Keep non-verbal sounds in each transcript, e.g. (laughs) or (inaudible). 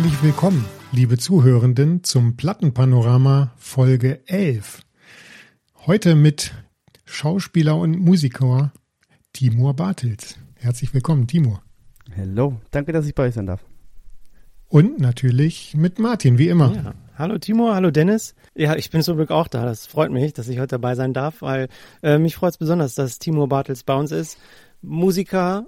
Herzlich willkommen, liebe Zuhörenden, zum Plattenpanorama Folge 11. Heute mit Schauspieler und Musiker Timur Bartels. Herzlich willkommen, Timur. Hallo, danke, dass ich bei euch sein darf. Und natürlich mit Martin, wie immer. Ja. Hallo Timur, hallo Dennis. Ja, ich bin zum Glück auch da. Das freut mich, dass ich heute dabei sein darf, weil äh, mich freut es besonders, dass Timur Bartels bei uns ist. Musiker,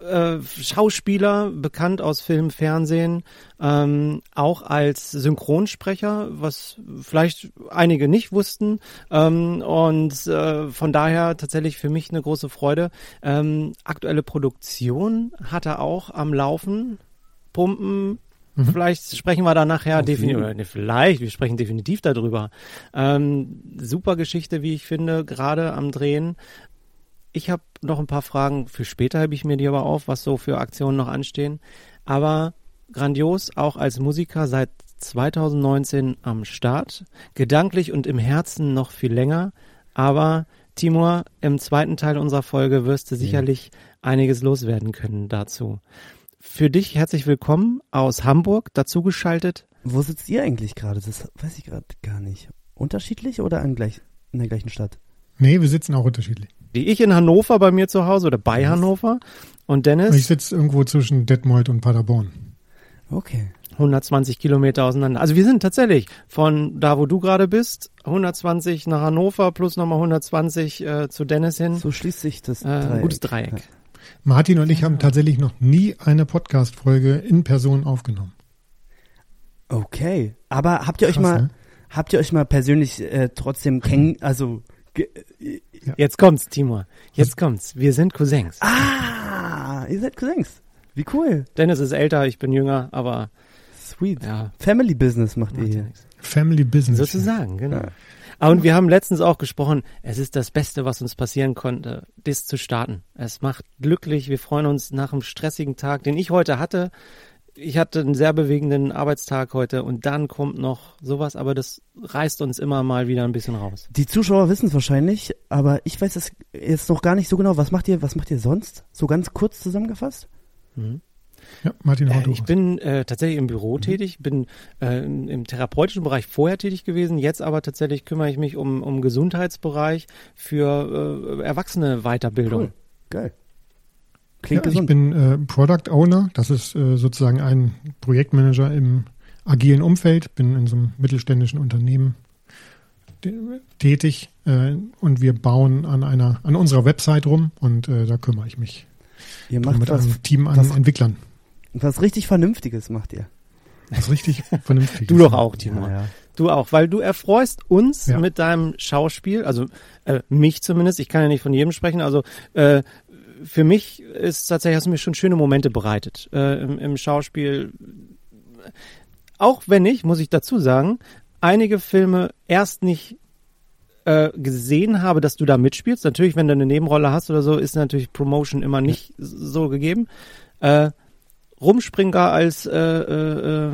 äh, Schauspieler, bekannt aus Film, Fernsehen, ähm, auch als Synchronsprecher, was vielleicht einige nicht wussten. Ähm, und äh, von daher tatsächlich für mich eine große Freude. Ähm, aktuelle Produktion hat er auch am Laufen. Pumpen, Mhm. Vielleicht sprechen wir da nachher definitiv, vielleicht, wir sprechen definitiv darüber. Ähm, super Geschichte, wie ich finde, gerade am Drehen. Ich habe noch ein paar Fragen für später, habe ich mir die aber auf, was so für Aktionen noch anstehen. Aber grandios, auch als Musiker seit 2019 am Start. Gedanklich und im Herzen noch viel länger. Aber Timur, im zweiten Teil unserer Folge wirst du sicherlich ja. einiges loswerden können dazu. Für dich herzlich willkommen aus Hamburg, dazugeschaltet. Wo sitzt ihr eigentlich gerade? Das weiß ich gerade gar nicht. Unterschiedlich oder an gleich, in der gleichen Stadt? Nee, wir sitzen auch unterschiedlich. Wie ich in Hannover bei mir zu Hause oder bei Was? Hannover. Und Dennis? Ich sitze irgendwo zwischen Detmold und Paderborn. Okay. 120 Kilometer auseinander. Also wir sind tatsächlich von da, wo du gerade bist, 120 nach Hannover plus nochmal 120 äh, zu Dennis hin. So schließt sich das äh, Dreieck. Gutes Dreieck. Ja. Martin und ich haben tatsächlich noch nie eine Podcast-Folge in Person aufgenommen. Okay, aber habt ihr Krass, euch mal, ne? habt ihr euch mal persönlich äh, trotzdem kennen, also. Jetzt kommt's, Timur. Jetzt kommt's. Wir sind Cousins. Ah, ihr seid Cousins. Wie cool. Dennis ist älter, ich bin jünger, aber sweet. Ja. Family Business macht, macht ihr hier. Family Business. Sozusagen, genau. Ja. Ah, und wir haben letztens auch gesprochen, es ist das Beste, was uns passieren konnte, das zu starten. Es macht glücklich, wir freuen uns nach einem stressigen Tag, den ich heute hatte. Ich hatte einen sehr bewegenden Arbeitstag heute und dann kommt noch sowas, aber das reißt uns immer mal wieder ein bisschen raus. Die Zuschauer wissen es wahrscheinlich, aber ich weiß es jetzt noch gar nicht so genau. Was macht ihr, was macht ihr sonst? So ganz kurz zusammengefasst? Mhm. Ja, Martin äh, Ich bin äh, tatsächlich im Büro mhm. tätig, bin äh, im therapeutischen Bereich vorher tätig gewesen, jetzt aber tatsächlich kümmere ich mich um, um Gesundheitsbereich für äh, Erwachsene Weiterbildung. Cool. Geil. Klingt ja, ich bin äh, Product Owner, das ist äh, sozusagen ein Projektmanager im agilen Umfeld, bin in so einem mittelständischen Unternehmen tätig äh, und wir bauen an einer an unserer Website rum und äh, da kümmere ich mich. Ihr macht mit was, einem Team an was, Entwicklern. Was richtig Vernünftiges macht ihr. Was richtig (laughs) Vernünftiges. du doch auch, Timo. Ja, ja. Du auch, weil du erfreust uns ja. mit deinem Schauspiel, also äh, mich zumindest, ich kann ja nicht von jedem sprechen, also äh, für mich ist tatsächlich, hast du mir schon schöne Momente bereitet äh, im, im Schauspiel. Auch wenn ich, muss ich dazu sagen, einige Filme erst nicht äh, gesehen habe, dass du da mitspielst. Natürlich, wenn du eine Nebenrolle hast oder so, ist natürlich Promotion immer nicht so gegeben. Äh, Rumspringer als äh, äh, äh,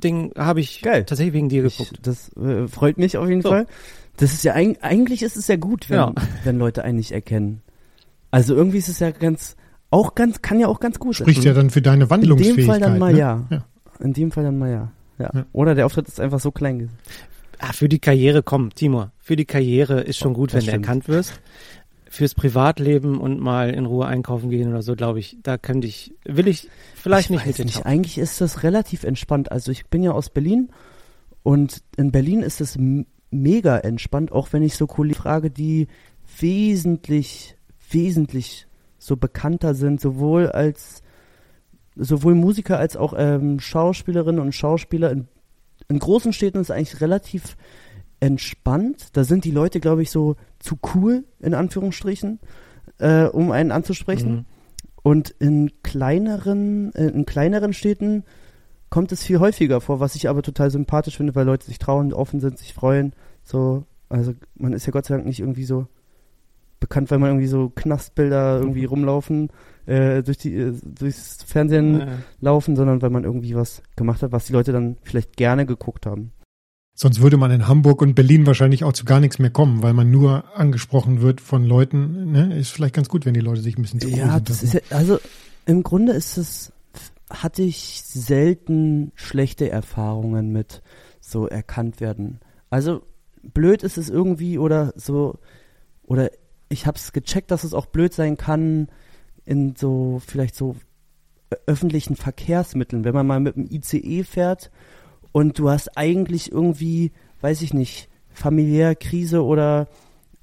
Ding habe ich Geil. tatsächlich wegen dir geguckt. Ich, das äh, freut mich auf jeden so. Fall. Das ist ja eigentlich ist es ja gut, wenn, ja. wenn Leute einen nicht erkennen. Also irgendwie ist es ja ganz auch ganz kann ja auch ganz gut Spricht ja dann für deine Wandlungsfähigkeit. In dem Fall dann mal ne? ja. ja. In dem Fall dann mal ja. ja. ja. Oder der Auftritt ist einfach so klein. Ah, für die Karriere, komm, Timur, für die Karriere ist schon oh, gut, wenn du erkannt wirst fürs Privatleben und mal in Ruhe einkaufen gehen oder so, glaube ich, da könnte ich, will ich vielleicht ich nicht mit nicht. Eigentlich ist das relativ entspannt. Also ich bin ja aus Berlin und in Berlin ist es mega entspannt, auch wenn ich so Kollegen frage, die wesentlich, wesentlich so bekannter sind, sowohl als sowohl Musiker als auch ähm, Schauspielerinnen und Schauspieler in, in großen Städten ist eigentlich relativ entspannt. Da sind die Leute, glaube ich, so zu cool, in Anführungsstrichen, äh, um einen anzusprechen. Mhm. Und in kleineren, äh, in kleineren Städten kommt es viel häufiger vor, was ich aber total sympathisch finde, weil Leute sich trauen, offen sind, sich freuen. So, also man ist ja Gott sei Dank nicht irgendwie so bekannt, weil man irgendwie so Knastbilder irgendwie rumlaufen, äh, durch die, äh, durchs Fernsehen ja. laufen, sondern weil man irgendwie was gemacht hat, was die Leute dann vielleicht gerne geguckt haben. Sonst würde man in Hamburg und Berlin wahrscheinlich auch zu gar nichts mehr kommen, weil man nur angesprochen wird von Leuten. Ne? Ist vielleicht ganz gut, wenn die Leute sich ein bisschen zu Ja, das ist ja, also im Grunde ist es, hatte ich selten schlechte Erfahrungen mit so erkannt werden. Also blöd ist es irgendwie oder so oder ich habe es gecheckt, dass es auch blöd sein kann in so vielleicht so öffentlichen Verkehrsmitteln, wenn man mal mit dem ICE fährt und du hast eigentlich irgendwie, weiß ich nicht, familiär Krise oder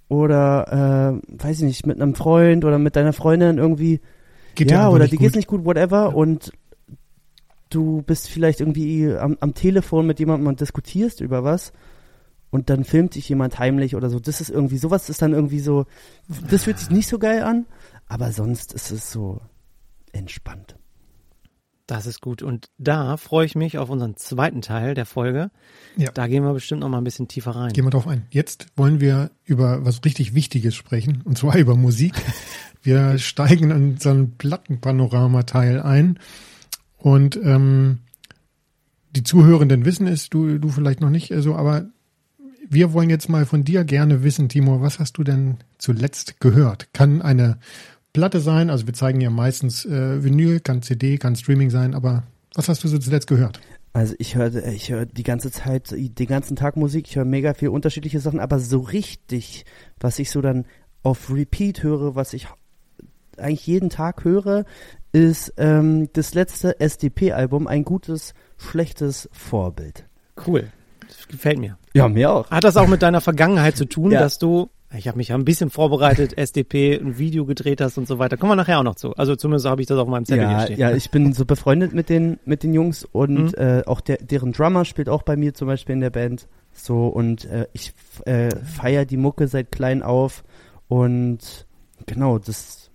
oder äh, weiß ich nicht, mit einem Freund oder mit deiner Freundin irgendwie Geht ja, oder die geht's nicht gut, whatever ja. und du bist vielleicht irgendwie am, am Telefon mit jemandem und diskutierst über was und dann filmt sich jemand heimlich oder so. Das ist irgendwie, sowas ist dann irgendwie so, das fühlt sich nicht so geil an, aber sonst ist es so entspannt. Das ist gut. Und da freue ich mich auf unseren zweiten Teil der Folge. Ja. Da gehen wir bestimmt noch mal ein bisschen tiefer rein. Gehen wir drauf ein. Jetzt wollen wir über was richtig Wichtiges sprechen, und zwar über Musik. Wir steigen in so einen Plattenpanorama-Teil ein. Und ähm, die Zuhörenden wissen es, du, du vielleicht noch nicht so, aber wir wollen jetzt mal von dir gerne wissen, Timo, was hast du denn zuletzt gehört? Kann eine Platte sein, also wir zeigen ja meistens äh, Vinyl, kann CD, kann Streaming sein, aber was hast du so zuletzt gehört? Also ich höre ich höre die ganze Zeit, den ganzen Tag Musik, ich höre mega viel unterschiedliche Sachen, aber so richtig, was ich so dann auf Repeat höre, was ich eigentlich jeden Tag höre, ist ähm, das letzte SDP-Album, ein gutes, schlechtes Vorbild. Cool. Das gefällt mir. Ja, mir auch. Hat das auch mit deiner Vergangenheit zu tun, ja. dass du, ich habe mich ja ein bisschen vorbereitet, (laughs) SDP, ein Video gedreht hast und so weiter. Kommen wir nachher auch noch zu. Also zumindest habe ich das auf meinem Zettel ja, hier stehen. Ja, ich bin (laughs) so befreundet mit den, mit den Jungs und mhm. äh, auch der, deren Drummer spielt auch bei mir zum Beispiel in der Band. So, und äh, ich äh, feiere die Mucke seit klein auf und genau, das,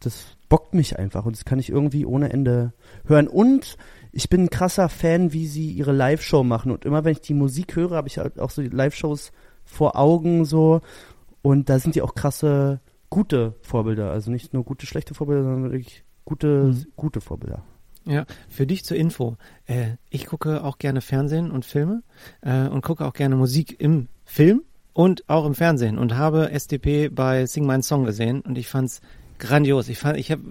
das bockt mich einfach und das kann ich irgendwie ohne Ende hören. Und ich bin ein krasser Fan, wie sie ihre Live-Show machen. Und immer wenn ich die Musik höre, habe ich halt auch so die Live-Shows vor Augen so. Und da sind die auch krasse, gute Vorbilder. Also nicht nur gute, schlechte Vorbilder, sondern wirklich gute, mhm. gute Vorbilder. Ja, für dich zur Info. Äh, ich gucke auch gerne Fernsehen und Filme äh, und gucke auch gerne Musik im Film und auch im Fernsehen und habe SDP bei Sing My Song gesehen und ich fand's grandios. Ich fand, ich habe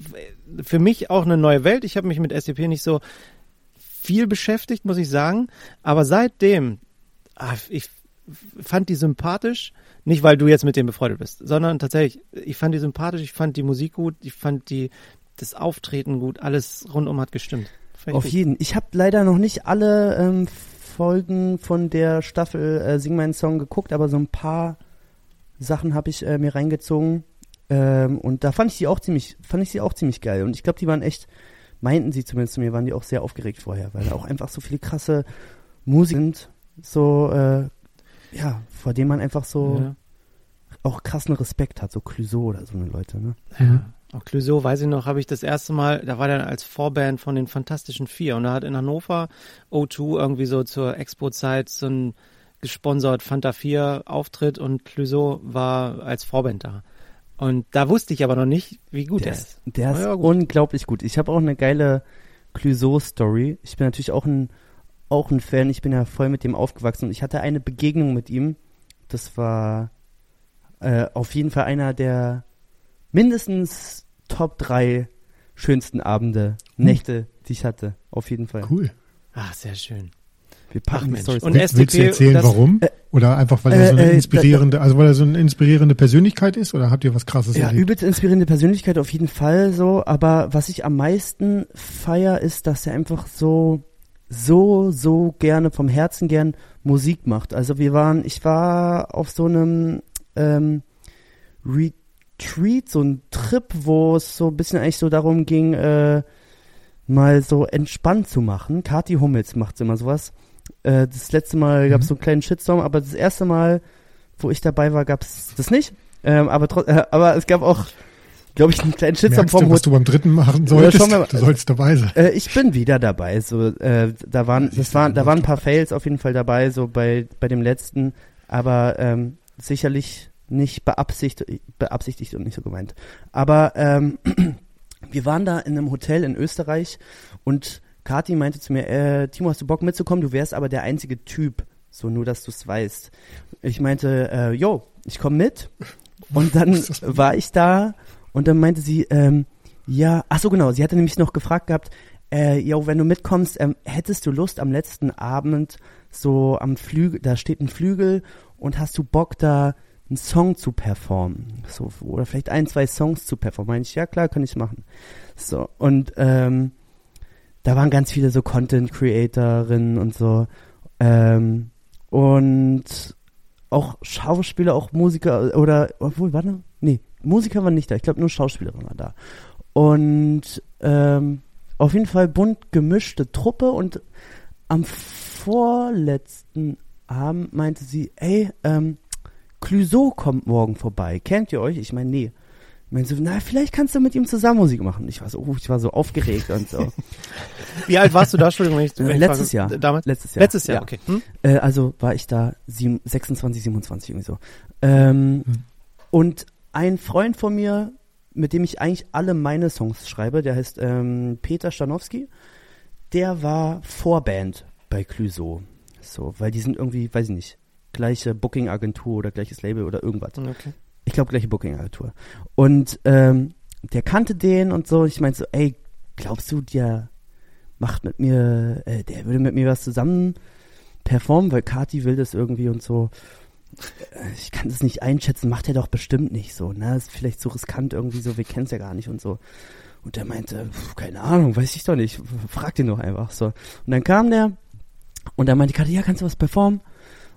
für mich auch eine neue Welt. Ich habe mich mit SDP nicht so viel beschäftigt, muss ich sagen. Aber seitdem, ach, ich fand die sympathisch. Nicht, weil du jetzt mit dem befreundet bist, sondern tatsächlich, ich fand die sympathisch, ich fand die Musik gut, ich fand die, das Auftreten gut, alles rundum hat gestimmt. Auf gut. jeden. Ich habe leider noch nicht alle ähm, Folgen von der Staffel äh, Sing meinen Song geguckt, aber so ein paar Sachen habe ich äh, mir reingezogen. Ähm, und da fand ich sie auch ziemlich, fand ich sie auch ziemlich geil. Und ich glaube, die waren echt meinten sie zumindest zu mir, waren die auch sehr aufgeregt vorher, weil da auch einfach so viele krasse Musiker sind, so, äh, ja, vor denen man einfach so ja. auch krassen Respekt hat, so Clouseau oder so eine Leute, ne? Ja. Auch Clouseau, weiß ich noch, habe ich das erste Mal, da war der als Vorband von den Fantastischen Vier und da hat in Hannover O2 irgendwie so zur Expo-Zeit so ein gesponsert Fanta 4 Auftritt und Clouseau war als Vorband da. Und da wusste ich aber noch nicht, wie gut der, er ist. Der ist ja, gut. unglaublich gut. Ich habe auch eine geile Clouseau-Story. Ich bin natürlich auch ein, auch ein Fan. Ich bin ja voll mit dem aufgewachsen. Und ich hatte eine Begegnung mit ihm. Das war äh, auf jeden Fall einer der mindestens Top 3 schönsten Abende, hm. Nächte, die ich hatte. Auf jeden Fall. Cool. Ach, sehr schön. Wir packen Ach, Storys. Und Willst, willst du erzählen, das, warum? Äh, oder einfach, weil er so eine äh, inspirierende, also weil er so eine inspirierende Persönlichkeit ist? Oder habt ihr was Krasses ja, erlebt? Ja, übelst inspirierende Persönlichkeit auf jeden Fall so. Aber was ich am meisten feier, ist, dass er einfach so, so, so gerne, vom Herzen gern Musik macht. Also wir waren, ich war auf so einem ähm, Retreat, so ein Trip, wo es so ein bisschen eigentlich so darum ging, äh, mal so entspannt zu machen. Kati Hummels macht immer sowas. Äh, das letzte Mal gab es mhm. so einen kleinen Shitstorm, aber das erste Mal, wo ich dabei war, gab es das nicht. Ähm, aber, äh, aber es gab auch, glaube ich, einen kleinen Shitstorm vom du, was du beim dritten machen solltest? Ja, du sollst dabei sein. Äh, ich bin wieder dabei. So, äh, da waren, das waren, da waren ein paar Fails auf jeden Fall dabei, so bei bei dem letzten, aber ähm, sicherlich nicht beabsichtigt, beabsichtigt und nicht so gemeint. Aber ähm, (clears throat) wir waren da in einem Hotel in Österreich und Kati meinte zu mir, äh, Timo, hast du Bock mitzukommen? Du wärst aber der einzige Typ. So, nur, dass du es weißt. Ich meinte, äh, yo, ich komme mit. Und dann (laughs) war ich da und dann meinte sie, ähm, ja, ach so genau, sie hatte nämlich noch gefragt gehabt, äh, yo, wenn du mitkommst, ähm, hättest du Lust am letzten Abend so am Flügel, da steht ein Flügel und hast du Bock da einen Song zu performen? So, oder vielleicht ein, zwei Songs zu performen. Meine ich, ja klar, kann ich machen. So, und ähm, da waren ganz viele so Content Creatorinnen und so. Ähm, und auch Schauspieler, auch Musiker oder obwohl, warte, nee, Musiker waren nicht da, ich glaube nur Schauspieler waren da. Und ähm, auf jeden Fall bunt gemischte Truppe und am vorletzten Abend meinte sie, ey, ähm, Clouseau kommt morgen vorbei. Kennt ihr euch? Ich meine, nee. Ich meine so, na, vielleicht kannst du mit ihm zusammen Musik machen. Ich war so, oh, ich war so aufgeregt und so. (laughs) Wie alt warst du da? Entschuldigung, wenn ich, wenn Äh, ich letztes frage. Jahr. Damals? Letztes Jahr. Letztes Jahr, Ja. okay. Hm? Äh, also war ich da sieben, 26, 27 irgendwie so. Ähm, Hm. Und ein Freund von mir, mit dem ich eigentlich alle meine Songs schreibe, der heißt ähm, Peter Stanowski, der war Vorband bei Clouseau. So, weil die sind irgendwie, weiß ich nicht, gleiche Booking-Agentur oder gleiches Label oder irgendwas. Okay. Ich glaube, gleiche Booking-Agentur. Und ähm, der kannte den und so. Ich meinte so, ey, glaubst du, der macht mit mir, äh, der würde mit mir was zusammen performen, weil Kati will das irgendwie und so. Äh, Ich kann das nicht einschätzen, macht er doch bestimmt nicht so, ne? Ist vielleicht so riskant irgendwie so, wir kennen es ja gar nicht und so. Und der meinte, pf, keine Ahnung, weiß ich doch nicht, frag den doch einfach so. Und dann kam der und dann meinte Kati, ja, kannst du was performen?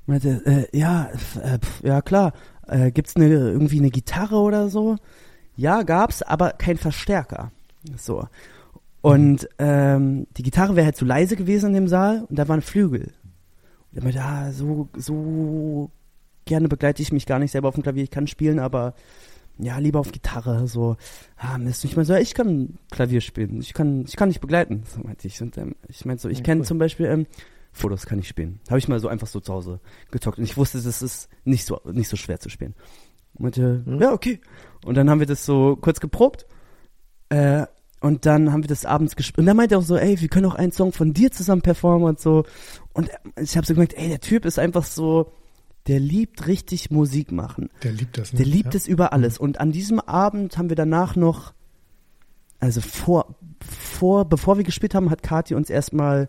Und meinte, äh, ja, äh, pf, ja klar, äh, gibt's eine, irgendwie eine Gitarre oder so? Ja, gab's, aber kein Verstärker. So. Und ähm, die Gitarre wäre halt zu leise gewesen in dem Saal und da war ein Flügel. Und er meinte, ah, so, so gerne begleite ich mich gar nicht selber auf dem Klavier. Ich kann spielen, aber ja, lieber auf Gitarre. So, ah, Mist. Ich meine so, ich kann Klavier spielen. Ich kann, ich kann nicht begleiten. So meinte ich. Und ähm, ich meinte so, ich Ja, kenne cool. zum Beispiel ähm, Fotos kann ich spielen. Habe ich mal so einfach so zu Hause gezockt. Und ich wusste, das ist nicht so, nicht so schwer zu spielen. Und meinte, Mhm. ja, okay. Und dann haben wir das so kurz geprobt. Äh, und dann haben wir das abends gespielt. Und dann meinte er auch so, ey, wir können auch einen Song von dir zusammen performen und so. Und ich habe so gemerkt, ey, der Typ ist einfach so, der liebt richtig Musik machen. Der liebt das. Ne? Der liebt ja. es über alles. Und an diesem Abend haben wir danach noch, also vor, vor, bevor wir gespielt haben, hat Kathi uns erstmal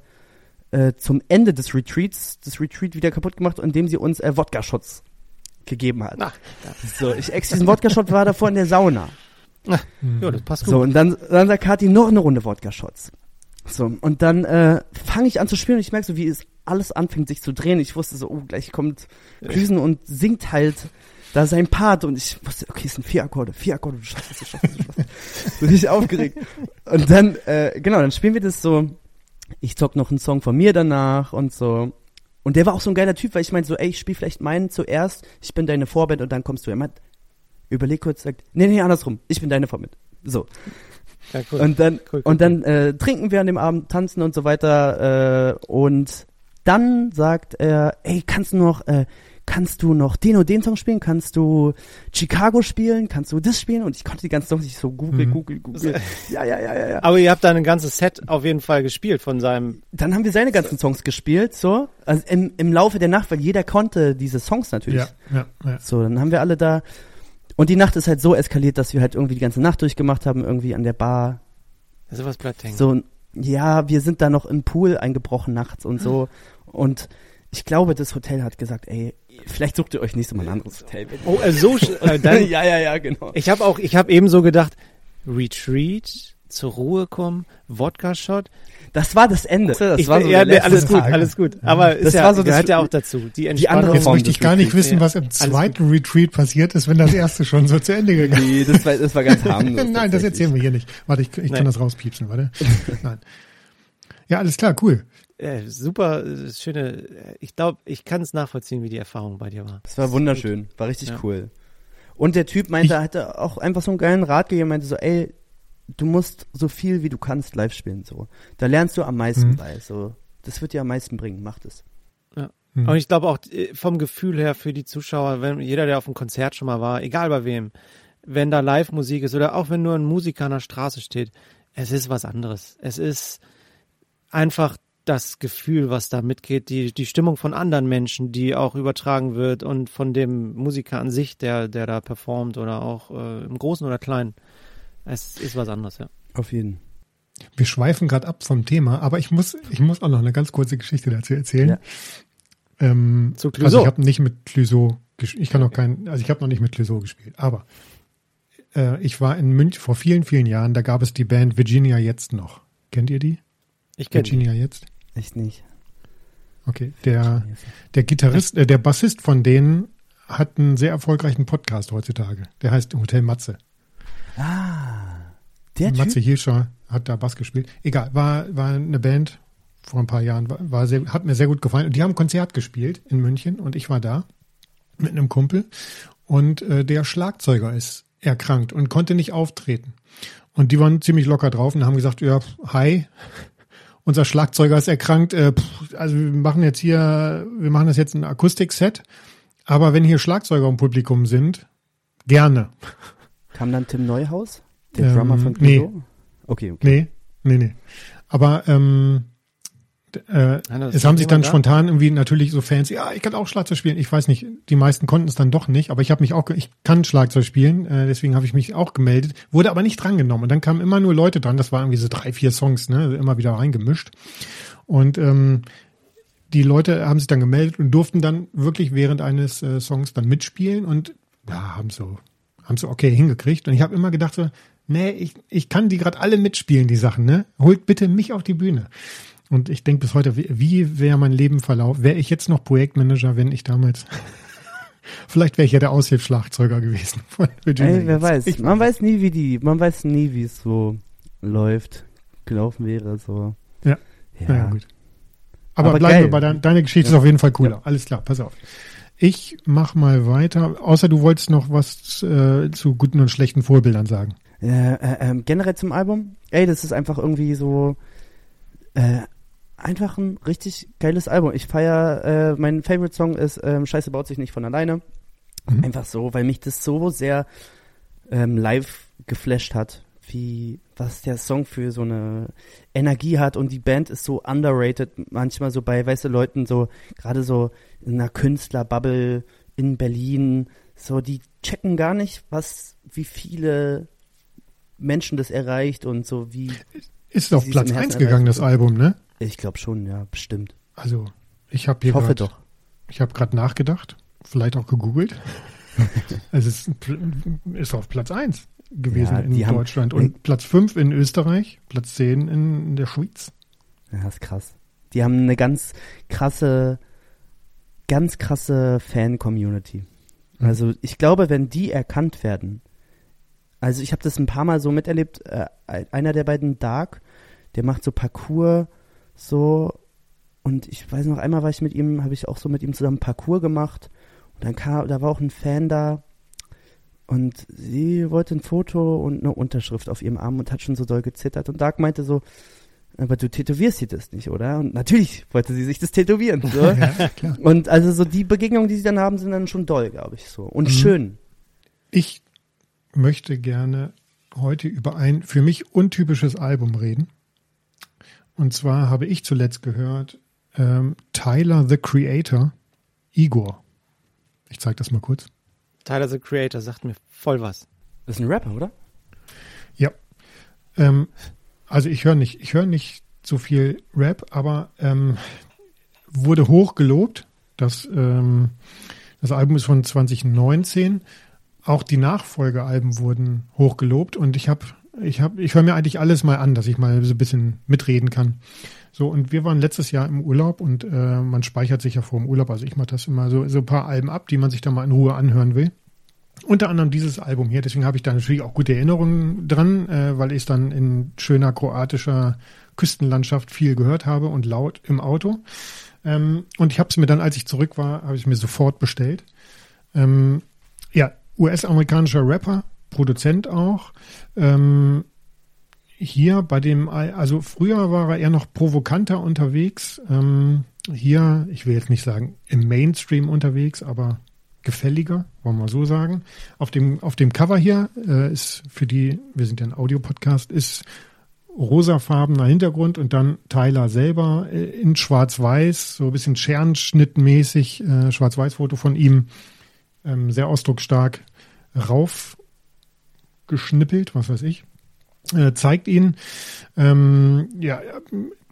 äh, zum Ende des Retreats, das Retreat wieder kaputt gemacht, indem sie uns äh, Wodka-Shots gegeben hat. Ach, So, ich ex diesen Wodka-Shot war davor in der Sauna. Mhm. ja, das passt gut. So, und dann, dann sagt Kathi noch eine Runde Wodka-Shots. So, und dann äh, fange ich an zu spielen und ich merke so, wie es alles anfängt sich zu drehen. Ich wusste so, oh, gleich kommt Klüsen und singt halt da sein Part und ich wusste, okay, es sind vier Akkorde, vier Akkorde, du schaffst es, du schaffst es, du schaffst es. So richtig aufgeregt. Und dann, äh, genau, dann spielen wir das so, ich zock noch einen Song von mir danach und so. Und der war auch so ein geiler Typ, weil ich meinte so, ey, ich spiel vielleicht meinen zuerst, ich bin deine Vorband und dann kommst du. Er meint, überleg kurz, sagt, nee, nee, andersrum, ich bin deine Vorband. So. Ja, cool. Und dann, Cool, cool, und dann äh, trinken wir an dem Abend, tanzen und so weiter. Äh, und dann sagt er, ey, kannst du noch, äh, kannst du noch den und den Song spielen? Kannst du Chicago spielen? Kannst du das spielen? Und ich konnte die ganzen Songs nicht so google, Mhm. google, google. Ja, ja, ja, ja, ja. Aber ihr habt da ein ganzes Set auf jeden Fall gespielt von seinem. Dann haben wir seine ganzen Songs gespielt, so. Also im, im Laufe der Nacht, weil jeder konnte diese Songs natürlich. Ja, ja, ja. So, dann haben wir alle da. Und die Nacht ist halt so eskaliert, dass wir halt irgendwie die ganze Nacht durchgemacht haben, irgendwie an der Bar. Sowas bleibt hängen. So, ja, wir sind da noch im Pool eingebrochen nachts und so. Und ich glaube, das Hotel hat gesagt, ey, vielleicht sucht ihr euch nächstes Mal ein anderes Hotel. bitte. Oh, äh, so. Äh, (laughs) dann, ja, ja, ja, genau. ich habe auch, ich habe eben so gedacht, Retreat, zur Ruhe kommen, Wodka-Shot. Das war das Ende. Das Ich, war so ja, der nee, alles gut, Tag. alles gut. Aber Das ist ja, war so das- gehört ja auch dazu. Die Entspannung. andere Jetzt Form möchte ich gar nicht wissen, was im zweiten Retreat passiert ist, wenn das erste schon so zu Ende gegangen Nee, das war, das war ganz harmlos. (laughs) Nein, das erzählen wir hier nicht. Warte, ich, ich Nein. kann das rauspiepsen, warte. Nein. Ja, alles klar, cool. Äh, super äh, schöne. äh, Ich glaube, ich kann es nachvollziehen, wie die Erfahrung bei dir war. Das war wunderschön. War richtig Ja. cool. Und der Typ meinte, er hatte auch einfach so einen geilen Rat gegeben, meinte so, ey, du musst so viel wie du kannst live spielen, so. Da lernst du am meisten Mhm. bei, so. Das wird dir am meisten bringen, mach das. Hm. Und ich glaube auch äh, vom Gefühl her für die Zuschauer, wenn jeder, der auf einem Konzert schon mal war, egal bei wem, wenn da Live-Musik ist oder auch wenn nur ein Musiker an der Straße steht, es ist was anderes. Es ist einfach das Gefühl, was da mitgeht, die, die Stimmung von anderen Menschen, die auch übertragen wird und von dem Musiker an sich, der, der da performt oder auch äh, im Großen oder Kleinen. Es ist was anderes, ja. Auf jeden. wir schweifen gerade ab vom Thema, aber ich muss, ich muss auch noch eine ganz kurze Geschichte dazu erzählen. Ja. Ähm, Zu Clouseau. also ich habe nicht mit Clouseau, ich kann noch kein, also ich habe noch nicht mit Clouseau gespielt, aber äh, ich war in München vor vielen, vielen Jahren, da gab es die Band Virginia jetzt noch. Kennt ihr die? Ich kenne Virginia jetzt? Echt nicht. Okay, der, der Gitarrist, äh, der Bassist von denen hat einen sehr erfolgreichen Podcast heutzutage. Der heißt Hotel Matze. Ah, der Matze Typ. Hirscher hat da Bass gespielt. Egal, war, war eine Band vor ein paar Jahren, war, war sehr, hat mir sehr gut gefallen. Und die haben ein Konzert gespielt in München und ich war da mit einem Kumpel. Und äh, der Schlagzeuger ist erkrankt und konnte nicht auftreten. Und die waren ziemlich locker drauf und haben gesagt, ja, hi, unser Schlagzeuger ist erkrankt. Äh, pff, also wir machen jetzt hier, wir machen das jetzt ein Akustikset. Aber wenn hier Schlagzeuger im Publikum sind, gerne. Kam dann Tim Neuhaus? Der Ähm, Drummer von nee. Clouseau? Okay, okay. Nee, nee, nee. Aber ähm, äh, das es haben sich dann da? spontan irgendwie natürlich so Fans, ja, ich kann auch Schlagzeug spielen. Ich weiß nicht, die meisten konnten es dann doch nicht, aber ich habe mich auch, ich kann Schlagzeug spielen, äh, deswegen habe ich mich auch gemeldet, wurde aber nicht drangenommen. Und dann kamen immer nur Leute dran, das waren irgendwie so drei, vier Songs, ne, immer wieder reingemischt. Und ähm, die Leute haben sich dann gemeldet und durften dann wirklich während eines äh, Songs dann mitspielen und ja, haben so, haben so okay hingekriegt. Und ich habe immer gedacht so, nee, ich, ich kann die gerade alle mitspielen, die Sachen, ne? Holt bitte mich auf die Bühne. Und ich denke bis heute, wie, wäre mein Leben verlaufen? Wäre ich jetzt noch Projektmanager, wenn ich damals (laughs) Vielleicht wäre ich ja der Aushilfsschlagzeuger gewesen (laughs) von Virginia. Ey, wer weiß. Ich, man weiß nie, wie die, man weiß nie, wie es so läuft, gelaufen wäre, so. Ja. Ja, naja, gut. Aber, Aber bleiben geil. wir bei deiner, deine Geschichte ist auf jeden Fall cooler. Alles klar, pass auf. Ich mach mal weiter. Außer du wolltest noch was äh, zu guten und schlechten Vorbildern sagen. Äh, äh, ähm, generell zum Album, ey, das ist einfach irgendwie so äh, einfach ein richtig geiles Album. Ich feier, äh, mein Favorite Song ist ähm, Scheiße baut sich nicht von alleine. Mhm. Einfach so, weil mich das so sehr ähm, live geflasht hat, wie was der Song für so eine Energie hat und die Band ist so underrated, manchmal so bei, weißt du, Leuten so, gerade so in einer Künstlerbubble in Berlin, so, die checken gar nicht, was, wie viele Menschen das erreicht und so wie, Ist auf Platz im Herzen 1 gegangen, das. Album, ne? Ich glaube schon, ja, bestimmt. Also, ich habe hier Ich hoffe grad, doch. Ich habe gerade nachgedacht, vielleicht auch gegoogelt. (laughs) es ist, ist auf Platz 1 gewesen Ja, in die haben- Deutschland und Platz 5 in Österreich, Platz 10 in der Schweiz. Ja, ist krass. Die haben eine ganz krasse, ganz krasse Fan-Community. Mhm. Also ich glaube, wenn die erkannt werden, also ich habe das ein paar Mal so miterlebt, äh, einer der beiden Dark, der macht so Parcours so und ich weiß noch einmal war ich mit ihm, habe ich auch so mit ihm zusammen Parcours gemacht und dann kam, da war auch ein Fan da und sie wollte ein Foto und eine Unterschrift auf ihrem Arm und hat schon so doll gezittert und Dark meinte so, aber du tätowierst dir das nicht, oder? Und natürlich wollte sie sich das tätowieren. So. (laughs) Ja, klar. Und also so die Begegnungen, die sie dann haben, sind dann schon doll, glaube ich so. Und Mhm. schön. Ich möchte gerne heute über ein für mich untypisches Album reden. Und zwar habe ich zuletzt gehört ähm, Tyler the Creator, Igor. Ich zeige das mal kurz. Tyler the Creator sagt mir voll was. Das ist ein Rapper, oder? Ja. Ähm, also ich höre nicht, ich höre nicht so viel Rap, aber ähm, wurde hoch gelobt. Das, ähm, das Album ist von 2019. Auch die Nachfolgealben wurden hoch gelobt und ich habe, ich habe, ich höre mir eigentlich alles mal an, dass ich mal so ein bisschen mitreden kann. So und wir waren letztes Jahr im Urlaub und äh, man speichert sich ja vor dem Urlaub. Also ich mache das immer so so ein paar Alben ab, die man sich da mal in Ruhe anhören will. Unter anderem dieses Album hier, deswegen habe ich da natürlich auch gute Erinnerungen dran, äh, weil ich es dann in schöner kroatischer Küstenlandschaft viel gehört habe und laut im Auto. Ähm, und ich habe es mir dann, als ich zurück war, habe ich mir sofort bestellt. Ähm, ja, US-amerikanischer Rapper, Produzent auch. Ähm, hier bei dem, Al- also früher war er eher noch provokanter unterwegs. Ähm, hier, ich will jetzt nicht sagen im Mainstream unterwegs, aber gefälliger, wollen wir so sagen. Auf dem, auf dem Cover hier äh, ist für die, wir sind ja ein Audiopodcast, ist rosafarbener Hintergrund und dann Tyler selber äh, in schwarz-weiß, so ein bisschen Scherenschnittmäßig, äh, Schwarz-Weiß-Foto von ihm, ähm, sehr ausdrucksstark raufgeschnippelt, was weiß ich. äh, zeigt ihn. Ähm, ja,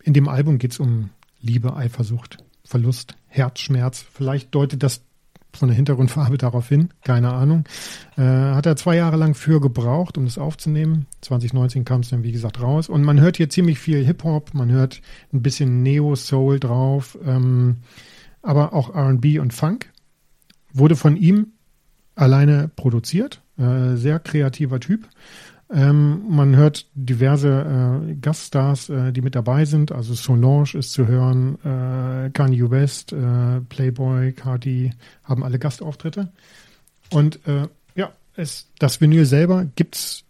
in dem Album geht's um Liebe, Eifersucht, Verlust, Herzschmerz. Vielleicht deutet das von der Hintergrundfarbe darauf hin, keine Ahnung. Äh, hat er zwei Jahre lang für gebraucht, um das aufzunehmen. 2019 kam es dann, wie gesagt, raus. Und man hört hier ziemlich viel Hip-Hop, man hört ein bisschen Neo-Soul drauf, ähm, aber auch RB und Funk. Wurde von ihm alleine produziert. Äh, sehr kreativer Typ. Ähm, man hört diverse äh, Gaststars, äh, die mit dabei sind. Also Solange ist zu hören, äh, Kanye West, äh, Playboy, Cardi haben alle Gastauftritte. Und äh, ja, es, das Vinyl selber gibt's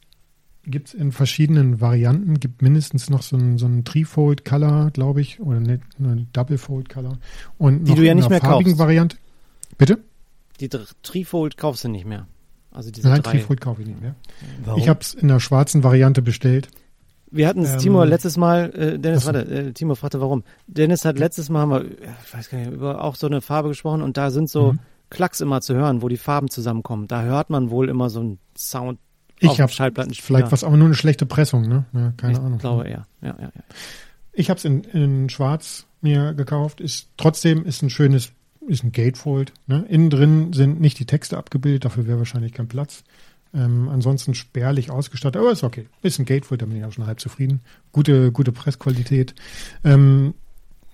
gibt's in verschiedenen Varianten. Gibt mindestens noch so ein, so ein Threefold Color, glaube ich, oder eine, eine Doublefold Color und Die du ja nicht mehr farbigen kaufst. Variante. Bitte? Die Trifold kaufst du nicht mehr. Also diese Nein, drei. Threefold kaufe ich nicht mehr. Warum? Ich habe es in der schwarzen Variante bestellt. Wir hatten es, Ähm, Timo, letztes Mal, äh, Dennis, warte, äh, Timo fragte warum. Dennis hat letztes Mal, haben wir, ich weiß gar nicht, über auch so eine Farbe gesprochen und da sind so Mhm. Klacks immer zu hören, wo die Farben zusammenkommen. Da hört man wohl immer so einen Sound Ich auf habe Schallplattenspieler. vielleicht was, aber nur eine schlechte Pressung, ne? Ja, keine ich Ahnung. glaube eher. Ja, ja, ja. Ich habe es in, in Schwarz mir gekauft. Ist trotzdem ist ein schönes, ist ein Gatefold. Ne? Innen drin sind nicht die Texte abgebildet, dafür wäre wahrscheinlich kein Platz. Ähm, ansonsten spärlich ausgestattet, aber ist okay. Ist ein Gatefold, da bin ich auch schon halb zufrieden. Gute, gute Pressqualität. Ähm,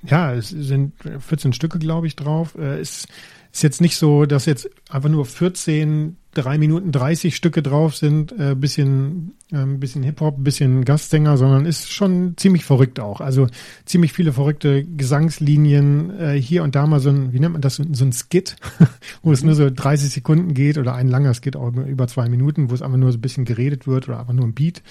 ja, es sind 14 Stücke, glaube ich, drauf. Äh, ist, ist jetzt nicht so, dass jetzt einfach nur 14, 3 Minuten 30 Stücke drauf sind, äh, bisschen, ähm, bisschen Hip-Hop, bisschen Gastsänger, sondern ist schon ziemlich verrückt auch. Also ziemlich viele verrückte Gesangslinien, äh, hier und da mal so ein, wie nennt man das, so, so ein Skit, (laughs) wo es nur so 30 Sekunden geht oder ein langer Skit auch über zwei Minuten, wo es einfach nur so ein bisschen geredet wird oder einfach nur ein Beat.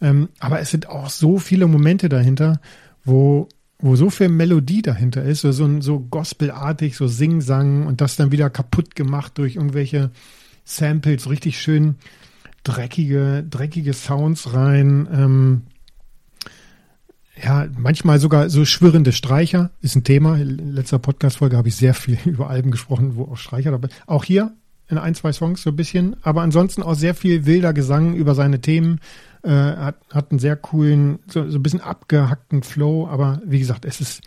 Ähm, aber es sind auch so viele Momente dahinter, wo wo so viel Melodie dahinter ist, so, so, so gospelartig, so Sing-Sang und das dann wieder kaputt gemacht durch irgendwelche Samples, richtig schön dreckige, dreckige Sounds rein. Ähm, ja, manchmal sogar so schwirrende Streicher ist ein Thema. In letzter Podcast-Folge habe ich sehr viel (laughs) über Alben gesprochen, wo auch Streicher dabei Auch hier in ein, zwei Songs so ein bisschen, aber ansonsten auch sehr viel wilder Gesang über seine Themen. Äh, hat, hat einen sehr coolen, so, so ein bisschen abgehackten Flow, aber wie gesagt, es ist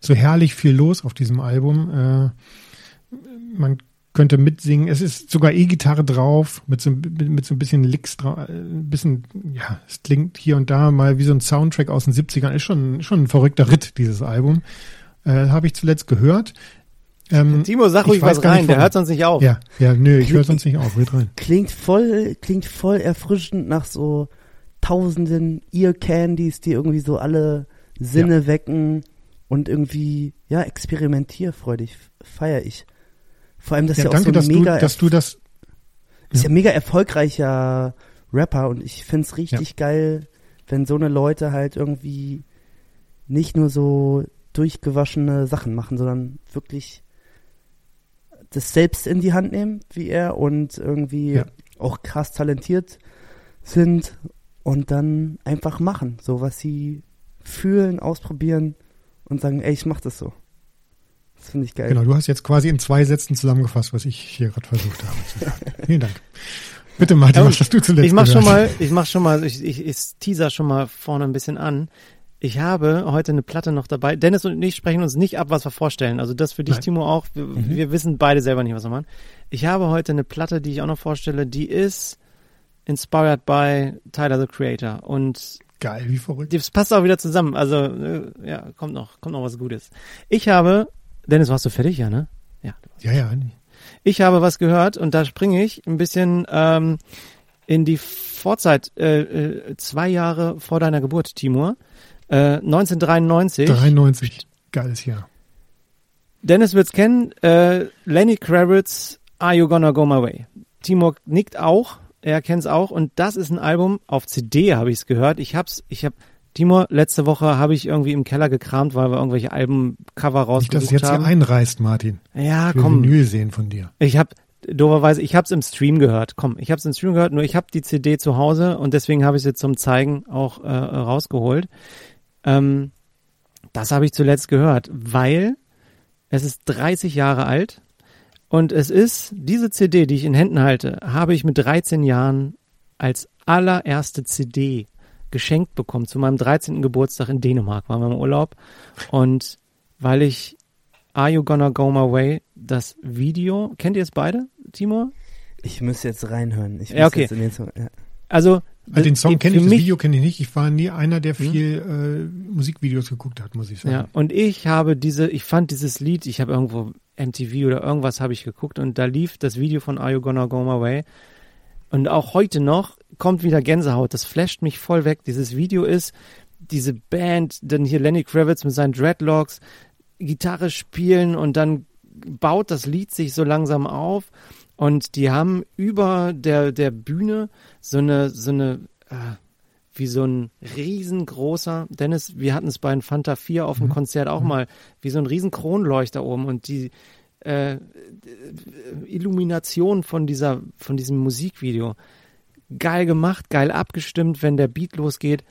so herrlich viel los auf diesem Album. Äh, man könnte mitsingen. Es ist sogar E-Gitarre drauf, mit so, mit, mit so ein bisschen Licks drauf. Ein bisschen, ja, es klingt hier und da mal wie so ein Soundtrack aus den 70ern. Ist schon, schon ein verrückter Ritt, dieses Album. Äh, Habe ich zuletzt gehört. Ähm, Timo, sag ich ruhig weiß was nicht, rein, der hört sonst nicht auf. Ja, ja, nö, ich höre sonst nicht auf. Red rein. Klingt voll, klingt voll erfrischend nach so tausenden Ear Candies, die irgendwie so alle Sinne wecken und irgendwie, ja, experimentierfreudig feiere ich. Vor allem, dass Ja, ja, auch danke, so dass ein du, mega, dass du das. ist ja mega erfolgreicher Rapper und ich find's richtig geil, wenn so eine Leute halt irgendwie nicht nur so durchgewaschene Sachen machen, sondern wirklich das selbst in die Hand nehmen, wie er und irgendwie Ja. auch krass talentiert sind und dann einfach machen, so was sie fühlen, ausprobieren und sagen, ey, ich mach das so. Das finde ich geil. Genau, du hast jetzt quasi in zwei Sätzen zusammengefasst, was ich hier gerade versucht habe zu sagen. (laughs) Vielen Dank. Bitte, Martin, Ja, was hast du zuletzt Ich mach schon mal, ich mach schon mal, ich, ich, ich teaser schon mal vorne ein bisschen an. Ich habe heute eine Platte noch dabei. Dennis und ich sprechen uns nicht ab, was wir vorstellen. Also das für dich, Nein. Timo, auch. Wir, Mhm. wir wissen beide selber nicht, was wir machen. Ich habe heute eine Platte, die ich auch noch vorstelle, die ist inspired by Tyler the Creator. Und Geil, wie verrückt. das passt auch wieder zusammen. Also, äh, ja, kommt noch, kommt noch was Gutes. Ich habe, Dennis, warst du fertig, ja, ne? Ja. Ja, ja. Ich habe was gehört und da springe ich ein bisschen ähm, in die Vorzeit, äh, äh, zwei Jahre vor deiner Geburt, Timur. Äh, 1993. 93. Geiles Jahr. Dennis wird's kennen. Äh, Lenny Kravitz, Are You Gonna Go My Way? Timur nickt auch. Er kennt's auch. Und das ist ein Album. Auf CD habe ich's gehört. Ich hab's, ich hab, Timur, letzte Woche habe ich irgendwie im Keller gekramt, weil wir irgendwelche Albencover Nicht, dass es rausgesucht jetzt hier haben. einreißt, Martin. ja, Ich komm. Vinyl sehen von dir. Ich habe dooferweise, ich habe es im Stream gehört. Komm, ich habe es im Stream gehört, nur ich habe die CD zu Hause und deswegen habe ich es jetzt zum Zeigen auch äh, rausgeholt. Ähm, das habe ich zuletzt gehört, weil es ist 30 Jahre alt und es ist diese CD, die ich in Händen halte, habe ich mit 13 Jahren als allererste CD geschenkt bekommen zu meinem 13. Geburtstag in Dänemark, waren wir im Urlaub. Und weil ich Are You Gonna Go My Way, das Video, kennt ihr es beide, Timur? Ich muss jetzt reinhören. Ich Ja, okay. Jetzt in den Song, ja. Also, Also den Song kenne ich, das Video kenne ich nicht. Ich war nie einer, der viel äh, Musikvideos geguckt hat, muss ich sagen. Ja, und ich habe diese, ich fand dieses Lied, ich habe irgendwo MTV oder irgendwas habe ich geguckt und da lief das Video von Are You Gonna Go My Way. Und auch heute noch kommt wieder Gänsehaut. Das flasht mich voll weg. Dieses Video ist diese Band, dann hier Lenny Kravitz mit seinen Dreadlocks, Gitarre spielen und dann baut das Lied sich so langsam auf und die haben über der, der Bühne so eine, so eine, äh, wie so ein riesengroßer, Dennis, wir hatten es bei den Fanta 4 auf dem Konzert auch mal, wie so ein riesen Kronleuchter oben und die äh, Illumination von dieser, von diesem Musikvideo. Geil gemacht, geil abgestimmt, wenn der Beat losgeht.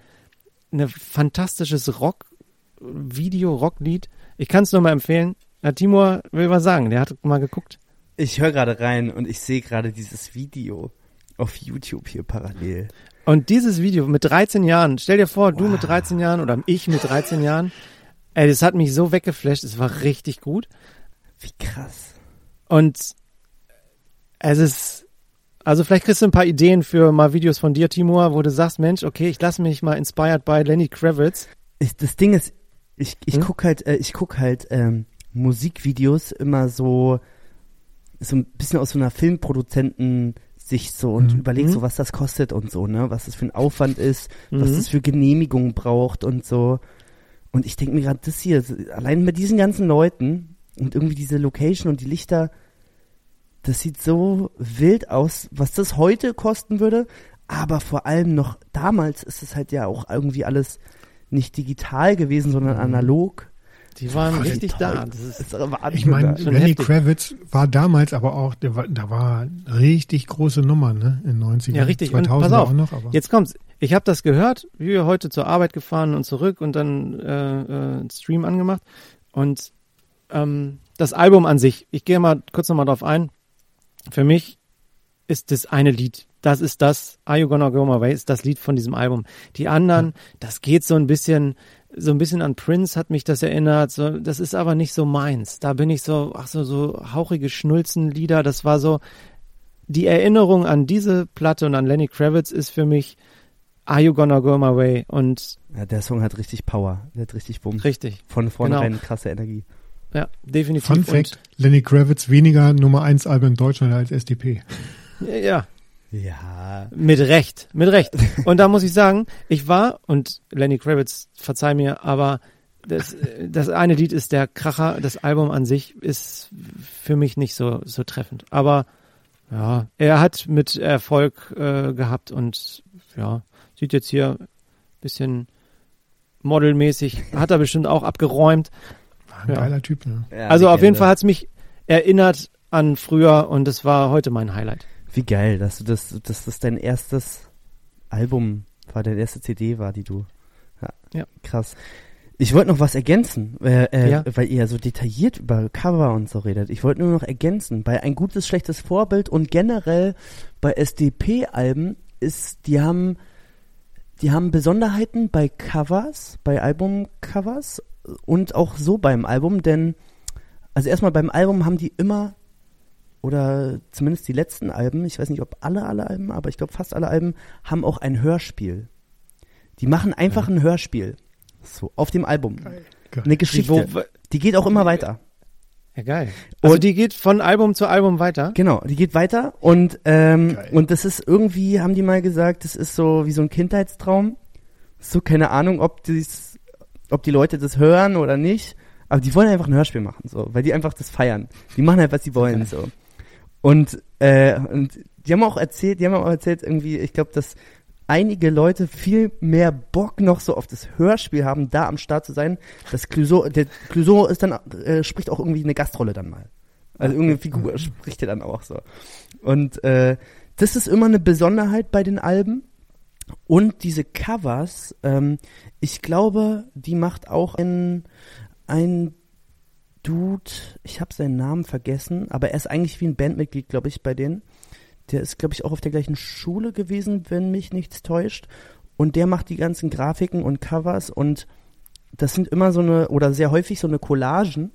Ein fantastisches Rock-Video, Rocklied. Ich kann es nur mal empfehlen. Herr Timur will was sagen, der hat mal geguckt. Ich höre gerade rein und ich sehe gerade dieses Video auf YouTube hier parallel. Und dieses Video mit 13 Jahren, stell dir vor, du mit 13 Jahren oder ich mit 13 Jahren, ey, das hat mich so weggeflasht, es war richtig gut. Wie krass. Und es ist, also vielleicht kriegst du ein paar Ideen für mal Videos von dir, Timur, wo du sagst, Mensch, okay, ich lasse mich mal inspired by Lenny Kravitz. Ich, das Ding ist, ich, ich Hm? guck halt, äh, ich guck halt ähm, Musikvideos immer so, so ein bisschen aus so einer Filmproduzenten-Sicht so und Mhm. überleg Mhm. so, was das kostet und so, ne? Was das für ein Aufwand ist, was Mhm. das für Genehmigungen braucht und so. Und ich denke mir gerade, das hier, allein mit diesen ganzen Leuten und irgendwie diese Location und die Lichter, das sieht so wild aus, was das heute kosten würde. Aber vor allem noch damals ist es halt ja auch irgendwie alles nicht digital gewesen, sondern Mhm. analog. Die waren Voll richtig toll. da. Das Das ist, Wahnsinn. Ich meine, Lenny heftig. Kravitz war damals aber auch, der war, da war richtig große Nummer, ne? In 90 Ja, richtig. Und 2000 pass auf, auch noch, aber Jetzt kommt's. Ich habe das gehört, wie wir heute zur Arbeit gefahren und zurück und dann äh, äh, einen Stream angemacht. Und ähm, das Album an sich, ich gehe mal kurz nochmal drauf ein. Für mich ist das eine Lied. Das ist das, Are You Gonna Go My Way, ist das Lied von diesem Album. Die anderen, das geht so ein bisschen, so ein bisschen an Prince hat mich das erinnert. So, das ist aber nicht so meins. Da bin ich so, ach so, so hauchige Schnulzenlieder. Das war so, die Erinnerung an diese Platte und an Lenny Kravitz ist für mich Are You Gonna Go My Way und Ja, der Song hat richtig Power. Der hat richtig Bumm. richtig, Von vornherein Genau. krasse Energie. ja, definitiv. Fun Fact, Lenny Kravitz weniger Nummer 1 Album in Deutschland als SDP. Ja, Ja. mit Recht, mit Recht. (laughs) Und da muss ich sagen, ich war, und Lenny Kravitz, verzeih mir, aber das, äh, das eine Lied ist der Kracher, das Album an sich ist für mich nicht so, so treffend. Aber ja, er hat mit Erfolg äh, gehabt und ja, sieht jetzt hier ein bisschen modelmäßig, hat er bestimmt auch abgeräumt. War ein Ja. geiler Typ, ne? ja also auf jeden. Fall hat's mich erinnert an früher und es war heute mein Highlight. Wie geil, dass du das, dass das dein erstes Album war, deine erste CD war, die du. Ja. Ja. Krass. Ich wollte noch was ergänzen, äh, äh, Ja. weil ihr so detailliert über Cover und so redet. Ich wollte nur noch ergänzen, bei ein gutes, schlechtes Vorbild und generell bei SDP-Alben ist, die haben, die haben Besonderheiten bei Covers, bei Albumcovers und auch so beim Album, denn also erstmal beim Album haben die immer oder zumindest die letzten Alben, ich weiß nicht, ob alle alle Alben, aber ich glaube fast alle Alben haben auch ein Hörspiel. Die machen einfach ein Hörspiel. So, auf dem Album. Geil. Eine Geschichte. Wo- Die geht auch immer weiter. Ja, geil. Also Und- die geht von Album zu Album weiter. Genau, die geht weiter und ähm, Geil. und das ist irgendwie, haben die mal gesagt, das ist so wie so ein Kindheitstraum. So keine Ahnung, ob dies, ob die Leute das hören oder nicht, aber die wollen einfach ein Hörspiel machen, so, weil die einfach das feiern. Die machen halt, was sie wollen, so. Und äh, und die haben auch erzählt, die haben auch erzählt irgendwie, ich glaube, dass einige Leute viel mehr Bock noch so auf das Hörspiel haben, da am Start zu sein. Das Clouseau, der Clouseau ist dann äh, spricht auch irgendwie eine Gastrolle dann mal. Also irgendeine Figur spricht er dann auch so. Und äh, das ist immer eine Besonderheit bei den Alben. Und diese Covers, ähm, ich glaube, die macht auch ein, ein Dude, ich habe seinen Namen vergessen, aber er ist eigentlich wie ein Bandmitglied, glaube ich, bei denen. Der ist, glaube ich, auch auf der gleichen Schule gewesen, wenn mich nichts täuscht. und der macht die ganzen Grafiken und Covers und das sind immer so eine, oder sehr häufig so eine Collagen.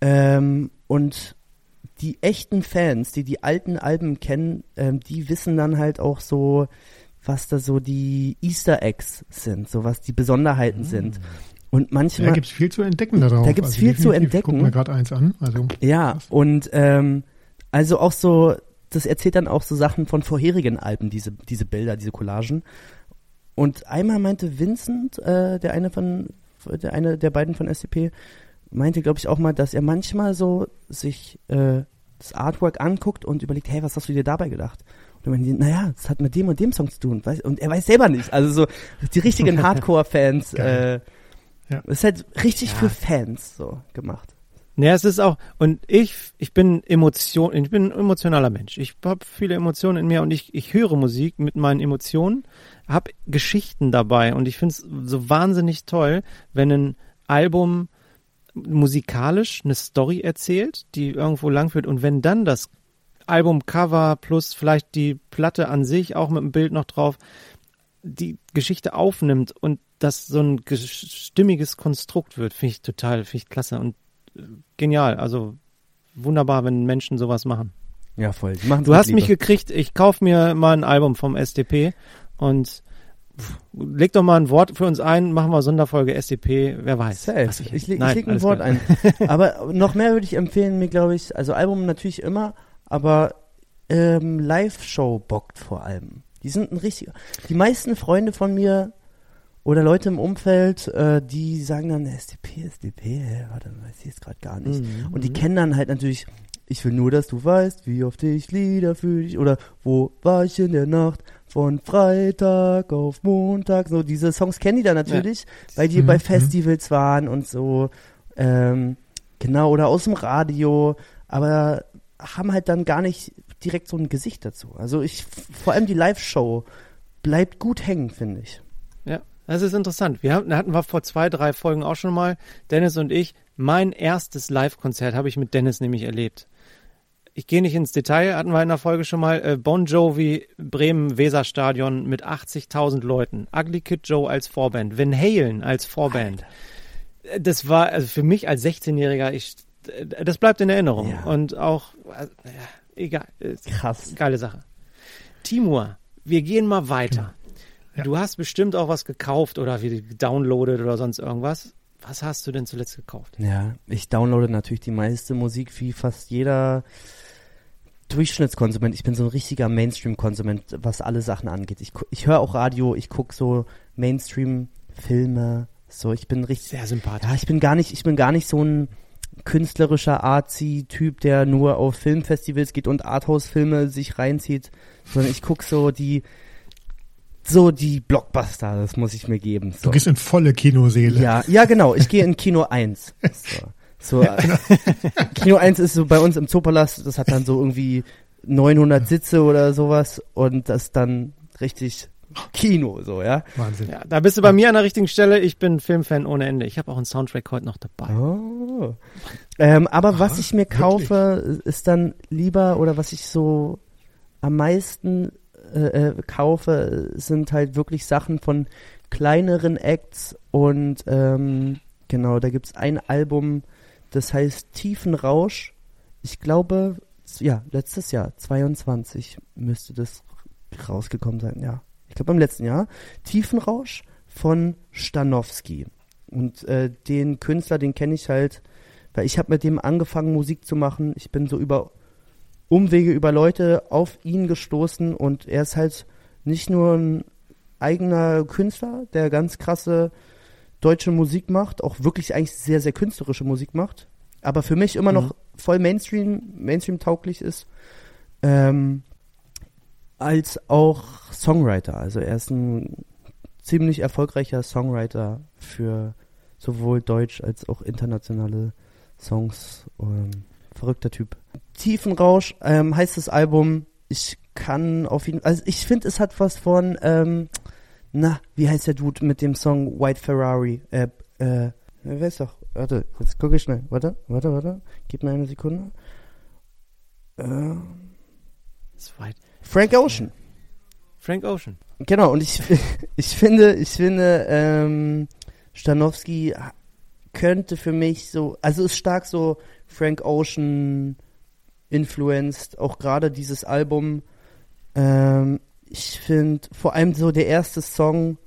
Ähm, und die echten Fans, die die alten Alben kennen, ähm, die wissen dann halt auch so, was da so die Easter Eggs sind, so was die Besonderheiten sind. Und manchmal. Da gibt's viel zu entdecken darauf. Da gibt's viel zu definitiv. Ich entdecken. guck mir gerade eins an. Also, Ja, krass. und ähm, also auch so, das erzählt dann auch so Sachen von vorherigen Alben, diese, diese Bilder, diese Collagen. Und einmal meinte Vincent, äh, der eine von, der eine der beiden von SCP, meinte, glaube ich, auch mal, dass er manchmal so sich äh, das Artwork anguckt und überlegt, hey, was hast du dir dabei gedacht? Und dann meinte die, naja, das hat mit dem und dem Song zu tun. Und er weiß selber nicht. Also so die richtigen (laughs) Hardcore-Fans. äh. Ja. ist halt richtig für Fans so gemacht. Ja, es ist auch, und ich, ich bin Emotion, ich bin ein emotionaler Mensch. Ich habe viele Emotionen in mir und ich, ich höre Musik mit meinen Emotionen, habe Geschichten dabei und ich finde es so wahnsinnig toll, wenn ein Album musikalisch eine Story erzählt, die irgendwo langführt und wenn dann das Albumcover plus vielleicht die Platte an sich auch mit dem Bild noch drauf die Geschichte aufnimmt und das so ein ges- stimmiges Konstrukt wird, finde ich total, finde ich klasse und äh, genial. Also wunderbar, wenn Menschen sowas machen. Ja, voll. Du hast mich gekriegt, ich kauf mir mal ein Album vom SDP und pff, leg doch mal ein Wort für uns ein, machen wir Sonderfolge SDP, wer weiß. Safe. Ich, ich, leg- Nein, ich leg ein Wort klar. ein. (laughs) Aber noch mehr würde ich empfehlen, mir glaube ich, also Album natürlich immer, aber ähm, Live-Show bockt vor allem. Die sind ein richtiger. Die meisten Freunde von mir oder Leute im Umfeld, äh, die sagen dann SDP, SDP, hä, warte, weiß ich jetzt gerade gar nicht. Mhm. Und die kennen dann halt natürlich, ich will nur, dass du weißt, wie oft ich Lieder für dich oder wo war ich in der Nacht von Freitag auf Montag. So, diese Songs kennen die dann natürlich, weil die Mhm, bei mhm. Festivals waren und so. Ähm, genau, oder aus dem Radio, aber haben halt dann gar nicht direkt so ein Gesicht dazu. Also ich, vor allem die Live-Show bleibt gut hängen, finde ich. Ja, das ist interessant. Wir hatten, hatten wir vor zwei, drei Folgen auch schon mal, Dennis und ich. Mein erstes Live-Konzert habe ich mit Dennis nämlich erlebt. Ich gehe nicht ins Detail, hatten wir in der Folge schon mal. Äh, bon Jovi, Bremen-Weserstadion mit 80.000 Leuten. Ugly Kid Joe als Vorband. Van Halen als Vorband. Äh, Das war, also für mich als 16-Jähriger, ich, äh, das bleibt in Erinnerung. Ja. Und auch, äh, ja, egal. Krass. Geile Sache. Timur, wir gehen mal weiter. Ja. Du hast bestimmt auch was gekauft oder wie gedownloadet oder sonst irgendwas. Was hast du denn zuletzt gekauft? Ja, ich downloade natürlich die meiste Musik wie fast jeder Durchschnittskonsument. Ich bin so ein richtiger Mainstream-Konsument, was alle Sachen angeht. Ich, ich höre auch Radio, ich gucke so Mainstream-Filme. So, ich bin richtig. Sehr sympathisch. Ja, ich bin gar nicht, ich bin gar nicht so ein künstlerischer Arzi-Typ, der nur auf Filmfestivals geht und Arthouse-Filme sich reinzieht, sondern ich guck so die, so die Blockbuster, das muss ich mir geben. So. Du gehst in volle Kinoseele. Ja, ja, genau. Ich gehe in Kino 1. (laughs) So, so äh, Kino 1 ist so bei uns im Zoopalast, das hat dann so irgendwie 900 Sitze oder sowas und das dann richtig Kino, so, ja. Wahnsinn. Ja, da bist du bei mir an der richtigen Stelle. Ich bin Filmfan ohne Ende. Ich habe auch einen Soundtrack heute noch dabei. Oh. Ähm, aber was Aha, ich mir kaufe, ist dann lieber, oder was ich so am meisten äh, äh, kaufe, sind halt wirklich Sachen von kleineren Acts und ähm, genau, da gibt's ein Album, das heißt Tiefenrausch. Ich glaube, ja, letztes Jahr, 22, müsste das rausgekommen sein, ja. Ich glaube im letzten Jahr. Tiefenrausch von Stanowski. Und äh, den Künstler, den kenne ich halt, weil ich habe mit dem angefangen, Musik zu machen. Ich bin so über Umwege, über Leute auf ihn gestoßen und er ist halt nicht nur ein eigener Künstler, der ganz krasse deutsche Musik macht, auch wirklich eigentlich sehr, sehr künstlerische Musik macht, aber für mich immer noch voll Mainstream, Mainstream-tauglich ist, ähm, als auch Songwriter. Also er ist ein ziemlich erfolgreicher Songwriter für sowohl deutsch als auch internationale Songs. Ähm, verrückter Typ. Tiefenrausch ähm, heißt das Album. Ich kann auf jeden also ich finde, es hat was von, ähm, na, wie heißt der Dude mit dem Song White Ferrari? Äh, äh, wer weiß doch. Warte, jetzt gucke ich schnell. Warte, warte, warte. Gib mir eine Sekunde. Äh, Frank Ocean. Frank Ocean. Genau, und ich, (laughs) ich finde, ich finde, ähm, Stanowski könnte für mich so, also ist stark so Frank Ocean influenced, auch gerade dieses Album. Ähm, ich finde vor allem so der erste Song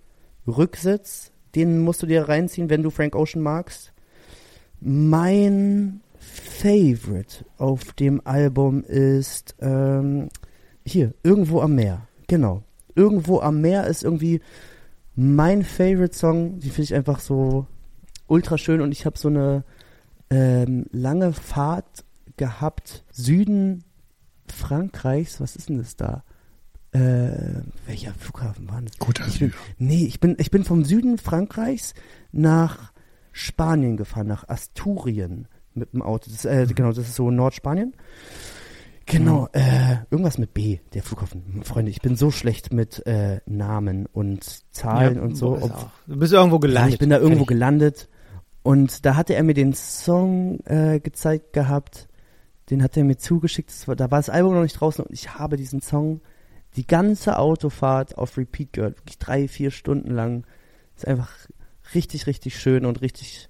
Rücksitz, den musst du dir reinziehen, wenn du Frank Ocean magst. Mein Favorite auf dem Album ist ähm, hier, irgendwo am Meer. Genau. Irgendwo am Meer ist irgendwie mein Favorite Song. Die finde ich einfach so ultra schön und ich habe so eine ähm, lange Fahrt gehabt. Süden Frankreichs, was ist denn das da? Äh, welcher Flughafen war das? Gut, ich bin, nee, ich bin, ich bin vom Süden Frankreichs nach Spanien gefahren, nach Asturien mit dem Auto. Das, äh, genau, das ist so Nordspanien. Genau, äh, irgendwas mit B, der Flughafen. Freunde, ich bin so schlecht mit äh, Namen und Zahlen Ja, und so. Ob, Du bist irgendwo ja, gelandet. ich bin da irgendwo gelandet und da hatte er mir den Song äh, gezeigt gehabt. Den hat er mir zugeschickt. War, da war das Album noch nicht draußen und ich habe diesen Song die ganze Autofahrt auf Repeat gehört. Wirklich drei, vier Stunden lang. Ist einfach richtig, richtig schön und richtig,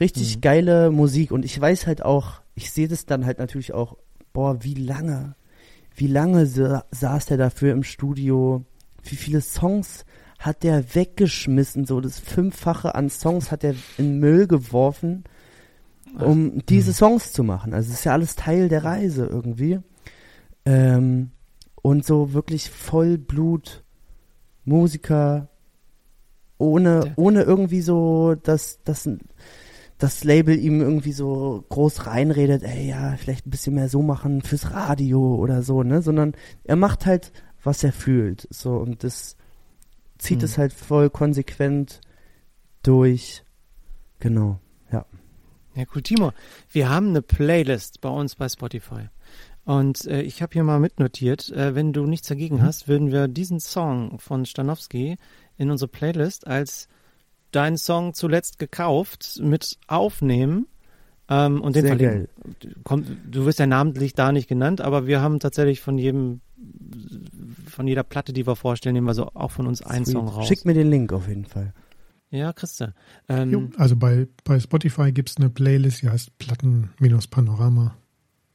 richtig Mhm. geile Musik. Und ich weiß halt auch, ich sehe das dann halt natürlich auch, boah, wie lange, wie lange sa saß der dafür im Studio? Wie viele Songs hat der weggeschmissen? So das Fünffache an Songs hat er in Müll geworfen, um diese Songs zu machen. Also es ist ja alles Teil der Reise irgendwie. Ähm, und so wirklich Vollblut Musiker ohne, ohne irgendwie so, dass, dass das Label ihm irgendwie so groß reinredet, ey, ja, vielleicht ein bisschen mehr so machen fürs Radio oder so, ne, sondern er macht halt, was er fühlt, so, und das zieht Hm. es halt voll konsequent durch, genau, ja. Ja, cool. Timo, wir haben eine Playlist bei uns bei Spotify. Und äh, ich habe hier mal mitnotiert, äh, wenn du nichts dagegen Mhm. hast, würden wir diesen Song von Stanowski in unsere Playlist als deinen Song zuletzt gekauft mit aufnehmen ähm, und den Sehr verlinken. Kommt, du wirst ja namentlich da nicht genannt, aber wir haben tatsächlich von jedem, von jeder Platte, die wir vorstellen, nehmen wir so auch von uns einen Sweet. Song raus. Schick mir den Link auf jeden Fall. Ja, Christa. Ähm, also bei, bei Spotify gibt es eine Playlist, die heißt Platten-Panorama.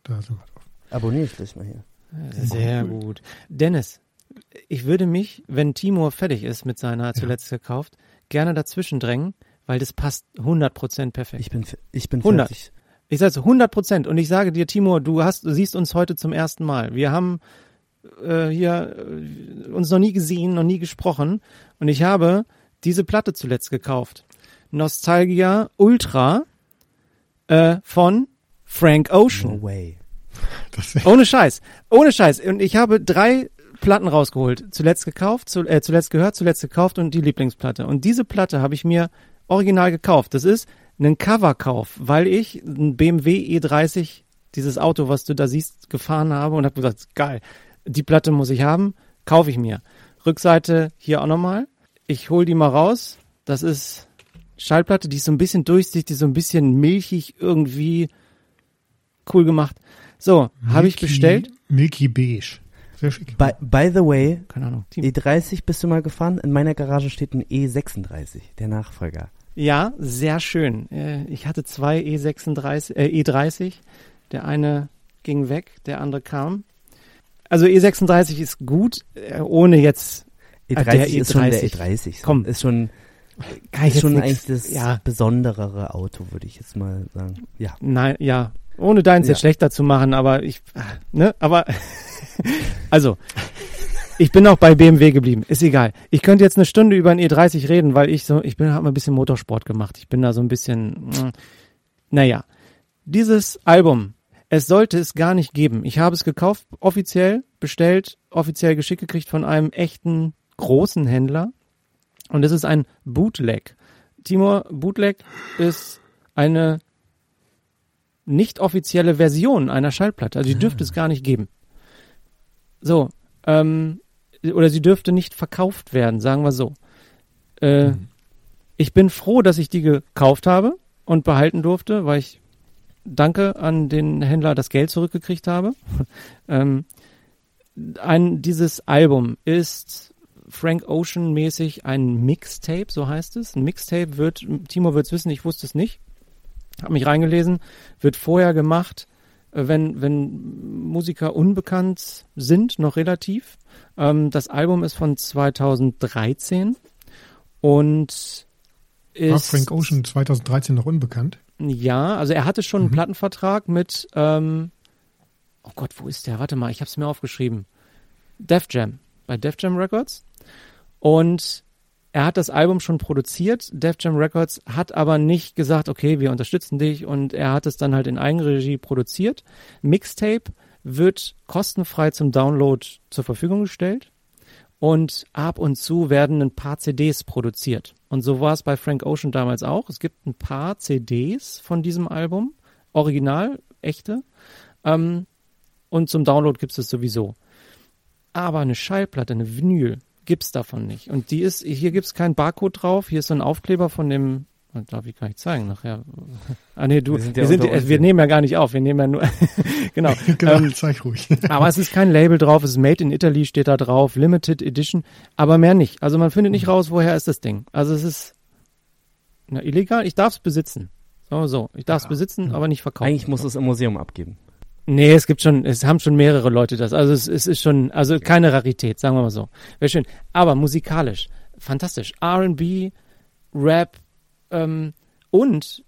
Da sind wir drauf. Abonniere ich gleich mal hier. Sehr gut. Dennis, ich würde mich, wenn Timur fertig ist mit seiner zuletzt gekauft, gerne dazwischen drängen, weil das passt 100% perfekt. Ich bin, ich bin 100. fertig. Ich sage 100% und ich sage dir, Timur, du hast, du siehst uns heute zum ersten Mal. Wir haben äh, hier äh, uns noch nie gesehen, noch nie gesprochen und ich habe diese Platte zuletzt gekauft. Nostalgia Ultra äh, von Frank Ocean. No way. Das (laughs) Ohne Scheiß. Ohne Scheiß. Und ich habe drei Platten rausgeholt. Zuletzt gekauft, zu, äh, zuletzt gehört, zuletzt gekauft und die Lieblingsplatte. Und diese Platte habe ich mir original gekauft. Das ist ein Coverkauf, weil ich ein BMW E30, dieses Auto, was du da siehst, gefahren habe und habe gesagt, geil, die Platte muss ich haben, kaufe ich mir. Rückseite hier auch nochmal. Ich hol die mal raus. Das ist Schallplatte, die ist so ein bisschen durchsichtig, so ein bisschen milchig irgendwie cool gemacht. So, habe ich bestellt. Milky Beige. Sehr schick. By, by the way, Keine Ahnung. Team. E30 bist du mal gefahren? In meiner Garage steht ein E36, der Nachfolger. Ja, sehr schön. Äh, Ich hatte zwei E36, äh, E30. Der eine ging weg, der andere kam. Also E36 ist gut, äh, ohne jetzt E30 Ah, der ist schon der E30. E30. so. Komm. Ist schon, kann ist schon jetzt eigentlich das Ja, besonderere Auto, würde ich jetzt mal sagen. Ja. nein, ja. Ohne deins jetzt Ja. schlechter zu machen, aber ich, ah, ne, aber, (laughs) also, ich bin auch bei BMW geblieben. Ist egal. Ich könnte jetzt eine Stunde über ein E30 reden, weil ich so, ich bin, habe ein bisschen Motorsport gemacht. Ich bin da so ein bisschen, mm, naja. Dieses Album, es sollte es gar nicht geben. Ich habe es gekauft, offiziell bestellt, offiziell geschickt gekriegt von einem echten großen Händler. Und es ist ein Bootleg. Timur, Bootleg ist eine nicht offizielle Version einer Schallplatte. Also die dürfte es gar nicht geben. So, ähm, oder sie dürfte nicht verkauft werden, sagen wir so. Äh, Ich bin froh, dass ich die gekauft habe und behalten durfte, weil ich danke an den Händler das Geld zurückgekriegt habe. (laughs) ähm, ein, dieses Album ist Frank Ocean mäßig ein Mixtape, so heißt es. Ein Mixtape wird, Timo wird es wissen, ich wusste es nicht, habe mich reingelesen, wird vorher gemacht, äh, wenn, wenn Musiker unbekannt sind, noch relativ. Ähm, das Album ist von 2013 und ist, War Frank Ocean 2013 noch unbekannt? Ja, also er hatte schon einen Mhm. Plattenvertrag mit, ähm, oh Gott, wo ist der? Warte mal, ich habe es mir aufgeschrieben. Def Jam, bei Def Jam Records. Und er hat das Album schon produziert. Def Jam Records hat aber nicht gesagt, okay, wir unterstützen dich. Und er hat es dann halt in Eigenregie produziert. Mixtape wird kostenfrei zum Download zur Verfügung gestellt. Und ab und zu werden ein paar CDs produziert. Und so war es bei Frank Ocean damals auch. Es gibt ein paar CDs von diesem Album. Original, echte. Ähm, und zum Download gibt es es sowieso. Aber eine Schallplatte, eine Vinyl, gibt's davon nicht. Und die ist, hier gibt's keinen Barcode drauf. Hier ist so ein Aufkleber von dem, und darf ich gar nicht zeigen nachher. (laughs) Ah nee, du, Wir sind wir, ja sind, unter uns wir nehmen ja gar nicht auf, wir nehmen ja nur, (laughs) genau. (laughs) genau, Ähm, zeig ruhig. aber es ist kein Label drauf, es ist Made in Italy, steht da drauf, Limited Edition, aber mehr nicht. Also man findet nicht raus, woher ist das Ding. Also es ist na, illegal, ich darf es besitzen. So, so. Ich darf es besitzen, aber nicht verkaufen. Eigentlich muss es im Museum abgeben. Nee, es gibt schon, es haben schon mehrere Leute das. Also es, es ist schon, also keine Rarität, sagen wir mal so. Wäre schön. Aber musikalisch, fantastisch. R&B, Rap ähm, und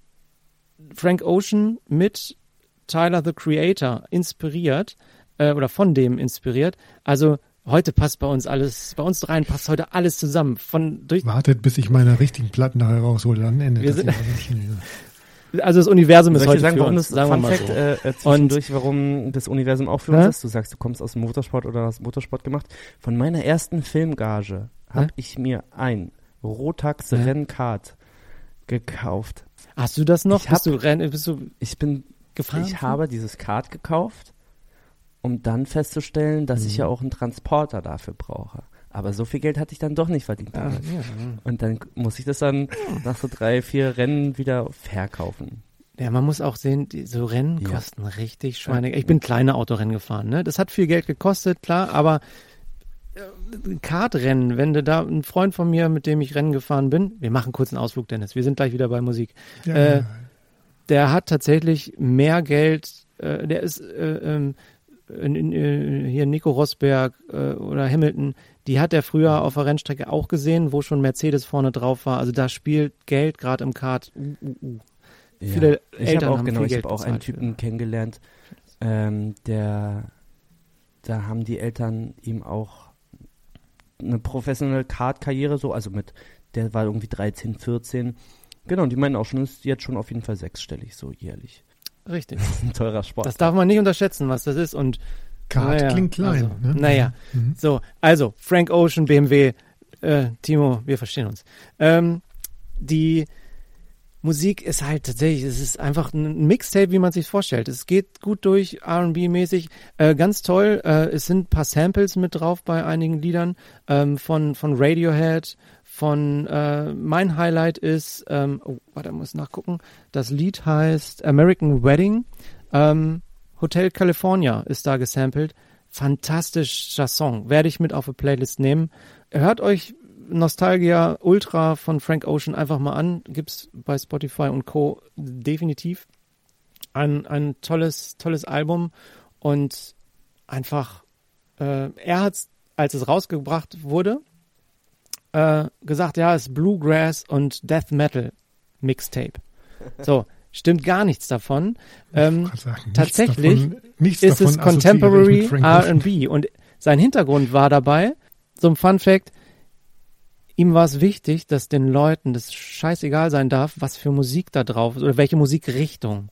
Frank Ocean mit Tyler the Creator inspiriert äh, oder von dem inspiriert. Also heute passt bei uns alles, bei uns dreien passt heute alles zusammen. Von durch, Wartet, bis ich meine richtigen Platten nachher raushole, dann endet Wir das sind- (laughs) also das Universum ist Soll ich heute sagen, für warum uns, das sagen wir Fun mal Fact so. äh, äh, zwischendurch, warum das Universum auch für uns Hä? ist? Du sagst, du kommst aus dem Motorsport oder hast Motorsport gemacht. Von meiner ersten Filmgage habe ich mir ein Rotax Hä? Rennkart gekauft. Hast du das noch? Ich hab- bist du renn, bist du Ich bin, gefahren? ich habe dieses Kart gekauft, um dann festzustellen, dass Mhm. ich ja auch einen Transporter dafür brauche. Aber so viel Geld hatte ich dann doch nicht verdient. Damit. ja. Und dann muss ich das dann nach so drei, vier Rennen wieder verkaufen. Ja, man muss auch sehen, die, so Rennen Ja. kosten richtig Schweine. Ich bin kleine Autorennen gefahren, ne? Das hat viel Geld gekostet, klar, aber Kartrennen, wenn du da ein Freund von mir, mit dem ich Rennen gefahren bin, wir machen kurz einen Ausflug, Dennis, wir sind gleich wieder bei Musik. Ja, Äh, ja. Der hat tatsächlich mehr Geld, äh, der ist äh, ähm, in, in, äh, hier Nico Rosberg äh, oder Hamilton, die hat er früher auf der Rennstrecke auch gesehen, wo schon Mercedes vorne drauf war. Also da spielt Geld gerade im Kart. Uh, uh, uh. Viele ich Eltern habe auch haben genau, viel ich habe auch einen bezahlt für. Typen kennengelernt, ähm, der, da haben die Eltern ihm auch eine professionelle Kart-Karriere so, also mit, der war irgendwie 13, 14. Genau, und die meinen auch schon, ist jetzt schon auf jeden Fall sechsstellig, so jährlich. Richtig. (laughs) Ein teurer Sport. Das darf man nicht unterschätzen, was das ist. Und Kart naja, klingt klein. Also, ne? Naja, Mhm. so, also Frank Ocean, BMW, äh, Timo, wir verstehen uns. Ähm, die Musik ist halt tatsächlich, es ist einfach ein Mixtape, wie man sich vorstellt. Es geht gut durch, R&B-mäßig, äh, ganz toll. Äh, es sind ein paar Samples mit drauf bei einigen Liedern ähm, von von Radiohead. Von äh, mein Highlight ist, ähm, oh, warte, muss nachgucken. Das Lied heißt American Wedding. Ähm, Hotel California ist da gesampelt. Fantastischer Song. Werde ich mit auf eine Playlist nehmen. Hört euch Nostalgia Ultra von Frank Ocean einfach mal an. Gibt's bei Spotify und Co. definitiv. Ein, ein tolles, tolles Album und einfach, äh, er hat's, als es rausgebracht wurde, äh, gesagt, ja, es ist Bluegrass und Death Metal Mixtape. So, stimmt gar nichts davon. Ähm, sagen, nichts tatsächlich davon, nichts ist es Contemporary. R&B und sein Hintergrund war dabei, so ein Fun Fact, ihm war es wichtig, dass den Leuten das scheißegal sein darf, was für Musik da drauf ist oder welche Musikrichtung,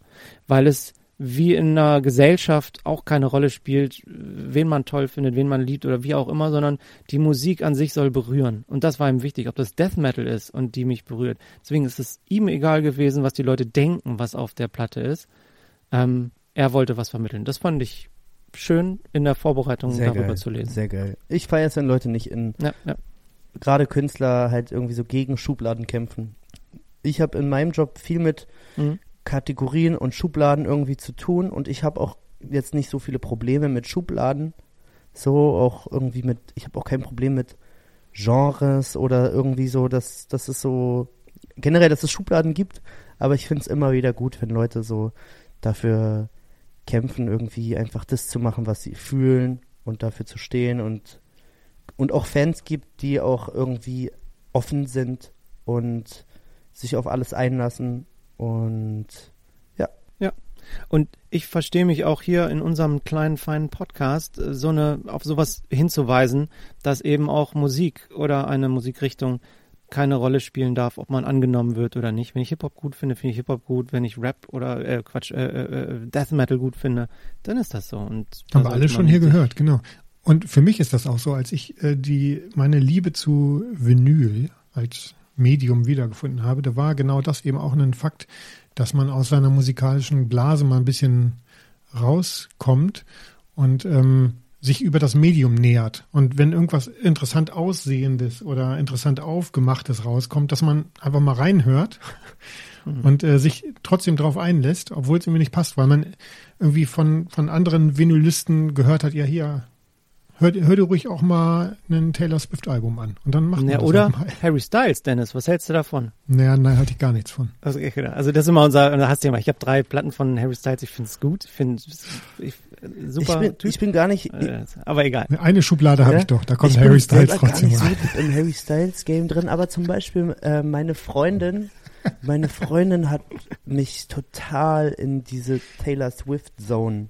weil es wie in einer Gesellschaft auch keine Rolle spielt, wen man toll findet, wen man liebt oder wie auch immer, sondern die Musik an sich soll berühren. Und das war ihm wichtig, ob das Death Metal ist und die mich berührt. Deswegen ist es ihm egal gewesen, was die Leute denken, was auf der Platte ist. Ähm, er wollte was vermitteln. Das fand ich schön in der Vorbereitung sehr darüber geil, zu lesen. Sehr geil. Ich feiere es, wenn Leute nicht in, Ja, ja. Gerade Künstler halt irgendwie so gegen Schubladen kämpfen. Ich habe in meinem Job viel mit Mhm. Kategorien und Schubladen irgendwie zu tun und ich habe auch jetzt nicht so viele Probleme mit Schubladen, So auch irgendwie mit, ich habe auch kein Problem mit Genres oder irgendwie so, dass, dass es so, generell, dass es Schubladen gibt, aber ich finde es immer wieder gut, wenn Leute so dafür kämpfen, irgendwie einfach das zu machen, was sie fühlen und dafür zu stehen und, und auch Fans gibt, die auch irgendwie offen sind und sich auf alles einlassen und ja. Ja. Und ich verstehe mich auch hier in unserem kleinen, feinen Podcast, äh, so eine, auf sowas hinzuweisen, dass eben auch Musik oder eine Musikrichtung keine Rolle spielen darf, ob man angenommen wird oder nicht. Wenn ich Hip-Hop gut finde, finde ich Hip-Hop gut. Wenn ich Rap oder äh, Quatsch, äh, äh, Death Metal gut finde, dann ist das so. Und da Haben wir alle schon hier gehört, genau. Und für mich ist das auch so, als ich äh, die meine Liebe zu Vinyl als Medium wiedergefunden habe, da war genau das eben auch ein Fakt, dass man aus seiner musikalischen Blase mal ein bisschen rauskommt und ähm, sich über das Medium nähert. Und wenn irgendwas interessant Aussehendes oder interessant Aufgemachtes rauskommt, dass man einfach mal reinhört (laughs) mhm. und äh, sich trotzdem drauf einlässt, obwohl es irgendwie nicht passt, weil man irgendwie von, von anderen Vinylisten gehört hat, ja hier, hör, hör dir ruhig auch mal ein Taylor Swift-Album an. Und dann macht man ja, das Oder halt mal. Harry Styles, Dennis, was hältst du davon? Naja, nein, halte ich gar nichts von. Also, also das ist immer unser, da hast du ja mal, ich habe drei Platten von Harry Styles, ich finde es gut, ich finde ich, super ich bin, Typ. ich bin gar nicht, Äh, aber egal. Eine Schublade habe Ja? ich doch, da kommt ich Harry bin Styles selber gar trotzdem nicht so im Harry Styles Game drin, aber zum Beispiel äh, meine Freundin, meine Freundin hat mich total in diese Taylor Swift Zone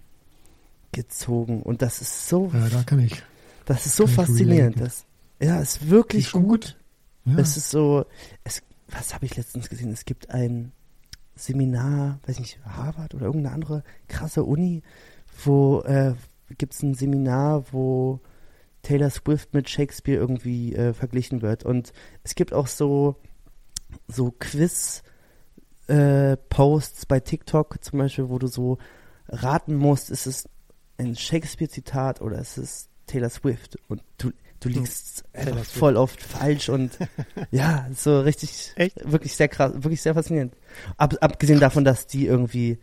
gezogen und das ist so, Ja, da kann ich. das ist so faszinierend. Das, ja, ist wirklich ist schon gut. Ja. Es ist so, es, was habe ich letztens gesehen? Es gibt ein Seminar, weiß nicht, Harvard oder irgendeine andere krasse Uni, wo äh, gibt es ein Seminar, wo Taylor Swift mit Shakespeare irgendwie äh, verglichen wird. Und es gibt auch so, so Quiz äh, Posts bei TikTok zum Beispiel, wo du so raten musst, ist es ein Shakespeare-Zitat oder ist es Taylor Swift? Und du, du liegst einfach Swift. voll oft falsch und (laughs) ja, so richtig, Echt? wirklich sehr krass, wirklich sehr faszinierend. Ab, abgesehen davon, dass die irgendwie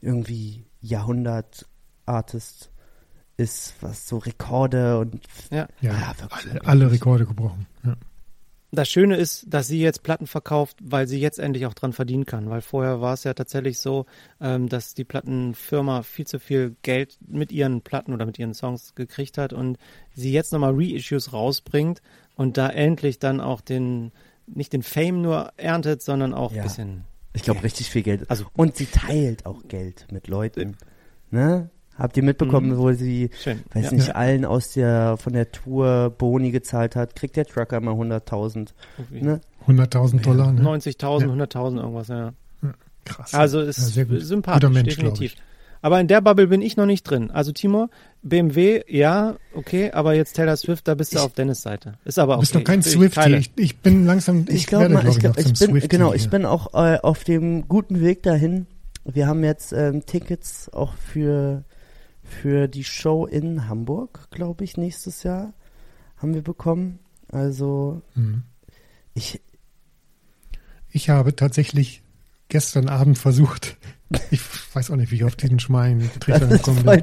irgendwie Jahrhundert-Artist ist, was so Rekorde und Ja. Ja, Ja, wirklich alle, alle Rekorde gebrochen. Ja. Das Schöne ist, dass sie jetzt Platten verkauft, weil sie jetzt endlich auch dran verdienen kann. Weil vorher war es ja tatsächlich so, ähm, dass die Plattenfirma viel zu viel Geld mit ihren Platten oder mit ihren Songs gekriegt hat und sie jetzt nochmal Reissues rausbringt und da endlich dann auch den, nicht den Fame nur erntet, sondern auch Ja. ein bisschen. ich glaube richtig viel Geld. Also- und sie teilt auch Geld mit Leuten. Ne? Habt ihr mitbekommen, Mhm. wo sie, Schön. weiß ja. nicht, allen aus der von der Tour Boni gezahlt hat, kriegt der Trucker mal 100.000. Irgendwie Ne? 100.000 Dollar, ne? 90.000, Ja. 100.000 irgendwas, ja. Krass. Also ist Ja, sehr gut. sympathisch, Guter Mensch, definitiv. glaub Aber in der Bubble bin ich noch nicht drin. Also Timur, BMW, ja, okay, aber jetzt Taylor Swift, da bist du Ich- auf Dennis Seite. Ist aber Du okay. bist doch kein Ich- ich Swiftie. Ich, ich bin langsam, ich, Ich glaube glaube ich, ich, glaub, noch ich bin, Swiftie. genau, ich hier. bin auch äh, auf dem guten Weg dahin. Wir haben jetzt ähm, Tickets auch für, für die Show in Hamburg, glaube ich, nächstes Jahr haben wir bekommen. Also Mhm. ich, Ich habe tatsächlich gestern Abend versucht, (laughs) ich weiß auch nicht, wie ich auf diesen schmalen Trichter gekommen bin.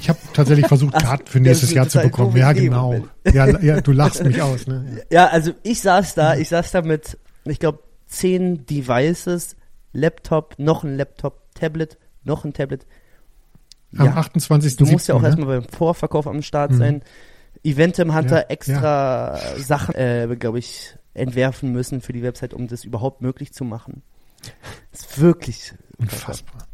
Ich habe tatsächlich versucht, (laughs) Karten für nächstes Jahr zu bekommen. Ja, genau. Ja, ja, du lachst mich aus, ne? (laughs) Ja, also ich saß da, ich saß da mit, ich glaube, zehn Devices, Laptop, noch ein Laptop, Tablet, noch ein Tablet. Am Ja, 28. du musst ja auch ne? erstmal beim Vorverkauf am Start Mhm. sein. Eventim hat Ja, da extra Sachen, äh, glaube ich, entwerfen müssen für die Website, um das überhaupt möglich zu machen. Das ist wirklich Unfassbar.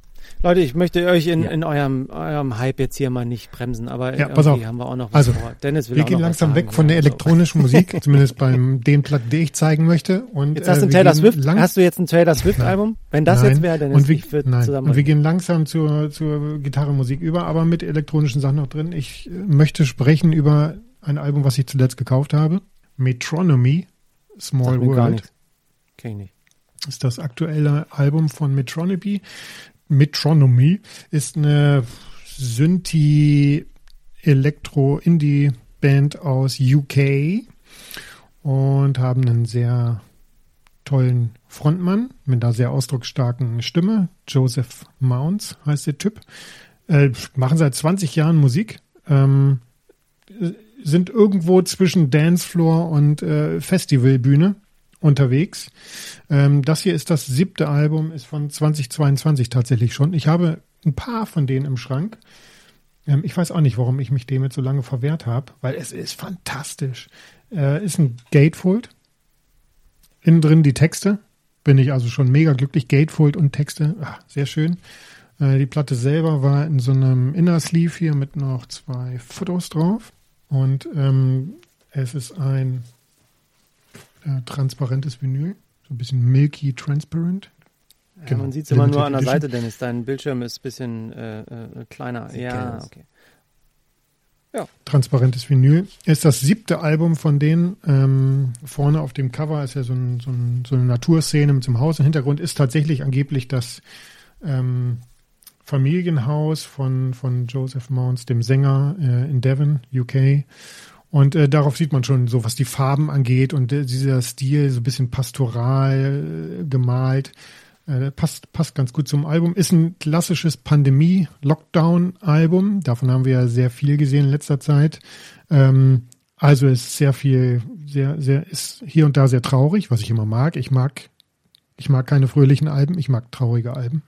Leute, ich möchte euch in, Ja. in eurem, eurem Hype jetzt hier mal nicht bremsen, aber Ja, irgendwie pass auf. haben wir auch noch was Also, vor. Dennis will Wir gehen langsam weg von der elektronischen Musik, (laughs) zumindest beim den Platten, die ich zeigen möchte. Und, Jetzt hast du äh, Taylor Swift, hast du jetzt ein Taylor Swift Album? Wenn das Nein. jetzt wäre, Dennis, wir, ich würde nein. zusammen. und wir gehen langsam zur, zur Gitarrenmusik über, aber mit elektronischen Sachen noch drin. Ich äh, möchte sprechen über ein Album, was ich zuletzt gekauft habe. Metronomy, Small World. Kenn ich nicht. ist das aktuelle Album von Metronomy. Metronomy ist eine Synthi Elektro Indie Band aus UK und haben einen sehr tollen Frontmann mit einer sehr ausdrucksstarken Stimme. Joseph Mounts heißt der Typ. Äh, machen seit 20 Jahren Musik. ähm, sind irgendwo zwischen Dancefloor und äh, Festivalbühne unterwegs. Ähm, das hier ist das siebte Album, ist von 2022 tatsächlich schon. Ich habe ein paar von denen im Schrank. Ähm, ich weiß auch nicht, warum ich mich dem jetzt so lange verwehrt habe, weil es ist fantastisch. Äh, ist ein Gatefold. Innen drin die Texte. Bin ich also schon mega glücklich. Gatefold und Texte. Ach, sehr schön. Äh, die Platte selber war in so einem Inner Sleeve hier mit noch zwei Fotos drauf. Und ähm, es ist ein äh, transparentes Vinyl. So ein bisschen milky transparent. Ja, Genau. man sieht es immer nur an der Limited Seite, Dennis. Dein Bildschirm ist ein bisschen äh, äh, kleiner. Sieht ja, okay. transparentes Vinyl. Ist das siebte Album von denen. Ähm, vorne auf dem Cover ist ja so, ein, so, ein, so eine Naturszene mit so einem Haus. Im Hintergrund ist tatsächlich angeblich das ähm, Familienhaus von, von Joseph Mounds, dem Sänger äh, in Devon, UK. Und äh, darauf sieht man schon so, was die Farben angeht und äh, dieser Stil, so ein bisschen pastoral äh, gemalt. Äh, passt, passt ganz gut zum Album. Ist ein klassisches Pandemie-Lockdown-Album. Davon haben wir ja sehr viel gesehen in letzter Zeit. Ähm, also ist sehr viel, sehr, sehr, ist hier und da sehr traurig, was ich immer mag. Ich mag, ich mag keine fröhlichen Alben, ich mag traurige Alben.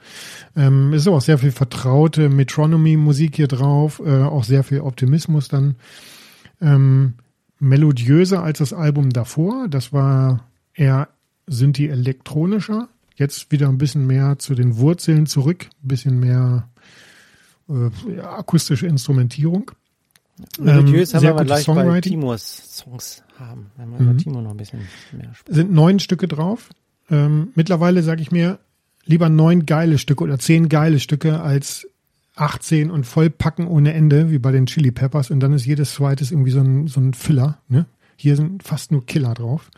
Ähm, ist auch sehr viel vertraute Metronomy-Musik hier drauf, äh, auch sehr viel Optimismus dann. Ähm, melodiöser als das Album davor. Das war eher Synthi-elektronischer. Jetzt wieder ein bisschen mehr zu den Wurzeln zurück, ein bisschen mehr äh, akustische Instrumentierung. Melodiös Ähm, haben wir aber gleich bei. Timurs Songs haben. Wenn wir Mhm. über Timo noch ein bisschen mehr sprechen. sind neun Stücke drauf. Ähm, mittlerweile sage ich mir lieber neun geile Stücke oder zehn geile Stücke als 18 und vollpacken ohne Ende, wie bei den Chili Peppers. Und dann ist jedes zweites irgendwie so ein, so ein Filler. Ne? Hier sind fast nur Killer drauf.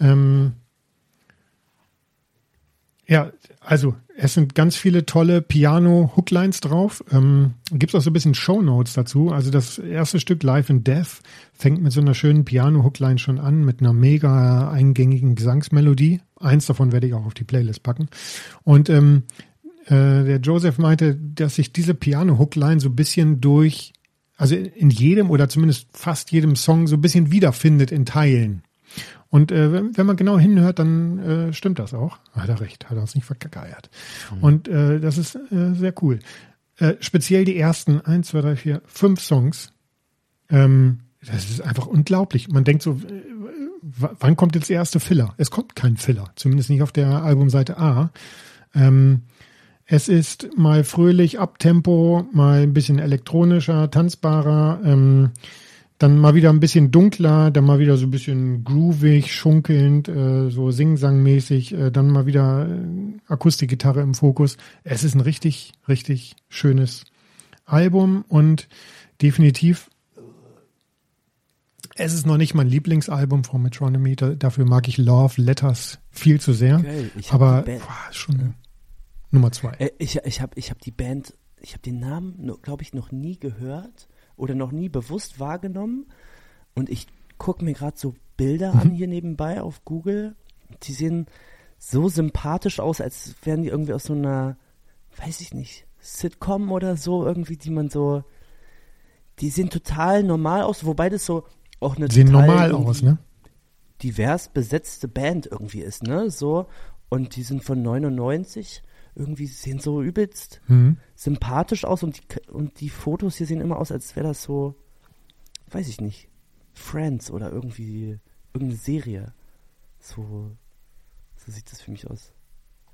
Ähm, ja, also es sind ganz viele tolle Piano-Hooklines drauf. Ähm, Gibt es auch so ein bisschen Shownotes dazu. Also das erste Stück Life and Death fängt mit so einer schönen Piano-Hookline schon an, mit einer mega eingängigen Gesangsmelodie. Eins davon werde ich auch auf die Playlist packen. Und ähm, äh, der Joseph meinte, dass sich diese Piano-Hookline so ein bisschen durch, also in jedem oder zumindest fast jedem Song so ein bisschen wiederfindet in Teilen. Und äh, wenn, wenn man genau hinhört, dann äh, stimmt das auch. Hat er recht, hat er uns nicht vergeiert. Und äh, das ist äh, sehr cool. Äh, speziell die ersten eins, zwei, drei, vier, fünf Songs. Ähm, das ist einfach unglaublich. Man denkt so, wann kommt jetzt der erste Filler? Es kommt kein Filler, zumindest nicht auf der Albumseite A. Ähm, es ist mal fröhlich, Abtempo, mal ein bisschen elektronischer, tanzbarer, ähm, dann mal wieder ein bisschen dunkler, dann mal wieder so ein bisschen groovig, schunkelnd, äh, so singsangmäßig, äh, dann mal wieder äh, Akustikgitarre im Fokus. Es ist ein richtig, richtig schönes Album und definitiv es ist noch nicht mein Lieblingsalbum von Metronomy. Da, dafür mag ich Love Letters viel zu sehr. Hab Aber boah, schon Nummer zwei. Äh, ich ich habe ich hab die Band, ich habe den Namen, glaube ich, noch nie gehört oder noch nie bewusst wahrgenommen. Und ich gucke mir gerade so Bilder Mhm. an hier nebenbei auf Google. Die sehen so sympathisch aus, als wären die irgendwie aus so einer, weiß ich nicht, Sitcom oder so, irgendwie, die man so. Die sehen total normal aus, wobei das so auch eine Sehen total normal aus, ne? divers besetzte Band irgendwie ist, ne? So. Und die sind von 99. Irgendwie sehen so übelst Mhm. sympathisch aus und die, und die Fotos hier sehen immer aus, als wäre das so, weiß ich nicht, Friends oder irgendwie irgendeine Serie. So, so sieht das für mich aus.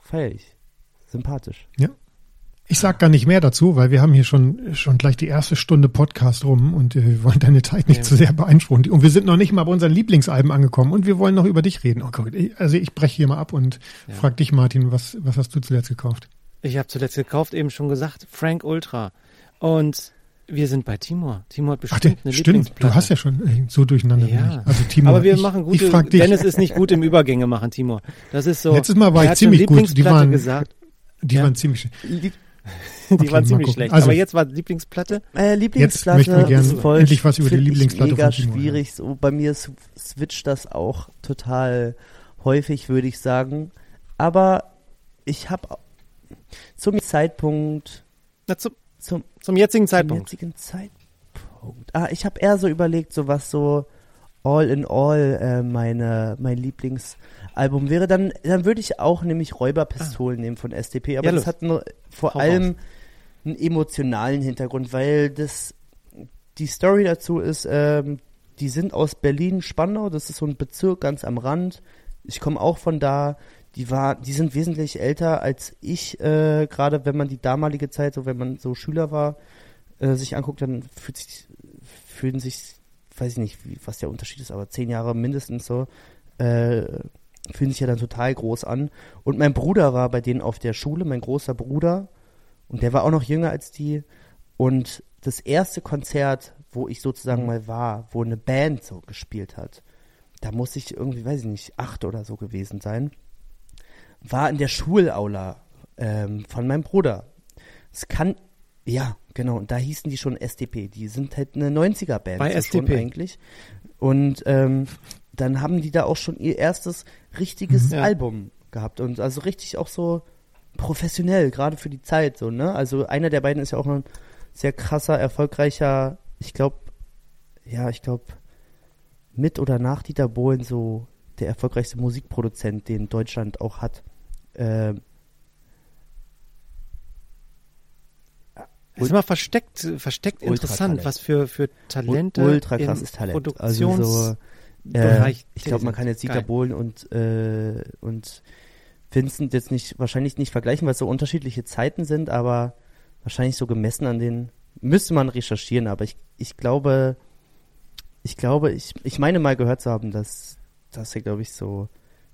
Feier ich. Sympathisch. Ich sag gar nicht mehr dazu, weil wir haben hier schon, schon gleich die erste Stunde Podcast rum und äh, wir wollen deine Zeit nicht Ja. zu sehr beeinflussen. Und wir sind noch nicht mal bei unseren Lieblingsalben angekommen und wir wollen noch über dich reden. Oh Gott, ich- also ich breche hier mal ab und Ja. frag dich, Martin, was, was hast du zuletzt gekauft? Ich habe zuletzt gekauft, eben schon gesagt, Frank Ultra. Und wir sind bei Timur. Timur hat Ach, bestimmt der, eine stimmt, du hast ja schon äh, so durcheinander. Ja. ich. Also Timo, Aber wir ich, machen ich gute. frag dich, Dennis ist nicht gut im Übergänge machen, Timur. Das ist so. Letztes Mal war ich ziemlich gut. Die waren- gesagt. die ja. waren ziemlich schön. (laughs) Die Okay, waren mal ziemlich gucken. schlecht. Also- Aber jetzt war Lieblingsplatte. äh, Lieblingsplatte möchten wir gerne ist voll, endlich was über die Lieblingsplatte mega von hören. schwierig. So, bei mir sw- switcht das auch total häufig, würde ich sagen. Aber ich habe zum Zeitpunkt, Na, zum, zum, zum jetzigen zum Zeitpunkt. jetzigen Zeitpunkt, Punkt. Ah, ich habe eher so überlegt, so was so all in all äh, meine mein Lieblingsalbum wäre. Dann dann würde ich auch nämlich Räuberpistolen ah. nehmen von SDP. Aber ja, das hat nur, vor Hau allem raus. einen emotionalen Hintergrund, weil das die Story dazu ist, ähm, die sind aus Berlin-Spandau. Das ist so ein Bezirk ganz am Rand. Ich komme auch von da die war, die sind wesentlich älter als ich, äh, gerade wenn man die damalige Zeit, so wenn man so Schüler war, äh, sich anguckt, dann fühlt sich, fühlen sich, weiß ich nicht, wie, was der Unterschied ist, aber zehn Jahre mindestens so, äh, fühlen sich ja dann total groß an. Und mein Bruder war bei denen auf der Schule, mein großer Bruder, und der war auch noch jünger als die. Und das erste Konzert, wo ich sozusagen mal war, wo eine Band so gespielt hat, da muss ich irgendwie, weiß ich nicht, acht oder so gewesen sein war in der Schulaula ähm, von meinem Bruder. Es kann, ja, genau, und da hießen die schon SDP. Die sind halt eine 90er-Band. Bei so SDP. eigentlich. Und ähm, dann haben die da auch schon ihr erstes richtiges ja. Album gehabt. Und also richtig auch so professionell, gerade für die Zeit, so, ne? Also einer der beiden ist ja auch ein sehr krasser, erfolgreicher, ich glaube, ja, ich glaube, mit oder nach Dieter Bohlen so der erfolgreichste Musikproduzent, den Deutschland auch hat. Äh, ist immer versteckt, versteckt interessant, was für, für Talente. Ultra krasses Talent. Also so, äh, ich glaube, man kann jetzt Dieter Bohlen und, äh, und Vincent jetzt nicht, wahrscheinlich nicht vergleichen, weil es so unterschiedliche Zeiten sind, aber wahrscheinlich so gemessen an den, müsste man recherchieren, aber ich, ich glaube, ich glaube, ich, ich meine mal gehört zu haben, dass, dass er, glaube ich, so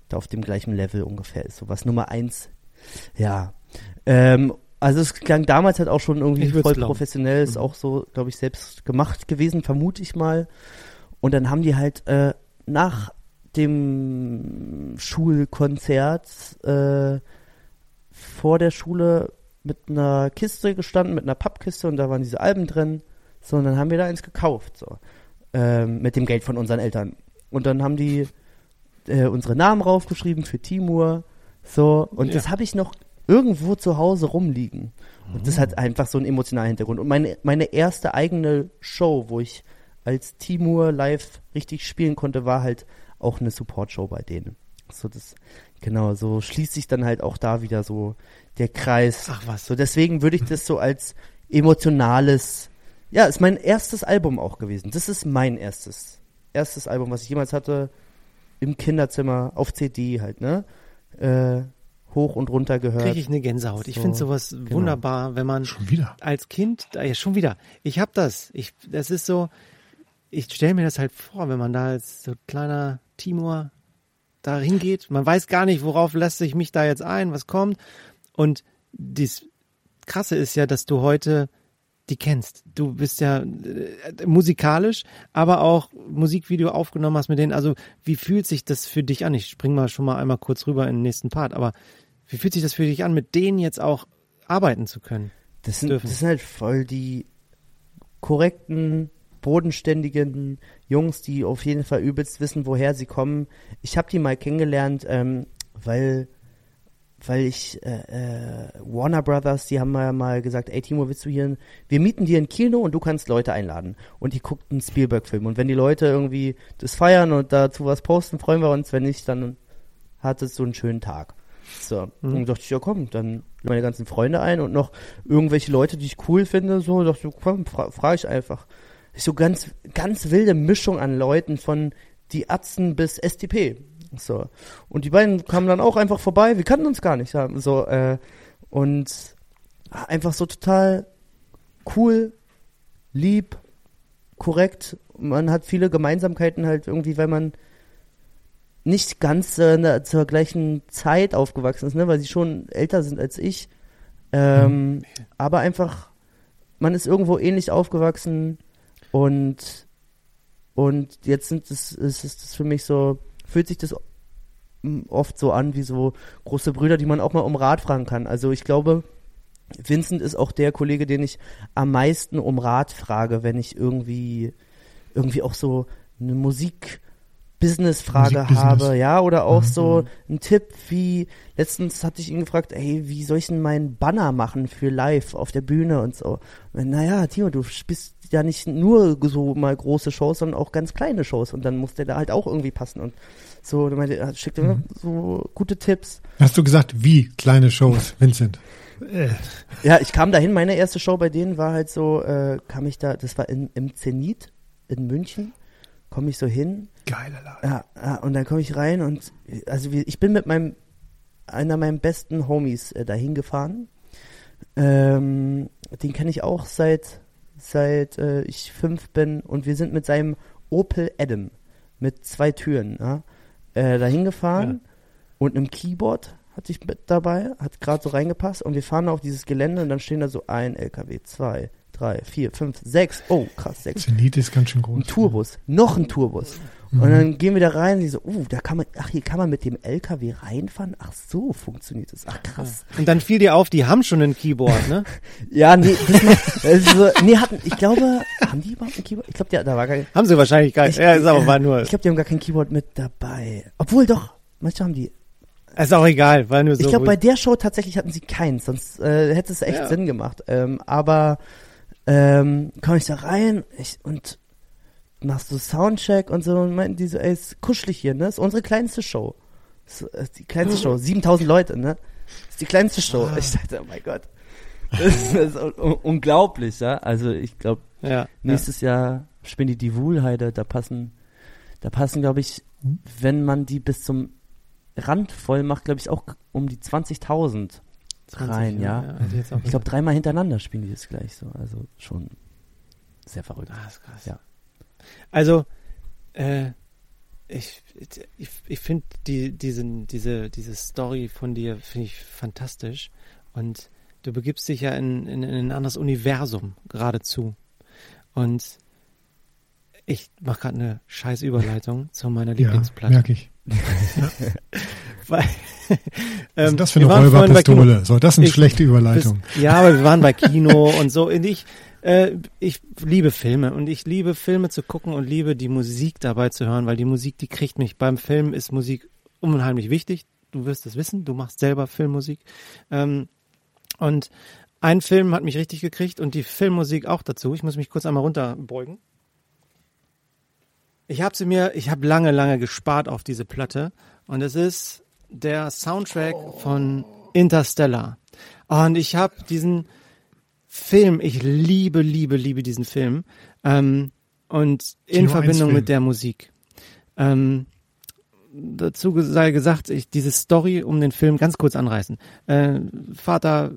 da auf dem gleichen Level ungefähr ist. So was Nummer eins. Ja. Ähm, also es klang damals halt auch schon irgendwie voll glauben. professionell, ist mhm. auch so, glaube ich, selbst gemacht gewesen, vermute ich mal. Und dann haben die halt äh, nach dem Schulkonzert äh, vor der Schule mit einer Kiste gestanden, mit einer Pappkiste und da waren diese Alben drin. So, und dann haben wir da eins gekauft, so. Ähm, mit dem Geld von unseren Eltern. Und dann haben die äh, unsere Namen raufgeschrieben für Timur. So, und ja. das habe ich noch irgendwo zu Hause rumliegen. Und oh. das hat einfach so einen emotionalen Hintergrund. Und meine, meine erste eigene Show, wo ich als Timur live richtig spielen konnte, war halt auch eine Support-Show bei denen. So, das, genau, so schließt sich dann halt auch da wieder so der Kreis. Ach was. So, deswegen würde ich das so als emotionales, ja, ist mein erstes Album auch gewesen. Das ist mein erstes, erstes Album, was ich jemals hatte im Kinderzimmer auf CD halt, ne? Äh, hoch und runter gehört. Kriege ich eine Gänsehaut. Ich finde sowas genau. wunderbar, wenn man schon wieder als Kind, ja schon wieder. Ich hab das. Ich, das ist so. Ich stelle mir das halt vor, wenn man da als so kleiner Timur da hingeht. Man weiß gar nicht, worauf lässt sich mich da jetzt ein, was kommt. Und das Krasse ist ja, dass du heute die kennst. Du bist ja äh, musikalisch, aber auch Musikvideo aufgenommen hast mit denen. Also wie fühlt sich das für dich an? Ich spring mal schon mal einmal kurz rüber in den nächsten Part, aber wie fühlt sich das für dich an, mit denen jetzt auch arbeiten zu können? Das sind, das sind halt voll die korrekten, bodenständigen Jungs, die auf jeden Fall übelst wissen, woher sie kommen. Ich habe die mal kennengelernt, ähm, weil weil ich äh, äh, Warner Brothers, die haben mal, mal gesagt, ey Timo, willst du hier, wir mieten dir ein Kino und du kannst Leute einladen. Und die guckt einen Spielberg-Film. Und wenn die Leute irgendwie das feiern und dazu was posten, freuen wir uns. Wenn nicht, dann hat es so einen schönen Tag. So, mhm. und dachte ich, ja komm, dann meine ganzen Freunde ein und noch irgendwelche Leute, die ich cool finde, so, dachte ich, komm, fra frage ich einfach. So ganz, ganz wilde Mischung an Leuten von die Atzen bis STP. So. Und die beiden kamen dann auch einfach vorbei, wir kannten uns gar nicht. So, äh, und einfach so total cool, lieb, korrekt. Man hat viele Gemeinsamkeiten halt irgendwie, weil man nicht ganz äh, zur gleichen Zeit aufgewachsen ist, ne, weil sie schon älter sind als ich. Ähm, mhm. Aber einfach, man ist irgendwo ähnlich aufgewachsen und und jetzt sind es, ist es für mich so, fühlt sich das oft so an wie so große Brüder, die man auch mal um Rat fragen kann. Also ich glaube, Vincent ist auch der Kollege, den ich am meisten um Rat frage, wenn ich irgendwie, irgendwie auch so eine Musik Business-Frage Musikbusiness. habe, ja, oder auch Mhm. so ein Tipp wie, letztens hatte ich ihn gefragt, ey, wie soll ich denn meinen Banner machen für live auf der Bühne und so. Und, naja, Timo, du bist ja nicht nur so mal große Shows, sondern auch ganz kleine Shows und dann muss der da halt auch irgendwie passen und so, er schickt mir Mhm. so gute Tipps. Hast du gesagt, wie kleine Shows, Vincent? Ja, ich kam dahin, meine erste Show bei denen war halt so, äh, kam ich da, das war in, im Zenit in München, komme ich so hin, Geiler Laden. Ja, und dann komme ich rein und also wie, ich bin mit meinem einer meiner besten Homies äh, dahin gefahren. Ähm, den kenne ich auch seit seit äh, ich fünf bin und wir sind mit seinem Opel Adam mit zwei Türen ja, äh, dahin gefahren und einem Keyboard hatte ich mit dabei, hat gerade so reingepasst und wir fahren auf dieses Gelände und dann stehen da so ein LKW, zwei, drei, vier, fünf, sechs, oh krass, sechs Zenit ist ganz schön groß. ein Tourbus, noch ein Tourbus. Und dann gehen wir da rein, die so, uh, da kann man, ach, hier kann man mit dem LKW reinfahren. Ach so, funktioniert das. Ach krass. Und dann fiel dir auf, die haben schon ein Keyboard, ne? (laughs) Ja, nee, das macht, also, nee, hatten, ich glaube, haben die überhaupt ein Keyboard? Ich glaube, da war gar haben sie wahrscheinlich gar nicht. ich, Ja, ist aber war nur. ich glaube, die haben gar kein Keyboard mit dabei. Obwohl doch, manche haben die. Ist auch egal, war nur so. Ich glaube, bei der Show tatsächlich hatten sie keins, sonst äh, hätte es echt Ja. Sinn gemacht. Ähm, aber ähm, komme ich da rein ich, und machst du Soundcheck und so und meinten die so, ey, ist kuschelig hier, ne? Ist unsere kleinste Show. Ist, ist die kleinste Show, (laughs) 7000 Leute, ne? Ist die kleinste Show. Ich dachte, oh mein Gott. (laughs) Das ist un unglaublich, ja? Also ich glaube, ja, ja. nächstes Jahr spielen die die Wuhlheide, da passen, da passen, glaube ich, wenn man die bis zum Rand voll macht, glaube ich, auch um die 20.000 rein, ja. hätte ich jetzt auch Ich glaube, dreimal hintereinander spielen die das gleich so. Also schon sehr verrückt. Ah, ist krass. Ja. Also, äh, ich, ich, ich finde die, diesen, diese, diese Story von dir finde ich fantastisch. Und du begibst dich ja in, in, in ein anderes Universum geradezu. Und ich mache gerade eine scheiß Überleitung (laughs) zu meiner Ja, Lieblingsplatte. merke ich. (laughs) Weil, Was ähm, ist das für eine Räuberpistole? So, das ist eine Ich- schlechte Überleitung. Bis, (laughs) ja, aber wir waren bei Kino und so. Und ich, äh, ich liebe Filme und ich liebe Filme zu gucken und liebe die Musik dabei zu hören, weil die Musik, die kriegt mich. Beim Film ist Musik unheimlich wichtig. Du wirst es wissen, du machst selber Filmmusik. Ähm, und ein Film hat mich richtig gekriegt und die Filmmusik auch dazu. Ich muss mich kurz einmal runterbeugen. Ich habe sie mir, ich habe lange, lange gespart auf diese Platte und es ist der Soundtrack von Interstellar. Und ich habe diesen Film, ich liebe, liebe, liebe diesen Film ähm, und in Kino Verbindung 1 Film. mit der Musik. Ähm, dazu sei gesagt, ich diese Story um den Film ganz kurz anreißen. Äh, Vater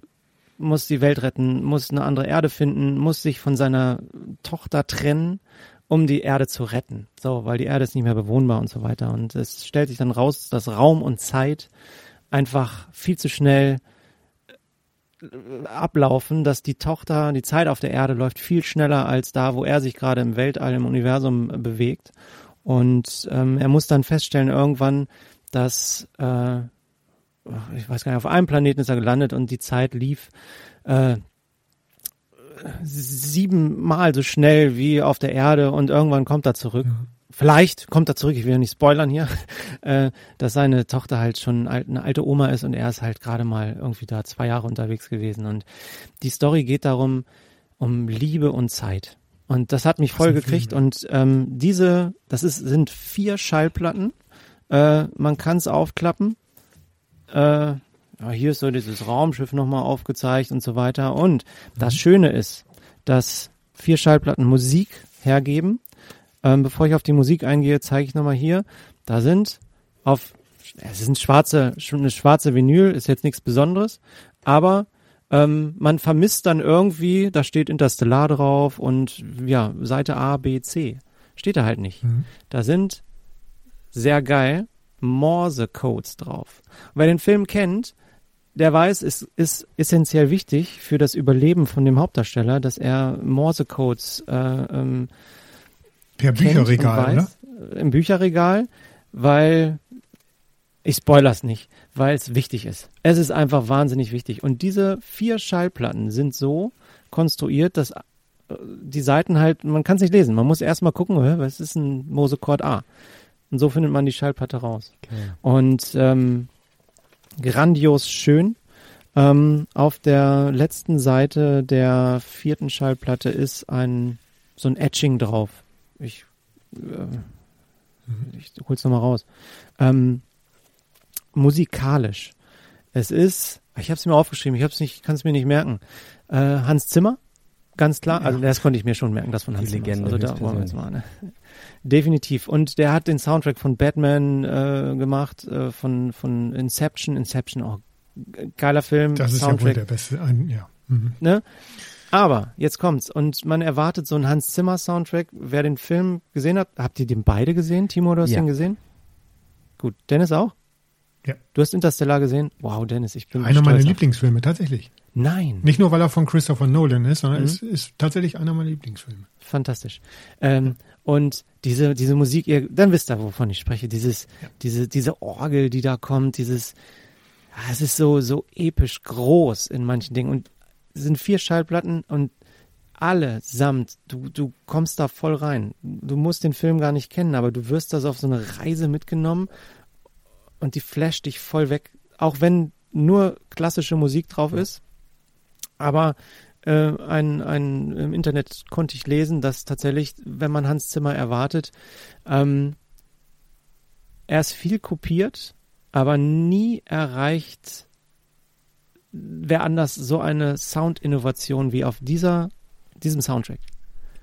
muss die Welt retten, muss eine andere Erde finden, muss sich von seiner Tochter trennen, um die Erde zu retten. So, weil die Erde ist nicht mehr bewohnbar und so weiter. Und es stellt sich dann raus, dass Raum und Zeit einfach viel zu schnell ablaufen, dass die Tochter, die Zeit auf der Erde läuft viel schneller als da, wo er sich gerade im Weltall, im Universum äh, bewegt. Und ähm, er muss dann feststellen irgendwann, dass äh, ich weiß gar nicht, auf einem Planeten ist er gelandet und die Zeit lief äh, siebenmal so schnell wie auf der Erde und irgendwann kommt er zurück. Vielleicht kommt er zurück, ich will ja nicht spoilern hier, (laughs) äh, dass seine Tochter halt schon eine alte Oma ist und er ist halt gerade mal irgendwie da zwei Jahre unterwegs gewesen. Und die Story geht darum, um Liebe und Zeit. Und das hat mich voll gekriegt. Film. Und ähm, diese, das ist, sind vier Schallplatten. Äh, man kann es aufklappen. Äh, ja, hier ist so dieses Raumschiff nochmal aufgezeigt und so weiter. Und das Schöne ist, dass vier Schallplatten Musik hergeben. Ähm, bevor ich auf die Musik eingehe, zeige ich nochmal hier. Da sind auf, es sind schwarze, schon eine schwarze Vinyl, ist jetzt nichts Besonderes, aber ähm, man vermisst dann irgendwie, da steht Interstellar drauf und ja, Seite A, B, C. Steht da halt nicht. Mhm. Da sind sehr geil Morse-Codes drauf. Und wer den Film kennt, der weiß, es ist essentiell wichtig für das Überleben von dem Hauptdarsteller, dass er Morse-Codes äh, ähm, Per kennt Bücherregal, und ne? weiß, äh, Im Bücherregal, weil ich spoiler's nicht, weil es wichtig ist. Es ist einfach wahnsinnig wichtig. Und diese vier Schallplatten sind so konstruiert, dass äh, die Seiten halt, man kann es nicht lesen. Man muss erstmal gucken, was ist ein Mosecode A? Und so findet man die Schallplatte raus. Okay. Und ähm, grandios schön. Ähm, auf der letzten Seite der vierten Schallplatte ist ein so ein Etching drauf. Ich, äh, ich hol's nochmal raus. Ähm, musikalisch. Es ist, ich habe es mir aufgeschrieben, ich hab's nicht, kann es mir nicht merken. Äh, Hans Zimmer, ganz klar. Also das konnte ich mir schon merken, das von Hans. Legende Also da wollen wir jetzt mal. Ne? Definitiv. Und der hat den Soundtrack von Batman äh, gemacht, äh, von von Inception. Inception auch g- geiler Film. Das ist ja wohl Soundtrack. der beste. Ein, ja. Mhm. ne? Aber jetzt kommt's und man erwartet so einen Hans Zimmer Soundtrack. Wer den Film gesehen hat, habt ihr den beide gesehen? Timo, du hast Ja. den gesehen? Gut, Dennis auch? Ja. Du hast Interstellar gesehen? Wow, Dennis, ich bin Einer meiner Lieblingsfilme, tatsächlich. Nein, Nicht nur, weil er von Christopher Nolan ist, sondern Mhm. es ist tatsächlich einer meiner Lieblingsfilme. fantastisch. Ähm, und diese diese Musik, ihr, dann wisst ihr, wovon ich spreche. Dieses diese diese Orgel, die da kommt, dieses ah, es ist so so episch groß in manchen Dingen und sind vier Schallplatten und alle samt, du, du kommst da voll rein. Du musst den Film gar nicht kennen, aber du wirst da so auf so eine Reise mitgenommen und die flasht dich voll weg, auch wenn nur klassische Musik drauf ist. Aber äh, ein, ein, im Internet konnte ich lesen, dass tatsächlich, wenn man Hans Zimmer erwartet, ähm, er ist viel kopiert, aber nie erreicht wer anders so eine Soundinnovation wie auf dieser, diesem Soundtrack.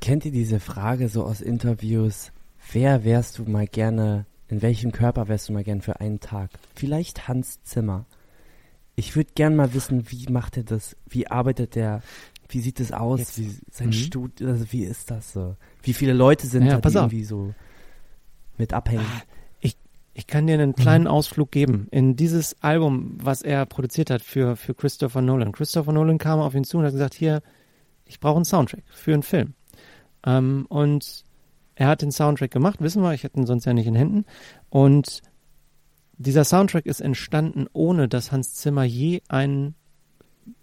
Kennt ihr diese Frage so aus Interviews? Wer wärst du mal gerne, in welchem Körper wärst du mal gern für einen Tag? Vielleicht Hans Zimmer. Ich würde gern mal wissen, wie macht er das? Wie arbeitet er? Wie sieht es aus? Jetzt- Wie, sein Mhm. Studio, also wie ist das so? Wie viele Leute sind Ja, da, die auf. irgendwie so mit abhängen? Ich kann dir einen kleinen Ausflug geben in dieses Album, was er produziert hat für, für Christopher Nolan. Christopher Nolan kam auf ihn zu und hat gesagt, hier, ich brauche einen Soundtrack für einen Film. Ähm, und er hat den Soundtrack gemacht, wissen wir, ich hätte ihn sonst ja nicht in Händen. Und dieser Soundtrack ist entstanden, ohne dass Hans Zimmer je ein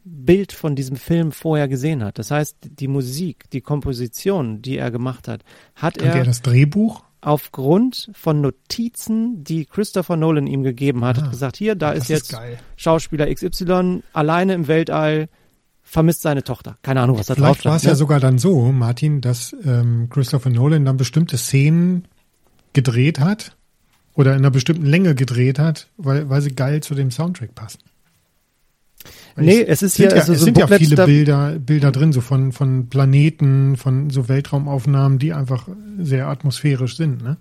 Bild von diesem Film vorher gesehen hat. Das heißt, die Musik, die Komposition, die er gemacht hat, hat Kannte er er das Drehbuch? Aufgrund von Notizen, die Christopher Nolan ihm gegeben hat, Ah. hat gesagt, hier, da ist jetzt geil. Schauspieler XY alleine im Weltall, vermisst seine Tochter. Keine Ahnung, was da drauf Vielleicht war es stand. ja ne? sogar dann so, Martin, dass ähm, Christopher Nolan dann bestimmte Szenen gedreht hat oder in einer bestimmten Länge gedreht hat, weil, weil sie geil zu dem Soundtrack passen. Nee, es ist sind hier ja, also es so sind ja Booklet viele da- Bilder, Bilder drin, so von, von Planeten, von so Weltraumaufnahmen, die einfach sehr atmosphärisch sind. Ne?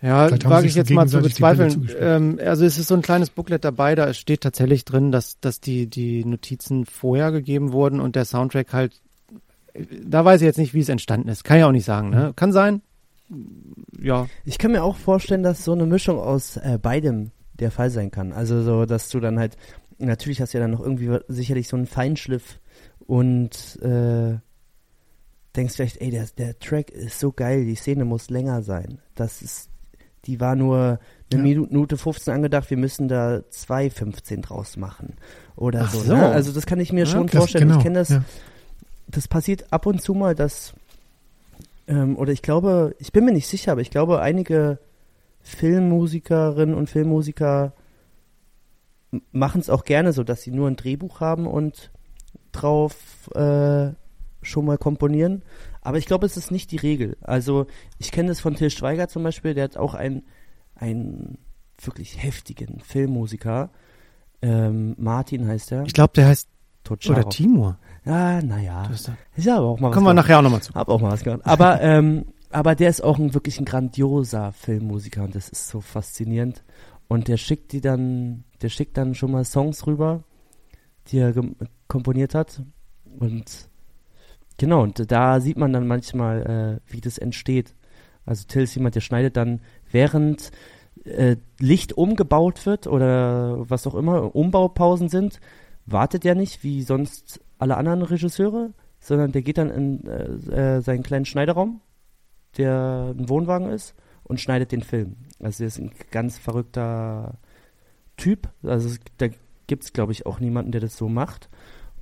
Ja, wage ich jetzt mal zu bezweifeln. Ähm, also es ist so ein kleines Booklet dabei, da steht tatsächlich drin, dass, dass die, die Notizen vorher gegeben wurden und der Soundtrack halt, da weiß ich jetzt nicht, wie es entstanden ist. Kann ja auch nicht sagen, ne? Kann sein. Ja, Ich kann mir auch vorstellen, dass so eine Mischung aus äh, beidem der Fall sein kann. Also so, dass du dann halt, natürlich hast du ja dann noch irgendwie sicherlich so einen Feinschliff und äh, denkst vielleicht, ey, der, der Track ist so geil, die Szene muss länger sein. Das ist, die war nur eine Ja. Minute 15 angedacht, wir müssen da 2,15 draus machen. Oder so. so. Ne? Also das kann ich mir schon Das- vorstellen. genau, ich kenne das ja. das passiert ab und zu mal, dass, ähm, oder ich glaube, ich bin mir nicht sicher, aber ich glaube, einige Filmmusikerinnen und Filmmusiker machen es auch gerne so, dass sie nur ein Drehbuch haben und drauf äh, schon mal komponieren. Aber ich glaube, es ist nicht die Regel. Also ich kenne das von Till Schweiger zum Beispiel, der hat auch einen, einen wirklich heftigen Filmmusiker. Ähm, Martin heißt er. ich glaube, der heißt, Totscharov. oder Timur. Ja, naja. Ist- ja aber auch mal was Kommen wir nachher auch nochmal zu. Hab auch mal was gemacht. Aber, (laughs) ähm, aber der ist auch ein wirklich ein grandioser Filmmusiker und das ist so faszinierend. Und der schickt die dann, der schickt dann schon mal Songs rüber, die er komponiert hat. Und genau, und da sieht man dann manchmal, äh, wie das entsteht. Also Till ist jemand, der schneidet dann, während äh, Licht umgebaut wird oder was auch immer, Umbaupausen sind, wartet er nicht wie sonst alle anderen Regisseure, sondern der geht dann in äh, äh, seinen kleinen Schneiderraum, der ein Wohnwagen ist, und schneidet den Film. Also er ist ein ganz verrückter Typ. Also es, da gibt es, glaube ich, auch niemanden, der das so macht.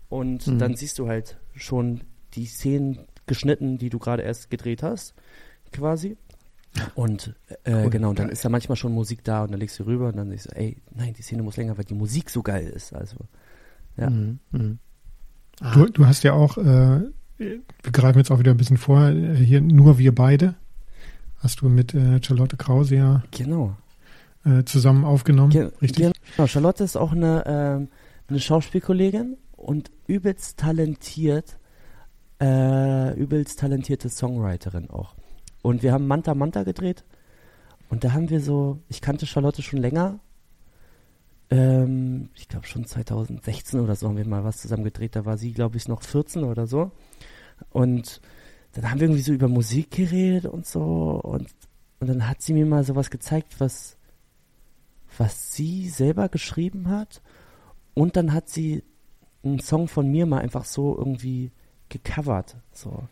Und Mhm. dann siehst du halt schon die Szenen geschnitten, die du gerade erst gedreht hast, quasi. Und äh, Cool. genau, und dann ist da manchmal schon Musik da und dann legst du rüber und dann denkst du, ey, nein, die Szene muss länger, weil die Musik so geil ist. Also, ja. Mhm. Mhm. Ah, Du, du hast ja auch, äh, wir greifen jetzt auch wieder ein bisschen vor, äh, hier nur wir beide. Hast du mit äh, Charlotte Krause ja Genau. Äh, zusammen aufgenommen, Ge richtig? Genau, Charlotte ist auch eine, ähm, eine Schauspielkollegin und übelst talentiert, äh, übelst talentierte Songwriterin auch. Und wir haben Manta Manta gedreht und da haben wir so, ich kannte Charlotte schon länger, ähm, ich glaube schon 2016 oder so haben wir mal was zusammen gedreht, da war sie, glaube ich, noch 14 oder so. Und dann haben wir irgendwie so über Musik geredet und so und, und dann hat sie mir mal sowas gezeigt, was was sie selber geschrieben hat. Und dann hat sie einen Song von mir mal einfach so irgendwie gecovert. So.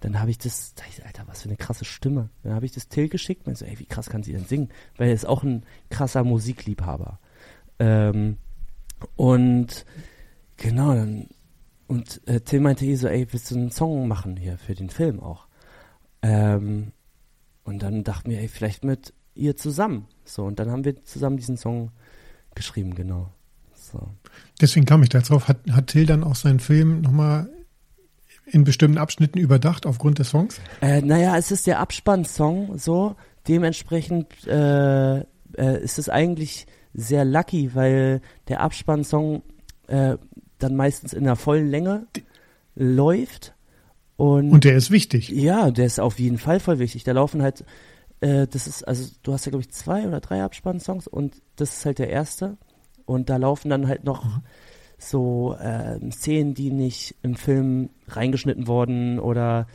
Dann habe ich das, da ich, Alter, was für eine krasse Stimme. Dann habe ich das Till geschickt und so, ey, wie krass kann sie denn singen? Weil er ist auch ein krasser Musikliebhaber. Ähm, und genau, dann, und äh, Till meinte eh so, ey, willst du einen Song machen hier für den Film auch? Ähm, und dann dachten wir, ey, vielleicht mit ihr zusammen. So, und dann haben wir zusammen diesen Song geschrieben, genau. So. Deswegen kam ich da jetzt drauf. Hat, hat Till dann auch seinen Film nochmal in bestimmten Abschnitten überdacht aufgrund des Songs? Äh, naja, es ist der Abspannsong, so. Dementsprechend äh, äh, ist es eigentlich sehr lucky, weil der Abspannsong äh, dann meistens in der vollen Länge läuft. Und, Und der ist wichtig. ja, der ist auf jeden Fall voll wichtig. Da laufen halt, äh, das ist, also du hast ja, glaube ich, zwei oder drei Abspannsongs und das ist halt der erste. Und da laufen dann halt noch so äh, Szenen, die nicht im Film reingeschnitten wurden oder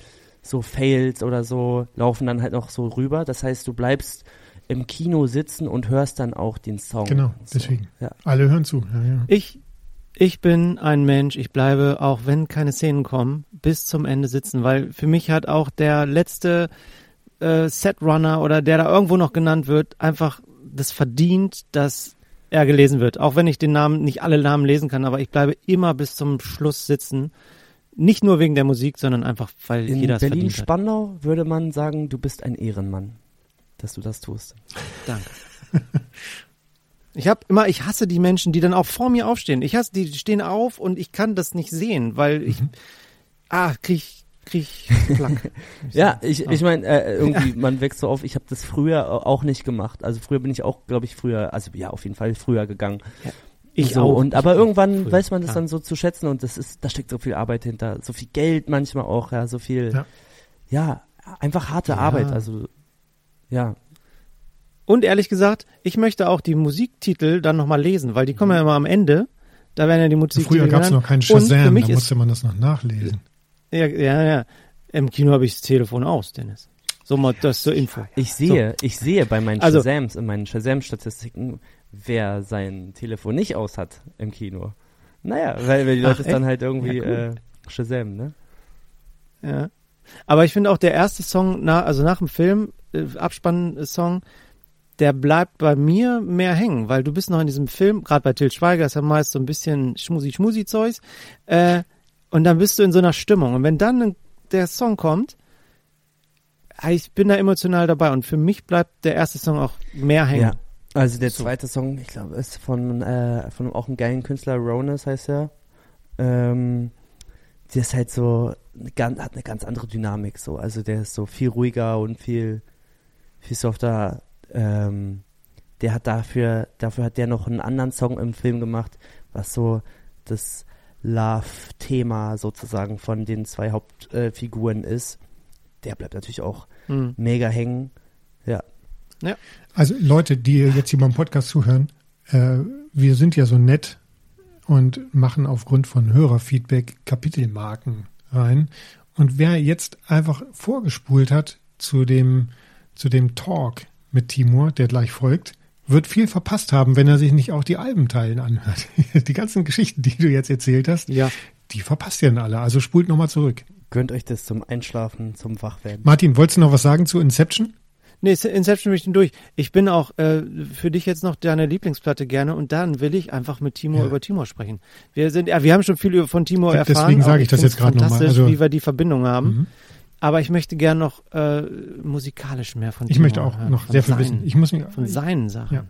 so Fails oder so, laufen dann halt noch so rüber. Das heißt, du bleibst im Kino sitzen und hörst dann auch den Song. Genau, So, deswegen. Ja. Alle hören zu. Ja, ja. Ich, ich bin ein Mensch, ich bleibe, auch wenn keine Szenen kommen, bis zum Ende sitzen, weil für mich hat auch der letzte äh, Setrunner oder der da irgendwo noch genannt wird, einfach das verdient, dass er gelesen wird. Auch wenn ich den Namen, nicht alle Namen lesen kann, aber ich bleibe immer bis zum Schluss sitzen. Nicht nur wegen der Musik, sondern einfach, weil In jeder es verdient hat. Berlin-Spandau würde man sagen, du bist ein Ehrenmann, dass du das tust. Danke. (laughs) Ich habe immer, ich hasse die Menschen, die dann auch vor mir aufstehen. Ich hasse die, die stehen auf und ich kann das nicht sehen, weil ich, ah, krieg, krieg Plack. (laughs) Ja, ich, ich meine, äh, (laughs) irgendwie, man wächst so auf, ich habe das früher auch nicht gemacht. Also früher bin ich auch, glaube ich, früher, also ja, auf jeden Fall früher gegangen. Ich so, auch. Und aber irgendwann Früher, weiß man das ja. dann so zu schätzen und das ist, da steckt so viel Arbeit hinter, so viel Geld manchmal auch, ja, so viel, Ja. ja, einfach harte Ja. Arbeit, also ja, Und ehrlich gesagt, ich möchte auch die Musiktitel dann nochmal lesen, weil die kommen ja immer am Ende. Da werden ja die Musiktitel Früher gab es noch keinen Shazam, da musste man das noch nachlesen. Ja, ja, ja. Im Kino habe ich das Telefon aus, Dennis. So mal das zur Info. ich sehe, ich sehe bei meinen Also- Shazams, in meinen Shazam-Statistiken, wer sein Telefon nicht aus hat im Kino. Naja, weil, weil die Ach, Leute es dann halt irgendwie Ja, cool. äh, Shazam, ne? Ja. Aber ich finde auch der erste Song, na, also nach dem Film, äh, Abspann-Song, der bleibt bei mir mehr hängen, weil du bist noch in diesem Film, gerade bei Till Schweiger ist ja meist so ein bisschen Schmusi-Schmusi-Zeugs, äh, und dann bist du in so einer Stimmung. Und wenn dann der Song kommt, ah, ich bin da emotional dabei und für mich bleibt der erste Song auch mehr hängen. Ja. Also der zweite Song, ich glaube, ist von, äh, von auch einem geilen Künstler, Ronas heißt er. Ähm, der ist halt so, eine ganz, hat eine ganz andere Dynamik so. Also der ist so viel ruhiger und viel, viel softer. Ähm, der hat dafür, dafür hat der noch einen anderen Song im Film gemacht, was so das Love-Thema sozusagen von den zwei Hauptfiguren äh, ist. Der bleibt natürlich auch Hm. mega hängen. Ja. Also Leute, die jetzt hier beim Podcast zuhören, äh, wir sind ja so nett und machen aufgrund von Hörerfeedback Kapitelmarken rein. Und wer jetzt einfach vorgespult hat zu dem, zu dem Talk mit Timur, der gleich folgt, wird viel verpasst haben, wenn er sich nicht auch die Albenteilen anhört. (laughs) Die ganzen Geschichten, die du jetzt erzählt hast, Ja. die verpasst ihr dann alle. Also spult nochmal zurück. Gönnt euch das zum Einschlafen, zum Wachwerden. Martin, wolltest du noch was sagen zu Inception? Nee, Inception bin ich durch. Ich bin auch äh, für dich jetzt noch deine Lieblingsplatte gerne und dann will ich einfach mit Timo Ja. über Timo sprechen. Wir sind, ja, wir haben schon viel über- von Timo Ja, erfahren. deswegen sage ich das jetzt gerade noch mal. fantastisch, Also- wie wir die Verbindung haben. Mhm. Aber ich möchte gern noch äh, musikalisch mehr von Ich Timo möchte auch hören, noch sehr viel seinen, wissen. Ich muss mir, Von seinen Sachen. Ja.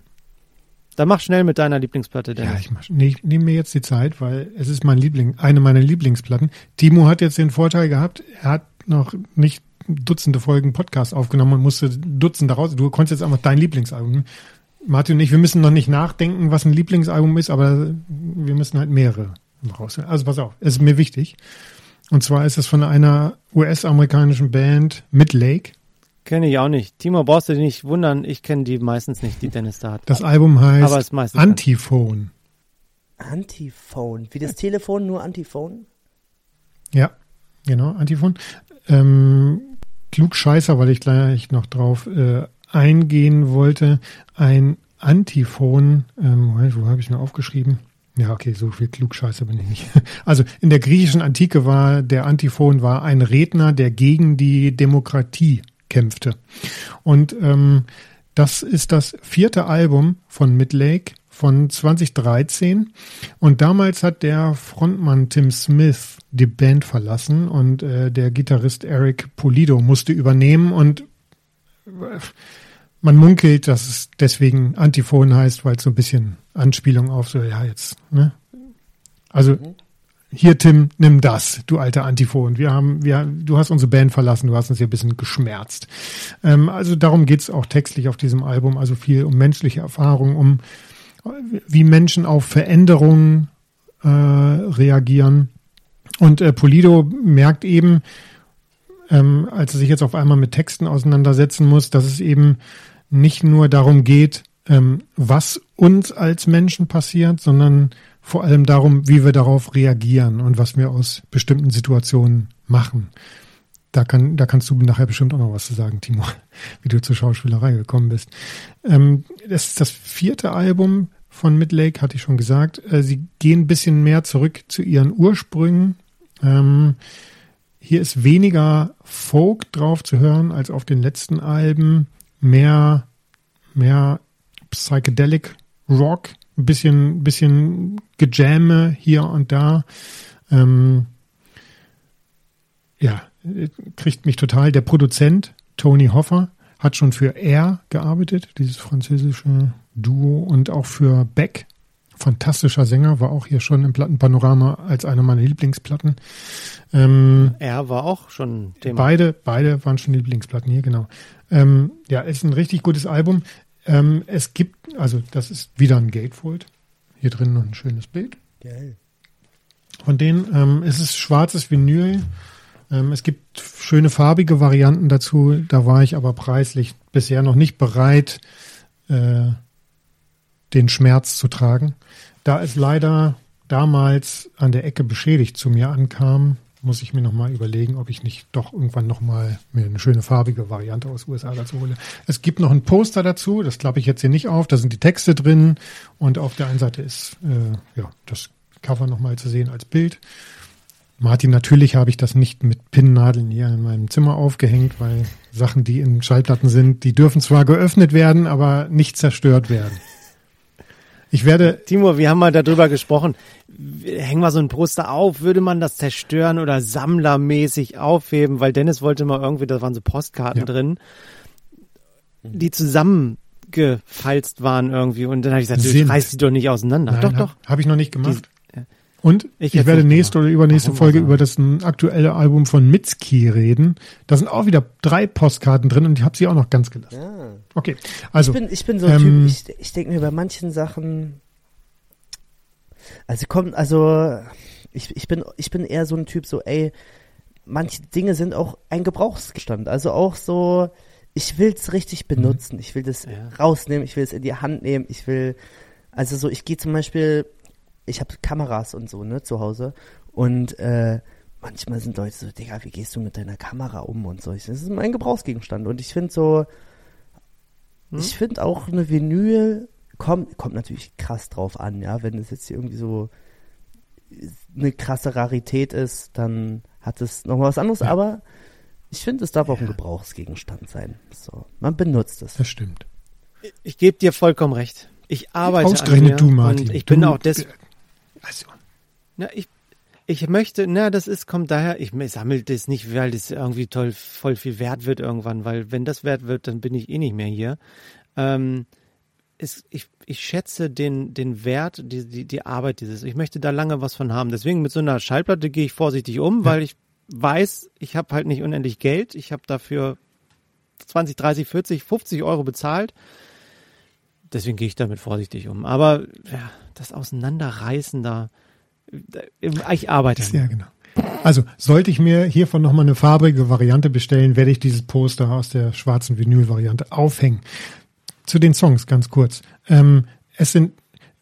Dann mach schnell mit deiner Lieblingsplatte, ja, Dennis. ich, mach, nee, ich nehme mir jetzt die Zeit, weil es ist mein Liebling, eine meiner Lieblingsplatten. Timo hat jetzt den Vorteil gehabt, er hat noch nicht Dutzende Folgen Podcast aufgenommen und musste Dutzende raus. Du konntest jetzt einfach dein Lieblingsalbum. Martin und ich, wir müssen noch nicht nachdenken, was ein Lieblingsalbum ist, aber wir müssen halt mehrere raus. Also pass auf, es ist mir wichtig. Und zwar ist es von einer US-amerikanischen Band Midlake. Kenne ich auch nicht. Timo, brauchst du dich nicht wundern, ich kenne die meistens nicht, die Dennis da hat. Das Album Aber es heißt Antiphone. Antiphone. Wie das Telefon, nur Antiphone? Ja, genau, Antiphon. Ähm, Klugscheißer, weil ich gleich noch drauf äh, eingehen wollte. Ein Antiphon, ähm, Moment, wo habe ich mir aufgeschrieben? Ja, okay, so viel Klugscheißer bin ich nicht. (laughs) Also in der griechischen Antike war der Antiphon war ein Redner, der gegen die Demokratie kämpfte. Und ähm, das ist das vierte Album von Midlake von 2013. Und damals hat der Frontmann Tim Smith die Band verlassen und äh, der Gitarrist Eric Pulido musste übernehmen und äh, man munkelt, dass es deswegen Antiphon heißt, weil es so ein bisschen Anspielung auf so, ja, jetzt, ne? Also, hier, Tim, nimm das, du alter Antiphon. Wir haben, wir, du hast unsere Band verlassen, du hast uns hier ein bisschen geschmerzt. Ähm, also darum geht's auch textlich auf diesem Album, also viel um menschliche Erfahrung, um wie Menschen auf Veränderungen äh, reagieren. Und äh, Polido merkt eben, ähm, als er sich jetzt auf einmal mit Texten auseinandersetzen muss, dass es eben nicht nur darum geht, ähm, was uns als Menschen passiert, sondern vor allem darum, wie wir darauf reagieren und was wir aus bestimmten Situationen machen. Da, kann, da kannst du nachher bestimmt auch noch was zu sagen, Timo, (laughs) wie du zur Schauspielerei gekommen bist. Ähm, das ist das vierte Album von Midlake, hatte ich schon gesagt. Äh, sie gehen ein bisschen mehr zurück zu ihren Ursprüngen. Ähm, hier ist weniger Folk drauf zu hören als auf den letzten Alben. Mehr, mehr Psychedelic Rock, ein bisschen, bisschen Gejamme hier und da. Ähm, ja, kriegt mich total. Der Produzent Tony Hoffer hat schon für Air gearbeitet, dieses französische Duo und auch für Beck. Fantastischer Sänger, war auch hier schon im Plattenpanorama als eine meiner Lieblingsplatten. Ähm, Er war auch schon Thema. Beide, beide waren schon Lieblingsplatten hier, genau. Ähm, ja, ist ein richtig gutes Album. Ähm, es gibt, also das ist wieder ein Gatefold. Hier drin noch ein schönes Bild. Geil. Von denen ähm, es ist schwarzes Vinyl. Ähm, es gibt schöne farbige Varianten dazu. Da war ich aber preislich bisher noch nicht bereit, äh, den Schmerz zu tragen. Da es leider damals an der Ecke beschädigt zu mir ankam, muss ich mir nochmal überlegen, ob ich nicht doch irgendwann nochmal mir eine schöne farbige Variante aus USA dazu hole. Es gibt noch ein Poster dazu, das klappe ich jetzt hier nicht auf, da sind die Texte drin und auf der einen Seite ist äh, ja das Cover nochmal zu sehen als Bild. Martin, natürlich habe ich das nicht mit Pinnnadeln hier in meinem Zimmer aufgehängt, weil Sachen, die in Schallplatten sind, die dürfen zwar geöffnet werden, aber nicht zerstört werden. Ich werde, Timo, wir haben mal darüber gesprochen. Hängen wir so ein Poster auf, würde man das zerstören oder sammlermäßig aufheben? Weil Dennis wollte mal irgendwie, da waren so Postkarten Ja. drin, die zusammengefalzt waren irgendwie. Und dann habe ich gesagt, du Sind. reiß die doch nicht auseinander. nein, doch, hab, doch. habe ich noch nicht gemacht. ja. Und Ich ich, werde nächste gemacht. oder übernächste Warum Folge über das aktuelle Album von Mitski reden. Da sind auch wieder drei Postkarten drin und ich habe sie auch noch ganz gelassen. Ja. Okay, also ich bin, ich bin so ein ähm, Typ, ich, ich denke mir bei manchen Sachen, also kommt, also ich, ich bin, ich bin eher so ein Typ, so, ey, manche Dinge sind auch ein Gebrauchsgestand. Also auch so, ich will es richtig benutzen, ich will das Ja. rausnehmen, ich will es in die Hand nehmen, ich will, also so, ich gehe zum Beispiel, ich habe Kameras und so, ne, zu Hause und äh, manchmal sind Leute so, Digga, wie gehst du mit deiner Kamera um und so. Das ist mein Gebrauchsgegenstand und ich finde so, Hm? ich finde auch eine Vinyl kommt, kommt natürlich krass drauf an, ja. Wenn es jetzt hier irgendwie so eine krasse Rarität ist, dann hat es nochmal was anderes, aber ich finde, es darf auch ein Gebrauchsgegenstand sein. So, man benutzt es. das stimmt. Ich gebe dir vollkommen recht. Ich arbeite Ausgerechnet an du, mir Martin. und ich bin du, auch des, Also, Na, ich, Ich möchte, na, das ist, kommt daher, ich sammle das nicht, weil das irgendwie toll, voll viel wert wird irgendwann, weil wenn das wert wird, dann bin ich eh nicht mehr hier. Ähm, es, ich, ich schätze den, den Wert, die, die, die Arbeit dieses. Ich möchte da lange was von haben. Deswegen mit so einer Schallplatte gehe ich vorsichtig um, weil ich weiß, ich habe halt nicht unendlich Geld. Ich habe dafür 20, 30, 40, 50 Euro bezahlt. Deswegen gehe ich damit vorsichtig um. Aber ja, das Auseinanderreißen da, ich arbeite. Ja, genau. Also, sollte ich mir hiervon nochmal eine farbige Variante bestellen, werde ich dieses Poster aus der schwarzen Vinyl-Variante aufhängen. Zu den Songs ganz kurz. Ähm, es sind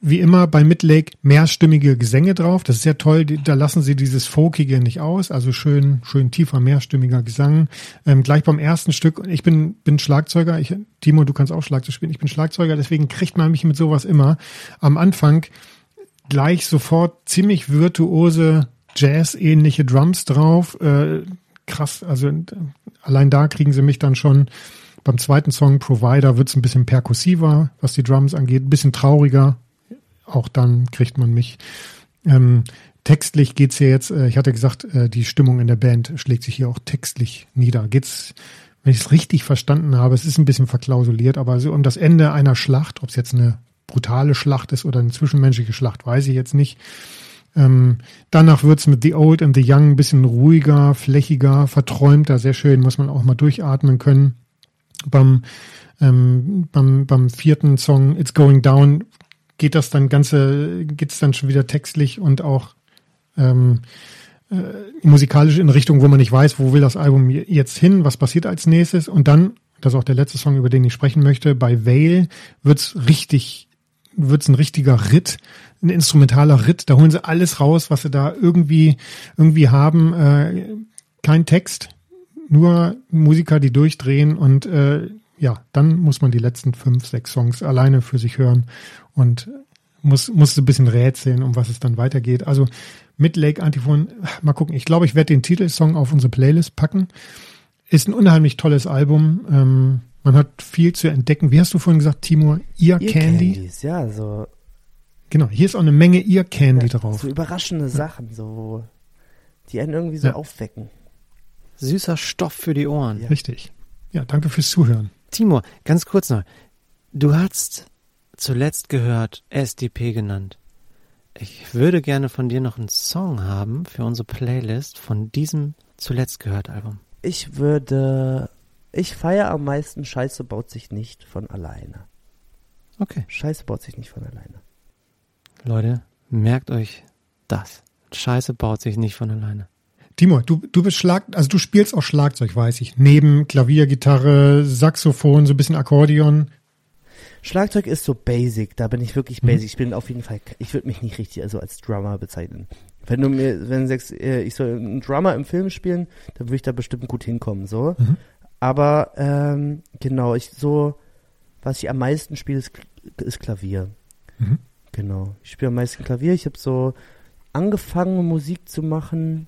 wie immer bei Midlake mehrstimmige Gesänge drauf. Das ist sehr toll. Da lassen sie dieses Folkige nicht aus. Also schön, schön tiefer, mehrstimmiger Gesang. Ähm, gleich beim ersten Stück. Ich bin, bin Schlagzeuger. Ich, Timo, du kannst auch Schlagzeug spielen. Ich bin Schlagzeuger. Deswegen kriegt man mich mit sowas immer am Anfang gleich sofort ziemlich virtuose Jazz-ähnliche Drums drauf. Äh, krass. Also allein da kriegen sie mich dann schon beim zweiten Song Provider wird es ein bisschen perkussiver, was die Drums angeht, ein bisschen trauriger, auch dann kriegt man mich. Ähm, textlich geht's hier jetzt, äh, ich hatte gesagt, äh, die Stimmung in der Band schlägt sich hier auch textlich nieder. Geht's, wenn ich es richtig verstanden habe, es ist ein bisschen verklausuliert, aber so um das Ende einer Schlacht, ob es jetzt eine brutale Schlacht ist oder eine zwischenmenschliche Schlacht, weiß ich jetzt nicht. Ähm, danach wird's mit The Old and the Young ein bisschen ruhiger, flächiger, verträumter, sehr schön, muss man auch mal durchatmen können. Beim, ähm, beim, beim vierten Song It's Going Down geht das dann ganze, geht es dann schon wieder textlich und auch ähm, äh, musikalisch in Richtung, wo man nicht weiß, wo will das Album jetzt hin, was passiert als nächstes. Und dann, das ist auch der letzte Song, über den ich sprechen möchte, bei Vale wird's richtig, wird's ein richtiger Ritt, ein instrumentaler Ritt. Da holen sie alles raus, was sie da irgendwie, irgendwie haben. Äh, kein Text, nur Musiker, die durchdrehen und äh, ja, dann muss man die letzten fünf, sechs Songs alleine für sich hören und muss, muss ein bisschen rätseln, um was es dann weitergeht. Also mit Lake Antiphon, mal gucken. Ich glaube, ich werde den Titelsong auf unsere Playlist packen. Ist ein unheimlich tolles Album. Ähm, man hat viel zu entdecken. Wie hast du vorhin gesagt, Timur? Ear, Ear Candy? Candies, ja, so. Genau, hier ist auch eine Menge Ear Candy ja, drauf. So überraschende ja. Sachen, so, die einen irgendwie so ja. aufwecken. Süßer Stoff für die Ohren. Richtig. Ja, danke fürs Zuhören. Timo, ganz kurz noch. Du hast zuletzt gehört SDP genannt. Ich würde gerne von dir noch einen Song haben für unsere Playlist von diesem zuletzt gehört Album. Ich würde, ich feiere am meisten Scheiße baut sich nicht von alleine. Okay. Scheiße baut sich nicht von alleine. Leute, merkt euch das. Scheiße baut sich nicht von alleine. Timo, du, du bist Schlag, also du spielst auch Schlagzeug, weiß ich. Neben Klavier, Gitarre, Saxophon, so ein bisschen Akkordeon. Schlagzeug ist so basic, da bin ich wirklich mhm. basic. Mhm. Ich bin auf jeden Fall, ich würde mich nicht richtig also als Drummer bezeichnen. Wenn du mir, wenn du sagst, äh, ich soll einen Drummer im Film spielen, dann würde ich da bestimmt gut hinkommen, so. Mhm. Aber ähm, genau, ich so, was ich am meisten spiele, ist, ist Klavier. Mhm. Genau, ich spiele am meisten Klavier. Ich habe so angefangen, Musik zu machen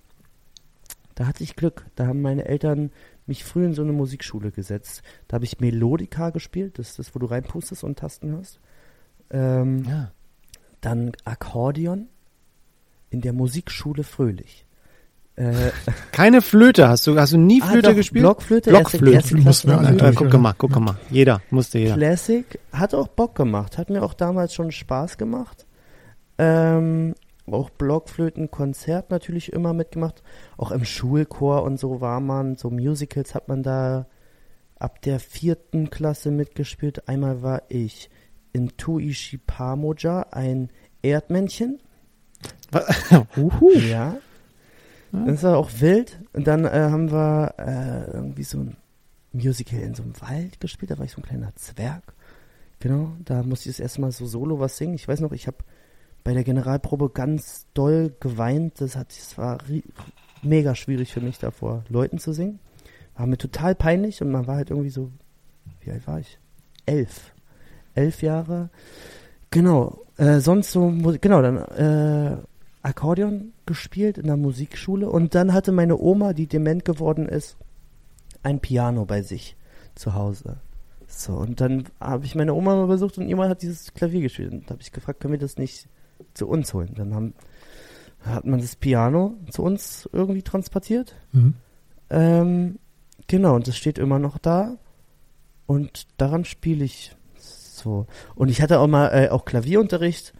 da hatte ich Glück. Da haben meine Eltern mich früh in so eine Musikschule gesetzt. Da habe ich Melodika gespielt, das ist das, wo du reinpustest und Tasten hast. Ähm, ja. Dann Akkordeon in der Musikschule Fröhlich. Äh, Keine Flöte, hast du, hast du nie ah, Flöte ah, doch, gespielt? Blockflöte, Blockflöte. Erste, erste wir alle durch, guck mal, guck mal. Jeder, musste jeder. Classic hat auch Bock gemacht, hat mir auch damals schon Spaß gemacht. Ähm, auch Blockflötenkonzert natürlich immer mitgemacht. Auch im Schulchor und so war man, so Musicals hat man da ab der vierten Klasse mitgespielt. Einmal war ich in Tuishi Pamoja, ein Erdmännchen. (laughs) Uhu. Ja. Das war auch wild. Und dann äh, haben wir äh, irgendwie so ein Musical in so einem Wald gespielt. Da war ich so ein kleiner Zwerg. Genau, da musste ich das erste Mal so solo was singen. Ich weiß noch, ich habe bei der Generalprobe ganz doll geweint. Das, hat, das war mega schwierig für mich, da vor Leuten zu singen. War mir total peinlich und man war halt irgendwie so, wie alt war ich? Elf. Elf Jahre. Genau. Äh, sonst so, genau, dann äh, Akkordeon gespielt in der Musikschule und dann hatte meine Oma, die dement geworden ist, ein Piano bei sich zu Hause. So, und dann habe ich meine Oma mal besucht und jemand hat dieses Klavier gespielt. Und da habe ich gefragt, können wir das nicht zu uns holen. Dann haben, hat man das Piano zu uns irgendwie transportiert. Mhm. Ähm, genau, und das steht immer noch da. Und daran spiele ich so. Und ich hatte auch mal äh, auch Klavierunterricht,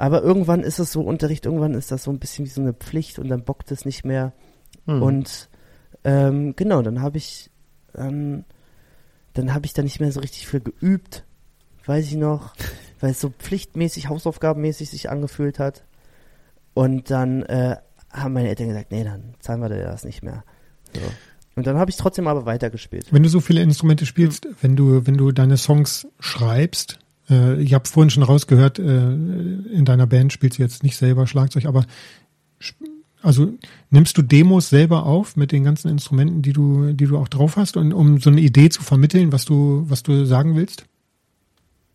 aber irgendwann ist es so Unterricht, irgendwann ist das so ein bisschen wie so eine Pflicht und dann bockt es nicht mehr. Hm. Und ähm, genau, dann habe ich ähm, dann habe ich da nicht mehr so richtig viel geübt, weiß ich noch, (laughs) weil es so pflichtmäßig, hausaufgabenmäßig sich angefühlt hat. Und dann äh, haben meine Eltern gesagt, nee, dann zahlen wir dir das nicht mehr. So. Und dann habe ich trotzdem aber weitergespielt. Wenn du so viele Instrumente spielst, wenn du, wenn du deine Songs schreibst, äh, ich habe vorhin schon rausgehört, äh, in deiner Band spielst du jetzt nicht selber Schlagzeug, aber also nimmst du Demos selber auf mit den ganzen Instrumenten, die du, die du auch drauf hast, und um so eine Idee zu vermitteln, was du, was du sagen willst?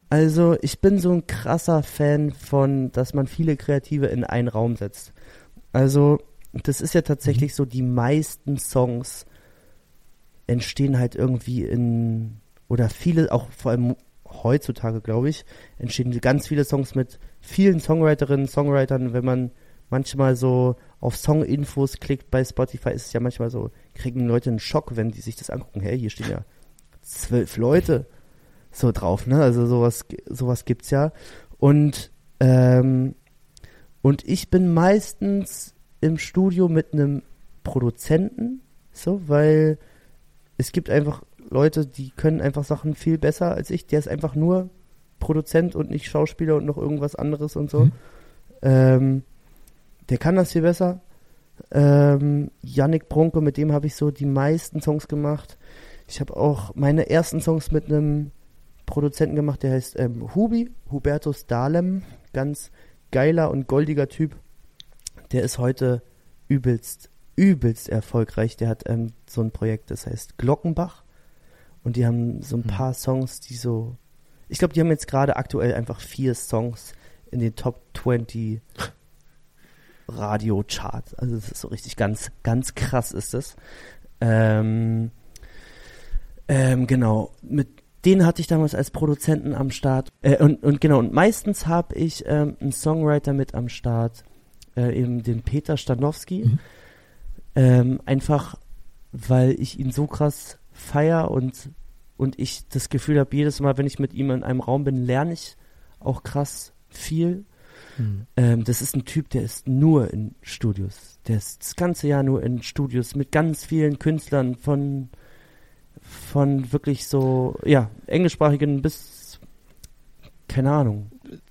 Also ich bin so ein krasser Fan von, dass man viele Kreative in einen Raum setzt. Also das ist ja tatsächlich so, die meisten Songs entstehen halt irgendwie in, oder viele, auch vor allem heutzutage, glaube ich, entstehen ganz viele Songs mit vielen Songwriterinnen, Songwritern. Wenn man manchmal so auf Song-Infos klickt bei Spotify, ist es ja manchmal so, kriegen Leute einen Schock, wenn die sich das angucken. Hey, hier stehen ja zwölf Leute so drauf, ne? Also sowas, sowas gibt's ja. Und, ähm, und ich bin meistens im Studio mit einem Produzenten, so, weil es gibt einfach Leute, die können einfach Sachen viel besser als ich. Der ist einfach nur Produzent und nicht Schauspieler und noch irgendwas anderes und so. Mhm. Ähm, der kann das viel besser. Ähm, Yannick Brunke, mit dem habe ich so die meisten Songs gemacht. Ich habe auch meine ersten Songs mit einem Produzenten gemacht, der heißt ähm, Hubi, Hubertus Dahlem, ganz geiler und goldiger Typ. Der ist heute übelst, übelst erfolgreich. Der hat ähm, so ein Projekt, das heißt Glockenbach. Und die haben so ein Hm. paar Songs, die so. Ich glaube, die haben jetzt gerade aktuell einfach vier Songs in den Top 20 Radio-Charts. Also das ist so richtig ganz, ganz krass ist das. Ähm, ähm, genau, mit den hatte ich damals als Produzenten am Start. Äh, und, und genau, und meistens habe ich ähm, einen Songwriter mit am Start, äh, eben den Peter Stanowski. Mhm. Ähm, einfach, weil ich ihn so krass feier und, und ich das Gefühl habe, jedes Mal, wenn ich mit ihm in einem Raum bin, lerne ich auch krass viel. Hm. Ähm, das ist ein Typ, der ist nur in Studios. Der ist das ganze Jahr nur in Studios mit ganz vielen Künstlern von, von wirklich so, ja, englischsprachigen bis, keine Ahnung,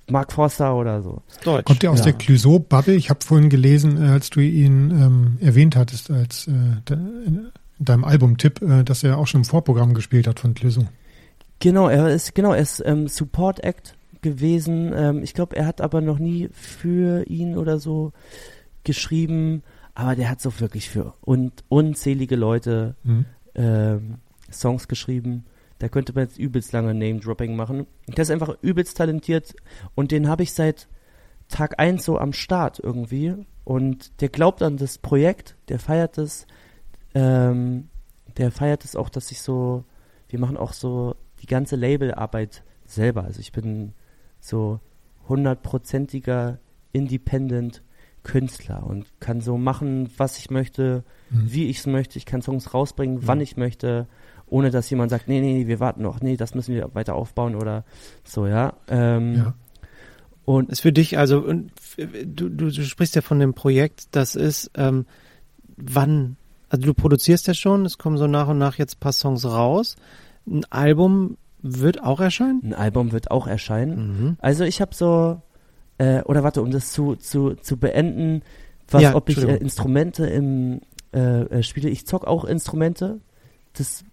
Mark Forster oder so. Deutsch. Kommt der aus Ja. der Clouseau-Bubble? Ich habe vorhin gelesen, äh, als du ihn ähm, erwähnt hattest, als äh, deinem Albumtipp, äh, dass er auch schon im Vorprogramm gespielt hat von Clouseau. Genau, er ist, genau, er ist ähm, Support Act gewesen. Ähm, ich glaube, er hat aber noch nie für ihn oder so geschrieben, aber der hat so wirklich für und unzählige Leute Mhm. ähm, Songs geschrieben. Da könnte man jetzt übelst lange Name-Dropping machen. Der ist einfach übelst talentiert und den habe ich seit Tag 1 so am Start irgendwie. Und der glaubt an das Projekt, der feiert es. Ähm, der feiert es auch, dass ich so, wir machen auch so die ganze Labelarbeit selber. Also ich bin so hundertprozentiger Independent Künstler und kann so machen, was ich möchte, Mhm. wie ich es möchte. Ich kann Songs rausbringen, wann Mhm. ich möchte, ohne dass jemand sagt, nee, nee, nee, wir warten noch, nee, das müssen wir weiter aufbauen oder so, ja. Ähm, Ja. Und Ist für dich, also du, du, du sprichst ja von dem Projekt, das ist, ähm, wann, also du produzierst ja schon, es kommen so nach und nach jetzt ein paar Songs raus. Ein Album wird auch erscheinen? ein Album wird auch erscheinen. Mhm. Also ich habe so, äh, oder warte, um das zu, zu, zu beenden, was, Ja, ob ich äh. Instrumente im äh, äh, spiele. Ich zock auch Instrumente. Das,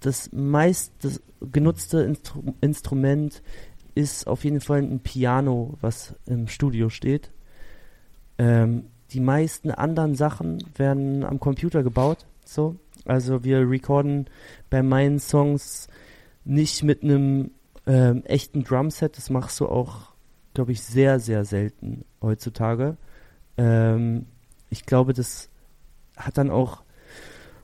das meist das genutzte Instru Instrument ist auf jeden Fall ein Piano, was im Studio steht. Ähm, die meisten anderen Sachen werden am Computer gebaut. So, also wir recorden bei meinen Songs nicht mit einem ähm, echten Drumset. Das machst du auch, glaube ich, sehr, sehr selten heutzutage. Ähm, ich glaube, das hat dann auch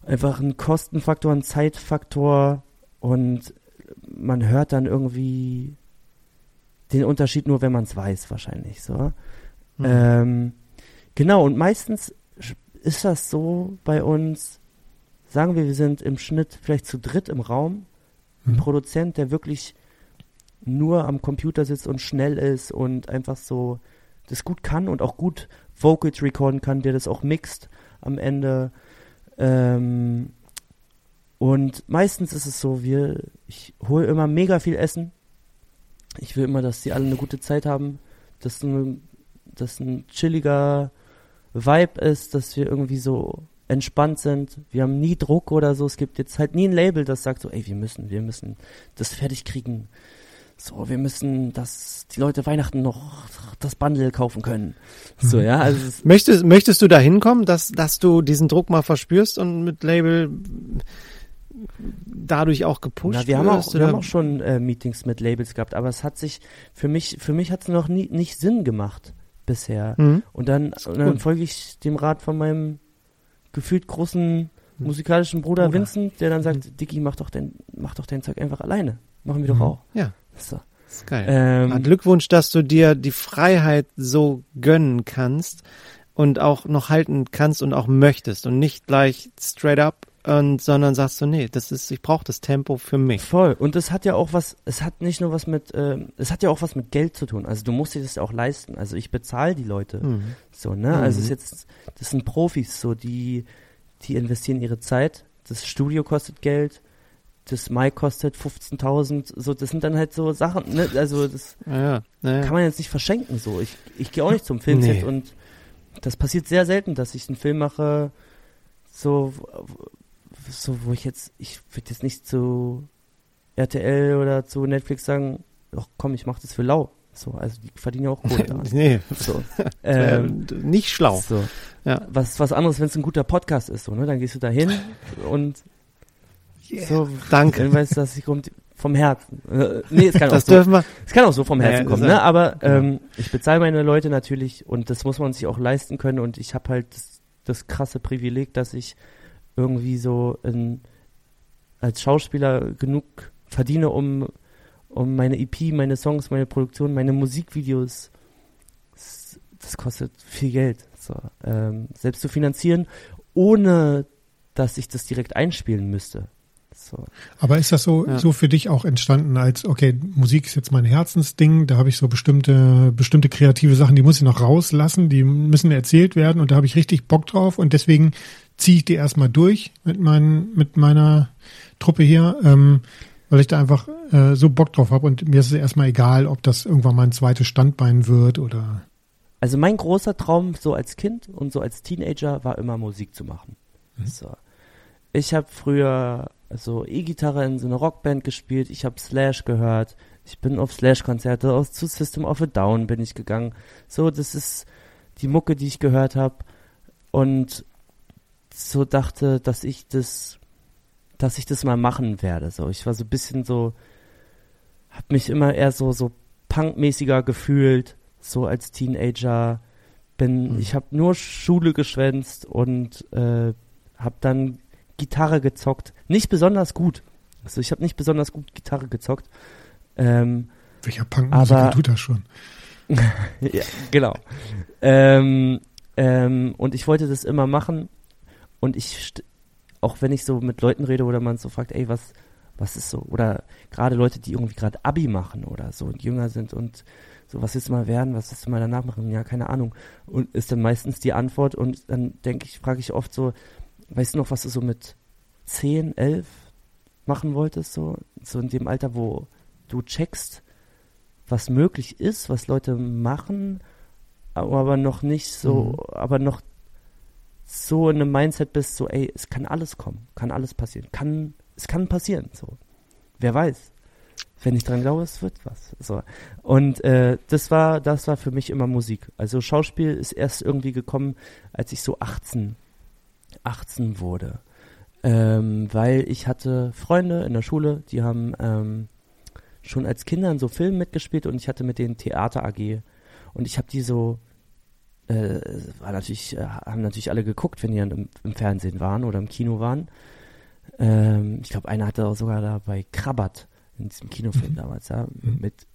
einfach einen Kostenfaktor, einen Zeitfaktor und man hört dann irgendwie den Unterschied nur, wenn man es weiß, wahrscheinlich so. Mhm. Ähm, Genau, und meistens ist das so bei uns, sagen wir, wir sind im Schnitt vielleicht zu dritt im Raum, ein Mhm. Produzent, der wirklich nur am Computer sitzt und schnell ist und einfach so das gut kann und auch gut Vocals recorden kann, der das auch mixt am Ende. Ähm, und meistens ist es so, wir, ich hole immer mega viel Essen. Ich will immer, dass die alle eine gute Zeit haben, dass ein, dass ein chilliger Vibe ist, dass wir irgendwie so entspannt sind. Wir haben nie Druck oder so. Es gibt jetzt halt nie ein Label, das sagt so, ey, wir müssen, wir müssen das fertig kriegen. So, wir müssen, dass die Leute Weihnachten noch das Bundle kaufen können. So, ja, also Möchtest, möchtest du da hinkommen, dass, dass du diesen Druck mal verspürst und mit Label dadurch auch gepusht na, wir haben auch, wir haben auch schon äh, Meetings mit Labels gehabt, aber es hat sich für mich, für mich hat es noch nie nicht Sinn gemacht bisher. Mhm. Und dann, und dann folge ich dem Rat von meinem gefühlt großen musikalischen Bruder, Bruder. Vincent, der dann sagt, Dicky, mach doch dein, mach doch dein Zeug einfach alleine. Machen wir doch Mhm. auch. Ja, So. ist geil. Ähm, Glückwunsch, dass du dir die Freiheit so gönnen kannst und auch noch halten kannst und auch möchtest und nicht gleich straight up und sondern sagst du, nee, das ist, ich brauche das Tempo für mich. Voll. Und es hat ja auch was, es hat nicht nur was mit, ähm, es hat ja auch was mit Geld zu tun. Also du musst dir das ja auch leisten. Also ich bezahle die Leute. Mhm. So, ne? Also es ist Mhm. jetzt, das sind Profis, so, die, die investieren ihre Zeit. Das Studio kostet Geld. Das Mic kostet 15.000. So, das sind dann halt so Sachen, ne? Also das ja, ja. kann man jetzt nicht verschenken, so. Ich, ich gehe auch nicht zum Filmset Nee. und das passiert sehr selten, dass ich einen Film mache, so, so, wo ich jetzt, ich würde jetzt nicht zu RTL oder zu Netflix sagen, ach komm, ich mach das für lau. So, also die verdienen ja auch Kohle daran. (laughs) nee, So. (laughs) Ähm, nicht schlau. so. Ja. Was, was anderes, wenn es ein guter Podcast ist, so, ne? Dann gehst du da hin und so, Danke. dann weißt du, dass ich kommt vom Herzen. Äh, nee, es kann auch Das so, dürfen wir. es kann auch so vom Ja, Herzen das kommen, ne? ja- Aber ähm, ich bezahle meine Leute natürlich und das muss man sich auch leisten können und ich habe halt das, das krasse Privileg, dass ich irgendwie so in, als Schauspieler genug verdiene, um, um meine EP, meine Songs, meine Produktion, meine Musikvideos, das, das kostet viel Geld, so, ähm, selbst zu finanzieren, ohne dass ich das direkt einspielen müsste. So. Aber ist das so, Ja. so für dich auch entstanden als, okay, Musik ist jetzt mein Herzensding, da habe ich so bestimmte, bestimmte kreative Sachen, die muss ich noch rauslassen, die müssen erzählt werden und da habe ich richtig Bock drauf und deswegen ziehe ich die erstmal durch mit, meinen, mit meiner Truppe hier, ähm, weil ich da einfach äh, so Bock drauf habe und mir ist es erstmal egal, ob das irgendwann mein zweites Standbein wird oder Also mein großer Traum so als Kind und so als Teenager war immer Musik zu machen. So. Ich habe früher so E-Gitarre in so einer Rockband gespielt, ich habe Slash gehört, ich bin auf Slash-Konzerte, aus zu System of a Down bin ich gegangen. So, das ist die Mucke, die ich gehört habe und so dachte, dass ich das, dass ich das mal machen werde. So, ich war so ein bisschen so, habe mich immer eher so so punkmäßiger gefühlt, so als Teenager. Bin, Mhm. ich habe nur Schule geschwänzt und äh, habe dann Gitarre gezockt. Nicht besonders gut. Also ich habe nicht besonders gut Gitarre gezockt. Ähm, welcher Punkmusiker Aber- tut das schon? (laughs) ja, genau. Ähm, ähm, und ich wollte das immer machen. Und ich, st- auch wenn ich so mit Leuten rede oder man so fragt, ey, was, was ist so? Oder gerade Leute, die irgendwie gerade Abi machen oder so und jünger sind und so, was willst du mal werden, was willst du mal danach machen? Ja, keine Ahnung. Und ist dann meistens die Antwort und dann denke ich, frage ich oft so, weißt du noch, was du so mit 10, 11 machen wolltest? So, so in dem Alter, wo du checkst, was möglich ist, was Leute machen, aber noch nicht so, aber noch so in einem Mindset bist, so, ey, es kann alles kommen, kann alles passieren, kann, es kann passieren, so. Wer weiß. Wenn ich dran glaube, es wird was. So. Und äh, das war, das war für mich immer Musik. Also Schauspiel ist erst irgendwie gekommen, als ich so 18, 18 wurde. Ähm, weil ich hatte Freunde in der Schule, die haben ähm, schon als Kinder in so Filmen mitgespielt und ich hatte mit denen Theater AG. Und ich habe die so, äh, war natürlich, äh, haben natürlich alle geguckt, wenn die dann im, im Fernsehen waren oder im Kino waren. Ähm, ich glaube, einer hatte auch sogar da bei Krabbert in diesem Kinofilm Mhm. damals, ja, Mhm. mit,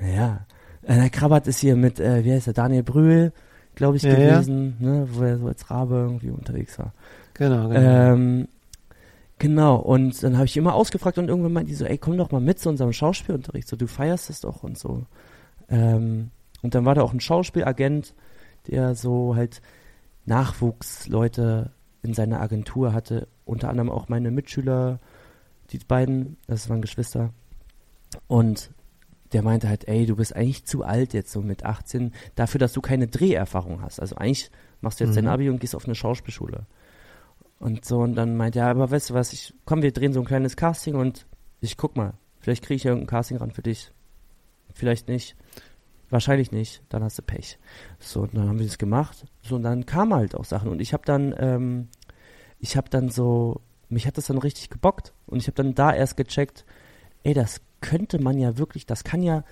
ja, äh, Krabbert ist hier mit, äh, wie heißt der, Daniel Brühl, glaube ich, Ja, ja. gewesen, Ne, wo er so als Rabe irgendwie unterwegs war. Genau, genau. Ähm, genau, und dann habe ich immer ausgefragt und irgendwann meinte die so, ey, komm doch mal mit zu unserem Schauspielunterricht, so du feierst es doch und so. Ähm, und dann war da auch ein Schauspielagent, der so halt Nachwuchsleute in seiner Agentur hatte, unter anderem auch meine Mitschüler, die beiden, das waren Geschwister. Und der meinte halt, ey, du bist eigentlich zu alt jetzt so mit 18, dafür, dass du keine Dreherfahrung hast. Also eigentlich machst du jetzt dein Mhm. Abi und gehst auf eine Schauspielschule. Und so, und dann meinte er, aber weißt du was, ich, komm, wir drehen so ein kleines Casting und ich guck mal, vielleicht kriege ich ja irgendein Casting ran für dich. Vielleicht nicht. Wahrscheinlich nicht, dann hast du Pech. So, und dann haben wir das gemacht. So, und dann kamen halt auch Sachen. Und ich habe dann, ähm, ich habe dann so, mich hat das dann richtig gebockt. Und ich habe dann da erst gecheckt, ey, das könnte man ja wirklich, das kann ja,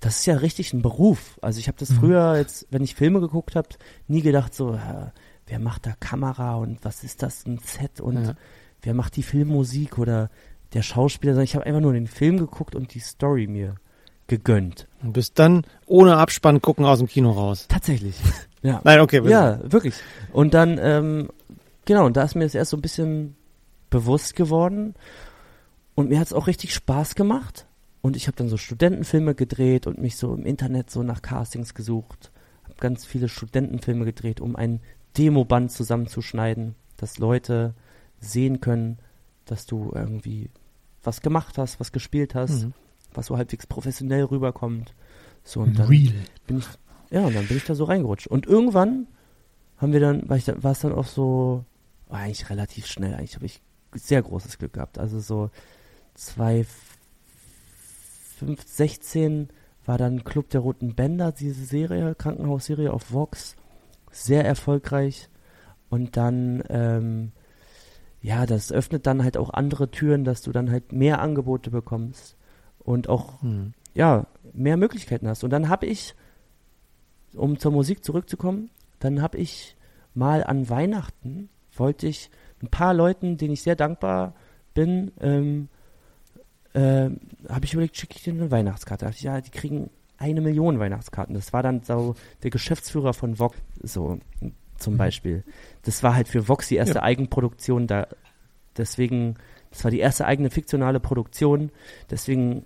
das ist ja richtig ein Beruf. Also ich habe das Mhm. früher, jetzt, wenn ich Filme geguckt habe, nie gedacht so, äh, wer macht da Kamera und was ist das, ein Set und Ja. wer macht die Filmmusik oder der Schauspieler, sondern ich habe einfach nur den Film geguckt und die Story mir gegönnt. Und bist dann ohne Abspann gucken aus dem Kino raus. Tatsächlich. (laughs) Ja. Nein, okay. bitte. Ja, wirklich. Und dann, ähm, genau, und da ist mir das erst so ein bisschen bewusst geworden. Und mir hat es auch richtig Spaß gemacht. Und ich habe dann so Studentenfilme gedreht und mich so im Internet so nach Castings gesucht. Habe ganz viele Studentenfilme gedreht, um ein Demoband zusammenzuschneiden, dass Leute sehen können, dass du irgendwie was gemacht hast, was gespielt hast, Mhm. Was so halbwegs professionell rüberkommt. So und dann Real. bin ich, ja, und dann bin ich da so reingerutscht. Und irgendwann haben wir dann, war ich dann, war es dann auch so, war eigentlich relativ schnell, eigentlich habe ich sehr großes Glück gehabt. Also so 2016 war dann Club der Roten Bänder, diese Serie, Krankenhausserie auf Vox, sehr erfolgreich. Und dann, ähm, ja, das öffnet dann halt auch andere Türen, dass du dann halt mehr Angebote bekommst und auch Mhm. ja, mehr Möglichkeiten hast. Und dann habe ich, um zur Musik zurückzukommen, dann habe ich mal an Weihnachten, wollte ich ein paar Leuten, denen ich sehr dankbar bin, ähm, äh, habe ich überlegt, schicke ich denen eine Weihnachtskarte. Da dachte ich, ja, die kriegen eine Million Weihnachtskarten. Das war dann so der Geschäftsführer von Vox, so zum Mhm. Beispiel. Das war halt für Vox die erste Ja. Eigenproduktion, da deswegen, das war die erste eigene fiktionale Produktion, deswegen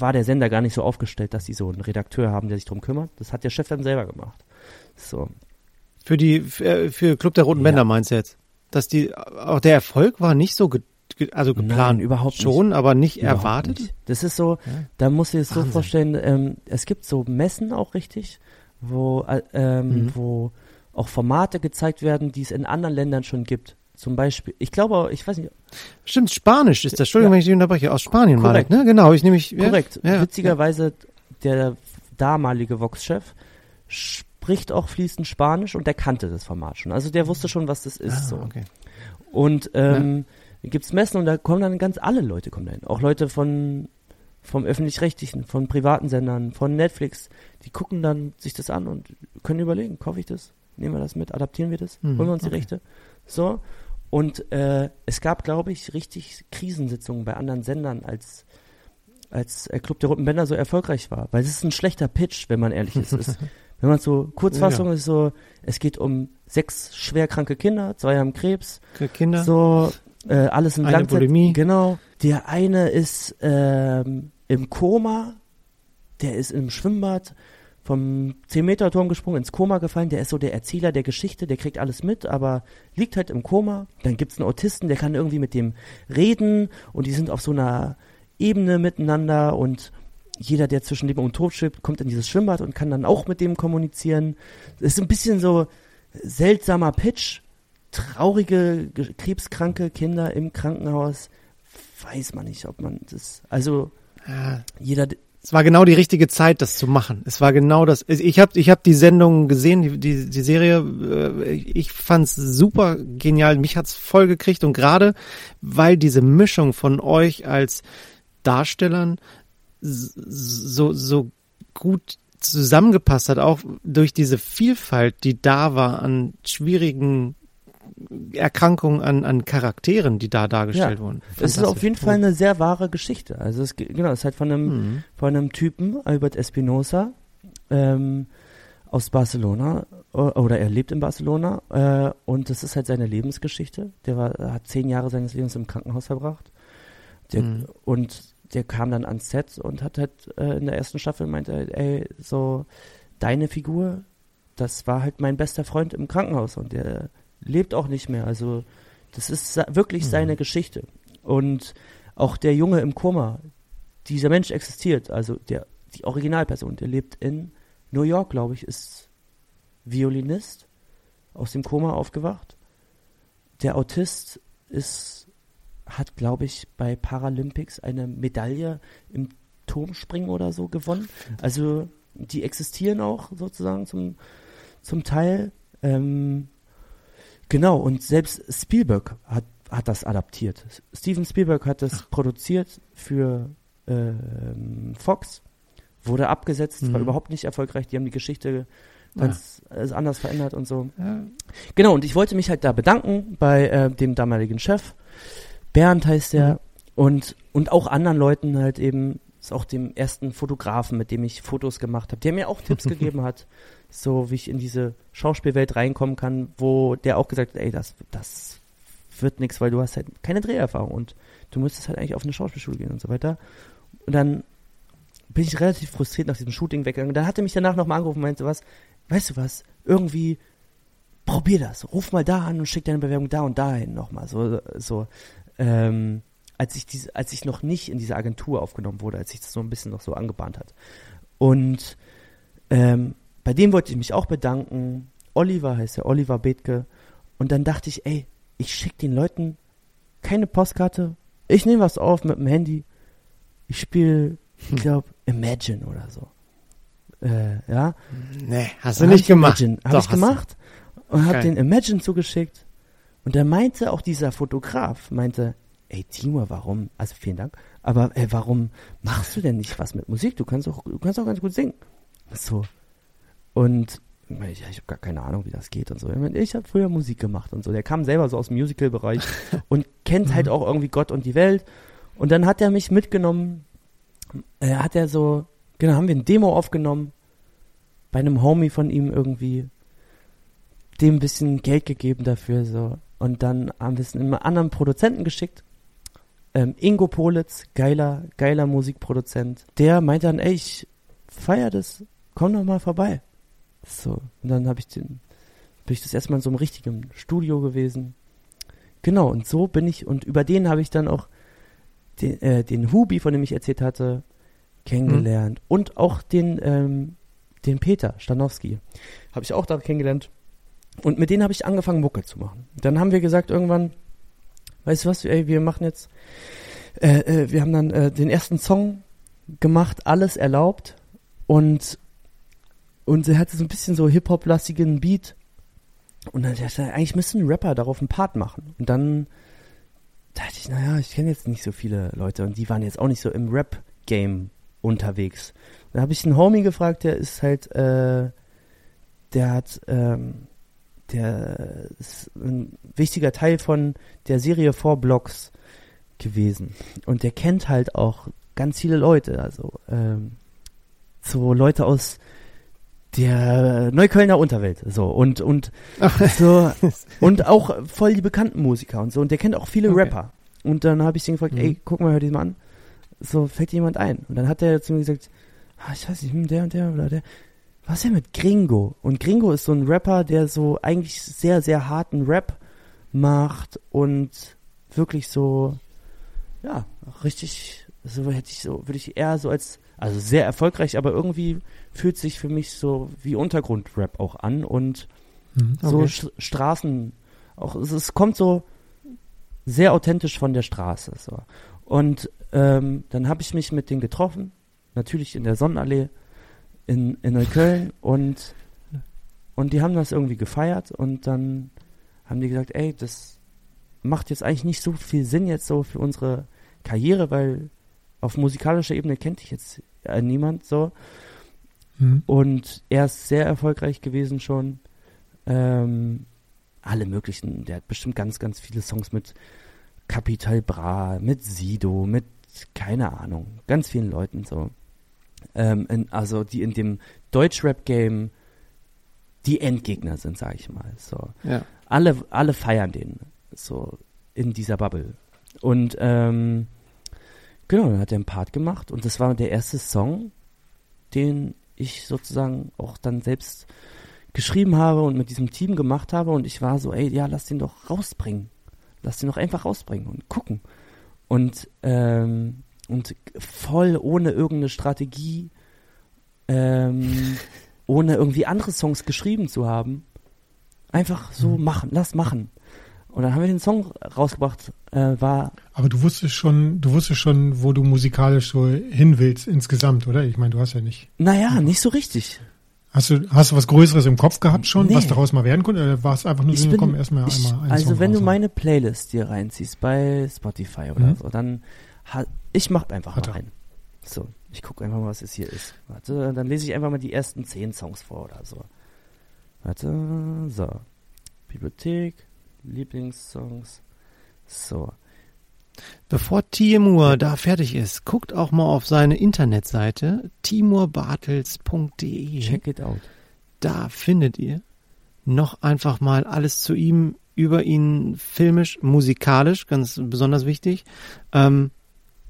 war der Sender gar nicht so aufgestellt, dass sie so einen Redakteur haben, der sich drum kümmert. Das hat der Chef dann selber gemacht. So. Für die, für, für Club der Roten Ja. Bänder meinst du jetzt? Dass die, auch der Erfolg war nicht so, ge, ge, also geplant. Nein, überhaupt schon, aber nicht Überhaupt erwartet? Nicht. Das ist so, Ja. da musst du dir das so vorstellen, ähm, es gibt so Messen auch richtig, wo, äh, ähm, Mhm. wo auch Formate gezeigt werden, die es in anderen Ländern schon gibt. Zum Beispiel, ich glaube, ich weiß nicht, Stimmt, Spanisch ist das. Entschuldigung, Ja. wenn ich dich unterbreche. Aus Spanien war das, ne? Genau, ich nehme ich. Ja, korrekt, Ja, witzigerweise, der damalige Vox-Chef spricht auch fließend Spanisch und der kannte das Format schon. Also der wusste schon, was das ist. Ah, so. okay. Und ähm, gibt's Messen und da kommen dann ganz alle Leute kommen dahin. Auch Leute von vom öffentlich-rechtlichen, von privaten Sendern, von Netflix, die gucken dann sich das an und können überlegen, kaufe ich das, nehmen wir das mit, adaptieren wir das, Mhm, holen wir uns die okay. Rechte. So. Und äh, es gab, glaube ich, richtig Krisensitzungen bei anderen Sendern, als als äh, Club der Roten Bänder so erfolgreich war. Weil es ist ein schlechter Pitch, wenn man ehrlich ist. (laughs) ist wenn man so, Kurzfassung Ja. ist so, es geht um sechs schwerkranke Kinder, zwei haben Krebs, Kinder. so, äh, alles in Eine Langzeit. Bulimie. Genau. Der eine ist ähm, im Koma, der ist im Schwimmbad vom 10-Meter-Turm gesprungen, ins Koma gefallen. Der ist so der Erzähler der Geschichte, der kriegt alles mit, aber liegt halt im Koma. Dann gibt's einen Autisten, der kann irgendwie mit dem reden und die sind auf so einer Ebene miteinander und jeder, der zwischen Leben und Tod schwebt, kommt in dieses Schwimmbad und kann dann auch mit dem kommunizieren. Das ist ein bisschen so seltsamer Pitch. Traurige, ge- krebskranke Kinder im Krankenhaus. Weiß man nicht, ob man das. Also, jeder. Es war genau die richtige Zeit, das zu machen. Es war genau das. Ich habe ich hab die Sendung gesehen, die, die, die Serie. äh, Ich fand's super genial. Mich hat's voll gekriegt. Und gerade, weil diese Mischung von euch als Darstellern so, so gut zusammengepasst hat, auch durch diese Vielfalt, die da war an schwierigen Erkrankungen, an, an Charakteren, die da dargestellt Ja, wurden. Es ist auf jeden Fall eine sehr wahre Geschichte. Also, es, ge- genau, es ist halt von einem, Mhm. von einem Typen, Albert Espinosa, ähm, aus Barcelona oder er lebt in Barcelona äh, und das ist halt seine Lebensgeschichte. Der war, hat zehn Jahre seines Lebens im Krankenhaus verbracht. Der, Mhm. Und der kam dann ans Set und hat halt äh, in der ersten Staffel meinte, ey, so deine Figur, das war halt mein bester Freund im Krankenhaus und der lebt auch nicht mehr. Also das ist wirklich Mhm. seine Geschichte. Und auch der Junge im Koma, dieser Mensch existiert, also der, die Originalperson, der lebt in New York, glaube ich, ist Violinist, aus dem Koma aufgewacht. Der Autist ist, hat, glaube ich, bei Paralympics eine Medaille im Turmspringen oder so gewonnen. Also die existieren auch sozusagen zum, zum Teil. Ähm, genau, und selbst Spielberg hat, hat das adaptiert. Steven Spielberg hat das produziert für ähm, Fox, wurde abgesetzt, war Mhm. überhaupt nicht erfolgreich. Die haben die Geschichte ganz äh, anders verändert und so. Ja. Genau, und ich wollte mich halt da bedanken bei äh, dem damaligen Chef. Bernd heißt der. Mhm. Und, und auch anderen Leuten halt eben, ist auch dem ersten Fotografen, mit dem ich Fotos gemacht habe, der mir auch Tipps (laughs) gegeben hat, so wie ich in diese Schauspielwelt reinkommen kann, wo der auch gesagt hat, ey, das, das wird nichts, weil du hast halt keine Dreherfahrung und du müsstest halt eigentlich auf eine Schauspielschule gehen und so weiter. Und dann bin ich relativ frustriert nach diesem Shooting weggegangen. Dann hat er mich danach nochmal angerufen und meinte, was, weißt du was, irgendwie probier das, ruf mal da an und schick deine Bewerbung da und dahin nochmal. So, so, ähm, als ich diese, als ich noch nicht in diese Agentur aufgenommen wurde, als sich das so ein bisschen noch so angebahnt hat. Und ähm, bei dem wollte ich mich auch bedanken. Oliver heißt er, Oliver Bethke. Und dann dachte ich, ey, ich schicke den Leuten keine Postkarte. Ich nehme was auf mit dem Handy. Ich spiele, ich glaube, Imagine oder so. Äh, ja. Nee, hast du Dann nicht ich gemacht. Imagine, hab Doch, ich gemacht und habe Geil. den Imagine zugeschickt. Und da meinte auch dieser Fotograf, meinte, ey Timur, warum, also vielen Dank, aber ey, warum machst du denn nicht was mit Musik? Du kannst auch, du kannst auch ganz gut singen. So. Und ich meine, ich habe gar keine Ahnung, wie das geht und so. Ich, meine, ich habe früher Musik gemacht und so. Der kam selber so aus dem Musical-Bereich (laughs) und kennt halt auch irgendwie Gott und die Welt. Und dann hat er mich mitgenommen, äh, hat er so, genau, haben wir ein Demo aufgenommen bei einem Homie von ihm irgendwie, dem ein bisschen Geld gegeben dafür, so. Und dann haben wir es einem anderen Produzenten geschickt. Ähm, Ingo Politz, geiler, geiler Musikproduzent. Der meinte dann, ey, ich feier das, komm doch mal vorbei. So. Und dann habe ich den, bin ich das erstmal in so einem richtigen Studio gewesen. Genau, und so bin ich, und über den habe ich dann auch den, äh, den Hubi, von dem ich erzählt hatte, kennengelernt. Und auch den, ähm, den Peter Stanowski. Habe ich auch da kennengelernt. Und mit denen habe ich angefangen, Mucke zu machen. Dann haben wir gesagt irgendwann, weißt du was, ey, wir machen jetzt, äh, äh, wir haben dann äh, den ersten Song gemacht, alles erlaubt. Und, und er hatte so ein bisschen so Hip-Hop-lastigen Beat. Und dann dachte ich, eigentlich müsste ein Rapper darauf einen Part machen. Und dann dachte ich, naja, ich kenne jetzt nicht so viele Leute und die waren jetzt auch nicht so im Rap-Game unterwegs. Da habe ich einen Homie gefragt, der ist halt, äh, der hat, ähm, der ist ein wichtiger Teil von der Serie Four Blocks gewesen. Und der kennt halt auch ganz viele Leute, also ähm, so Leute aus der Neuköllner Unterwelt, so und und so und auch voll die bekannten Musiker und so und der kennt auch viele Okay. Rapper. Und dann habe ich ihn gefragt, Mhm. ey, guck mal, hör dir mal an. So fällt dir jemand ein. Und dann hat er zu mir gesagt, ah, ich weiß nicht, hm, der und der oder der. Was ist denn mit Gringo? Und Gringo ist so ein Rapper, der so eigentlich sehr, sehr harten Rap macht und wirklich so, ja, richtig, so hätte ich so, würde ich eher so als, also sehr erfolgreich, aber irgendwie fühlt sich für mich so wie Untergrundrap auch an und Mhm. so Okay. Sch Straßen, auch es, es kommt so sehr authentisch von der Straße. So. Und ähm, dann habe ich mich mit denen getroffen, natürlich in der Sonnenallee in, in Neukölln und, und die haben das irgendwie gefeiert und dann haben die gesagt, ey, das macht jetzt eigentlich nicht so viel Sinn jetzt so für unsere Karriere, weil auf musikalischer Ebene kennt dich jetzt äh, niemand so. Mhm. Und er ist sehr erfolgreich gewesen schon. Ähm, alle möglichen, der hat bestimmt ganz, ganz viele Songs mit Capital Bra, mit Sido, mit keine Ahnung, ganz vielen Leuten so. Ähm, in, also die in dem Deutschrap-Game die Endgegner sind, sag ich mal. So. Ja. Alle, alle feiern den so in dieser Bubble. Und ähm, genau, dann hat er einen Part gemacht und das war der erste Song, den ich sozusagen auch dann selbst geschrieben habe und mit diesem Team gemacht habe und ich war so, ey, ja, lass den doch rausbringen. Lass den doch einfach rausbringen und gucken. Und, ähm, und voll ohne irgendeine Strategie, ähm, (laughs) ohne irgendwie andere Songs geschrieben zu haben. Einfach so machen, lass machen. Und dann haben wir den Song rausgebracht, äh, war Aber du wusstest schon, du wusstest schon, wo du musikalisch so hin willst insgesamt, oder? Ich meine, du hast ja nicht. Naja, nicht so richtig. Hast du, hast du was Größeres im Kopf gehabt schon, Nee. was daraus mal werden konnte? Oder war es einfach nur Ich so, bin- komm, erstmal ich, einmal einen Also Song wenn du raus. meine Playlist dir reinziehst bei Spotify oder Mhm. so, dann ha, ich mach einfach Hat mal rein. So, ich gucke einfach mal, was es hier ist. Warte, dann lese ich einfach mal die ersten zehn Songs vor oder so. Warte, so. Bibliothek, Lieblingssongs. So. Bevor Timur da fertig ist, guckt auch mal auf seine Internetseite timurbartels.de. Check it out. Da findet ihr noch einfach mal alles zu ihm, über ihn filmisch, musikalisch, ganz besonders wichtig. Ähm,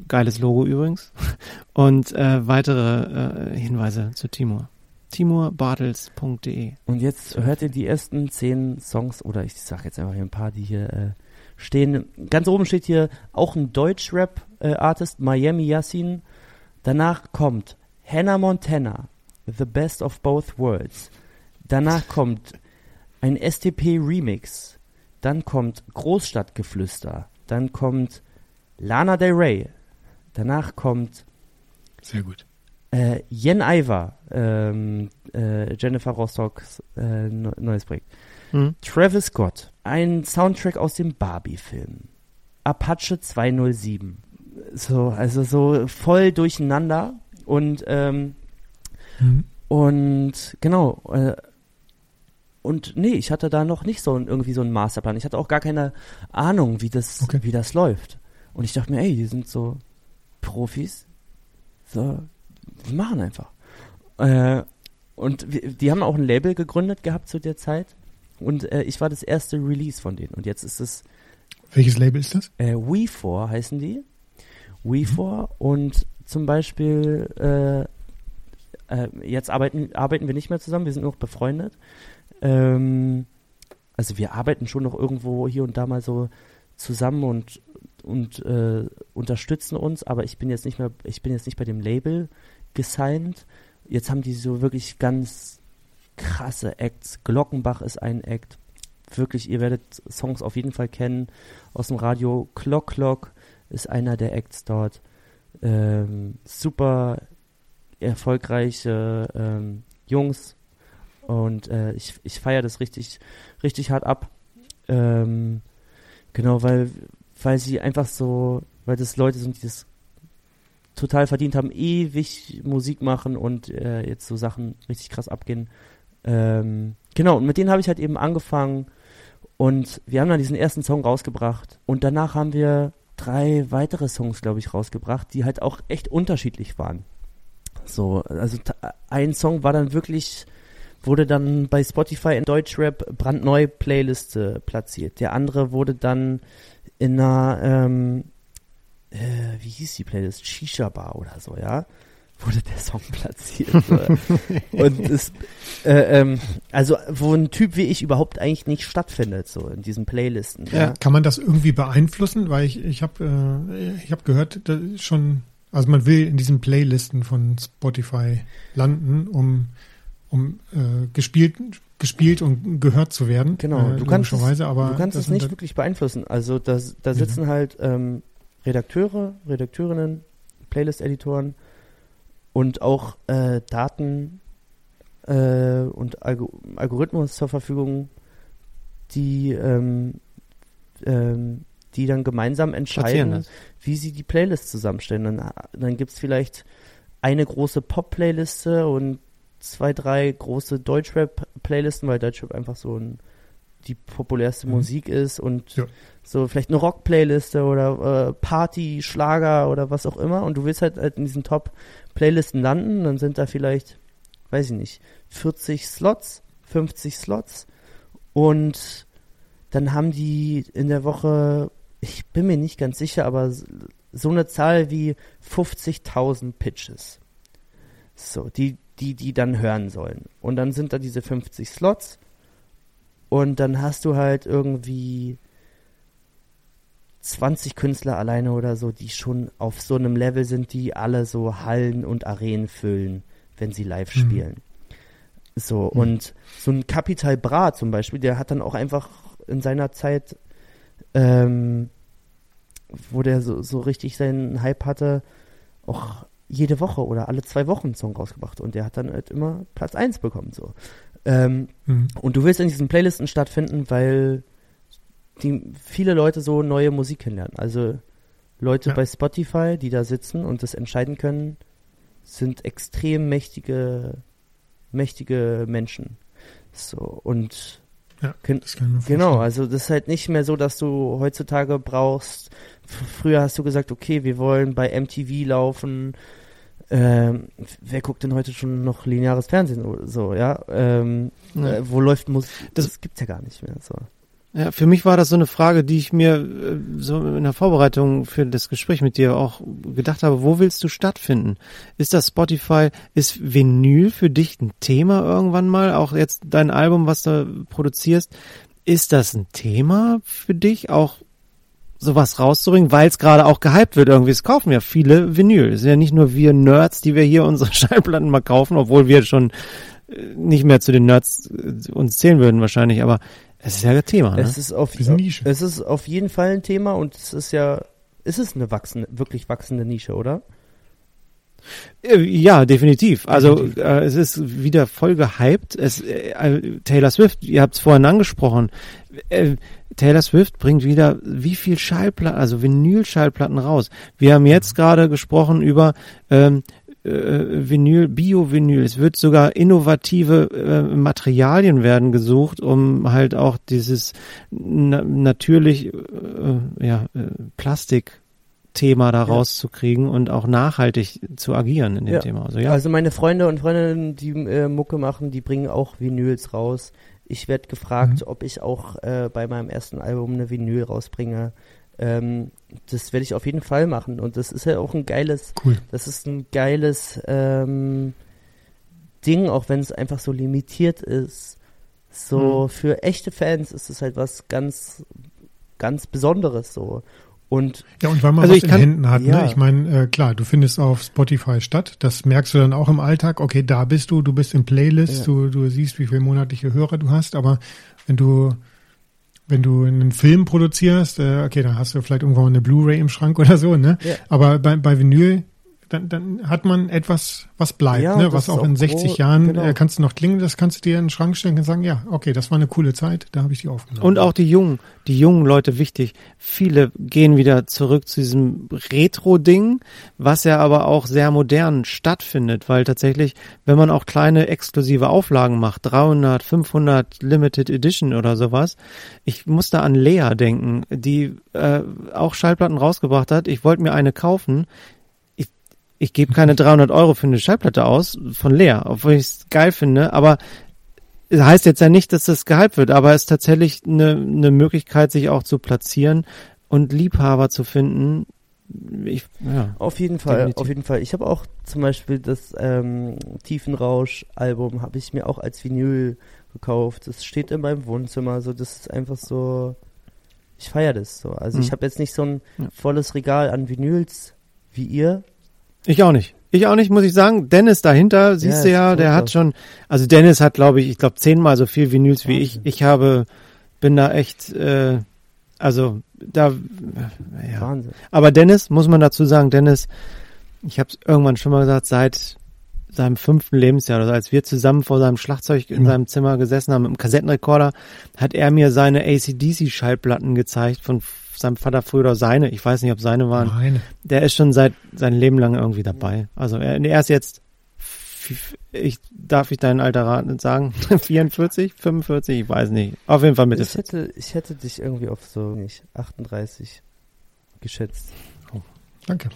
geiles Logo übrigens. (laughs) Und äh, weitere äh, Hinweise zu Timur. timurbartels.de. Und jetzt hört ihr die ersten zehn Songs, oder ich sag jetzt einfach hier ein paar, die hier äh, stehen. Ganz oben steht hier auch ein Deutsch-Rap-Artist, Miami Yassin. Danach kommt Hannah Montana, The Best of Both Worlds. Danach kommt ein STP-Remix. Dann kommt Großstadtgeflüster. Dann kommt Lana Del Rey. Danach kommt Sehr gut. äh, Jen Iver, ähm, äh, Jennifer Rostocks äh, neu- neues Projekt. Hm? Travis Scott, ein Soundtrack aus dem Barbie-Film. Apache 207. So, also so voll durcheinander. Und, ähm, Mhm. und genau, äh, und nee, ich hatte da noch nicht so ein, irgendwie so einen Masterplan. Ich hatte auch gar keine Ahnung, wie das, Okay. wie das läuft. Und ich dachte mir, ey, die sind so Profis. So, die machen einfach. Äh, und wir, die haben auch ein Label gegründet gehabt zu der Zeit. Und äh, ich war das erste Release von denen. Und jetzt ist es Welches Label ist das? äh, We4 heißen die. We4 und zum Beispiel äh, äh, jetzt arbeiten, arbeiten wir nicht mehr zusammen, wir sind nur noch befreundet. Ähm, also wir arbeiten schon noch irgendwo hier und da mal so zusammen und und äh, unterstützen uns, aber ich bin jetzt nicht mehr, ich bin jetzt nicht bei dem Label gesigned. Jetzt haben die so wirklich ganz krasse Acts. Glockenbach ist ein Act. Wirklich, ihr werdet Songs auf jeden Fall kennen aus dem Radio. Clock Clock ist einer der Acts dort. Ähm, super erfolgreiche ähm, Jungs und äh, ich, ich feiere das richtig, richtig hart ab. Ähm, genau, weil, weil sie einfach so, weil das Leute sind, die das total verdient haben, ewig Musik machen und äh, jetzt so Sachen richtig krass abgehen. Ähm, genau, und mit denen habe ich halt eben angefangen und wir haben dann diesen ersten Song rausgebracht und danach haben wir drei weitere Songs, glaube ich, rausgebracht, die halt auch echt unterschiedlich waren. So, also ein Song war dann wirklich, wurde dann bei Spotify in Deutschrap brandneu Playliste platziert. Der andere wurde dann in einer, ähm, äh, wie hieß die Playlist? Shisha Bar oder so, ja? Wurde der Song platziert. (laughs) Und es, äh, ähm, also, wo ein Typ wie ich überhaupt eigentlich nicht stattfindet, so in diesen Playlisten. Ja. Kann man das irgendwie beeinflussen? Weil ich, ich habe äh, ich hab gehört, schon, also man will in diesen Playlisten von Spotify landen, um, um äh, gespielt, gespielt und gehört zu werden. Genau, äh, du kannst, es, aber du kannst das es nicht dann- wirklich beeinflussen. Also da, da Mhm. sitzen halt ähm, Redakteure, Redakteurinnen, Playlist-Editoren und auch äh, Daten äh, und Algo Algorithmus zur Verfügung, die, ähm, ähm, die dann gemeinsam entscheiden, wie sie die Playlist zusammenstellen. Dann, dann gibt's vielleicht eine große Pop-Playliste und zwei, drei große Deutschrap-Playlisten, weil Deutschrap einfach so ein, die populärste Mhm. Musik ist und Ja. so vielleicht eine Rock-Playliste oder äh, Party, Schlager oder was auch immer und du willst halt, halt in diesen Top-Playlisten landen, dann sind da vielleicht, weiß ich nicht, 40 Slots 50 Slots und dann haben die in der Woche, ich bin mir nicht ganz sicher, aber so eine Zahl wie 50.000 Pitches. So, die, die, die dann hören sollen. Und dann sind da diese 50 Slots und dann hast du halt irgendwie 20 Künstler alleine oder so, die schon auf so einem Level sind, die alle so Hallen und Arenen füllen, wenn sie live mhm. spielen. So, mhm. und so ein Capital Bra zum Beispiel, der hat dann auch einfach in seiner Zeit, ähm, wo der so, so richtig seinen Hype hatte, auch jede Woche oder alle zwei Wochen einen Song rausgebracht und der hat dann halt immer Platz 1 bekommen, so. Ähm, mhm. Und du willst in diesen Playlisten stattfinden, weil die viele Leute so neue Musik kennenlernen. Also Leute ja. bei Spotify, die da sitzen und das entscheiden können, sind extrem mächtige, mächtige Menschen. So und ja, das kann genau, also das ist halt nicht mehr so, dass du heutzutage brauchst. Früher hast du gesagt, okay, wir wollen bei MTV laufen. Ähm, wer guckt denn heute schon noch lineares Fernsehen oder so, ja? Ähm, ja. Äh, wo läuft Musik? Das, das gibt's ja gar nicht mehr. So. Ja, für mich war das so eine Frage, die ich mir äh, so in der Vorbereitung für das Gespräch mit dir auch gedacht habe, wo willst du stattfinden? Ist das Spotify, ist Vinyl für dich ein Thema irgendwann mal? Auch jetzt dein Album, was du produzierst, ist das ein Thema für dich, auch sowas rauszubringen, weil es gerade auch gehypt wird irgendwie. Es kaufen ja viele Vinyl. Es sind ja nicht nur wir Nerds, die wir hier unsere (laughs) Schallplatten mal kaufen, obwohl wir schon äh, nicht mehr zu den Nerds äh, uns zählen würden wahrscheinlich, aber es ist ja ein Thema. Ne? Es ist auf Nische. Es ist auf jeden Fall ein Thema und es ist ja, ist es eine wachsende, wirklich wachsende Nische, oder? Äh, ja, definitiv. Also definitiv. Äh, es ist wieder voll gehypt. Es, äh, Taylor Swift, ihr habt es vorhin angesprochen. Äh, Taylor Swift bringt wieder wie viel Schallplatten, also Vinyl-Schallplatten raus. Wir haben jetzt gerade gesprochen über ähm, äh, Vinyl, Bio-Vinyl. Es wird sogar innovative äh, Materialien werden gesucht, um halt auch dieses na natürlich äh, ja, äh, Plastik Thema da rauszukriegen ja. und auch nachhaltig zu agieren in dem ja. Thema. Also, ja. also meine Freunde und Freundinnen, die äh, Mucke machen, die bringen auch Vinyls raus. Ich werde gefragt, mhm. ob ich auch äh, bei meinem ersten Album eine Vinyl rausbringe. Ähm, das werde ich auf jeden Fall machen. Und das ist ja auch ein geiles, cool. das ist ein geiles ähm, Ding, auch wenn es einfach so limitiert ist. So hm. für echte Fans ist es halt was ganz, ganz Besonderes so. Und ja, und weil man also was in kann, Händen hat, ne? ja. ne? Ich meine, äh, klar, du findest auf Spotify statt. Das merkst du dann auch im Alltag. Okay, da bist du, du bist im Playlist, ja. du, du siehst, wie viele monatliche Hörer du hast, aber wenn du wenn du einen Film produzierst, äh, okay, dann hast du vielleicht irgendwann eine Blu-ray im Schrank (laughs) oder so, ne? Ja. Aber bei, bei Vinyl dann, dann hat man etwas, was bleibt, ja, ne? was auch, auch in 60 Jahren genau. äh, kannst du noch klingen, das kannst du dir in den Schrank stellen und sagen, ja, okay, das war eine coole Zeit, da habe ich die aufgenommen. Und auch die jungen, die jungen Leute wichtig. Viele gehen wieder zurück zu diesem Retro-Ding, was ja aber auch sehr modern stattfindet, weil tatsächlich, wenn man auch kleine exklusive Auflagen macht, 300, 500 Limited Edition oder sowas, ich muss da an Lea denken, die äh, auch Schallplatten rausgebracht hat. Ich wollte mir eine kaufen ich gebe keine 300 Euro für eine Schallplatte aus von Lea, obwohl ich es geil finde, aber es heißt jetzt ja nicht, dass das gehypt wird, aber es ist tatsächlich eine, eine Möglichkeit, sich auch zu platzieren und Liebhaber zu finden. Ich, ja, auf jeden Fall, definitiv. auf jeden Fall. Ich habe auch zum Beispiel das ähm, Tiefenrausch-Album habe ich mir auch als Vinyl gekauft. Das steht in meinem Wohnzimmer. So, das ist einfach so. Ich feiere das so. Also mhm. ich habe jetzt nicht so ein ja. volles Regal an Vinyls wie ihr, ich auch nicht. Ich auch nicht, muss ich sagen. Dennis dahinter, siehst ja, du ja, der hat schon, also Dennis hat, glaube ich, ich glaube zehnmal so viel Vinyls wie ich. Ich habe, bin da echt, äh, also da, ja. Wahnsinn. Aber Dennis, muss man dazu sagen, Dennis, ich habe es irgendwann schon mal gesagt, seit seinem fünften Lebensjahr, also als wir zusammen vor seinem Schlagzeug in mhm. seinem Zimmer gesessen haben, im Kassettenrekorder, hat er mir seine ACDC-Schallplatten gezeigt von seinem Vater früher oder seine, ich weiß nicht, ob seine waren. Meine. Der ist schon seit sein Leben lang irgendwie dabei. Also er, er ist jetzt, ich darf ich dein Alter raten sagen, (laughs) 44, 45, ich weiß nicht. Auf jeden Fall Mitte. Ich hätte, ich hätte dich irgendwie auf so nicht 38 geschätzt. Oh, danke.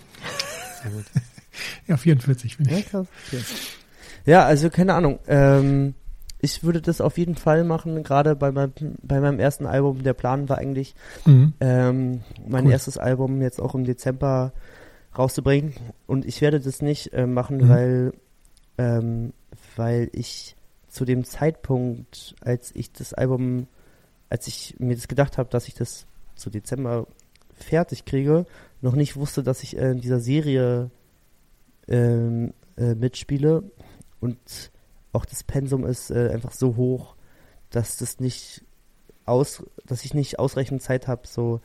Sehr gut. (laughs) ja, 44 bin ich. Ja. Ja, also keine Ahnung. Ähm, ich würde das auf jeden Fall machen, gerade bei meinem, bei meinem ersten Album. Der Plan war eigentlich, Mhm. ähm, mein Cool. erstes Album jetzt auch im Dezember rauszubringen. Und ich werde das nicht äh, machen, Mhm. weil, ähm, weil ich zu dem Zeitpunkt, als ich das Album, als ich mir das gedacht habe, dass ich das zu Dezember fertig kriege, noch nicht wusste, dass ich äh, in dieser Serie ähm, äh, mitspiele. Und auch das Pensum ist äh, einfach so hoch, dass das nicht aus, dass ich nicht ausreichend Zeit habe, so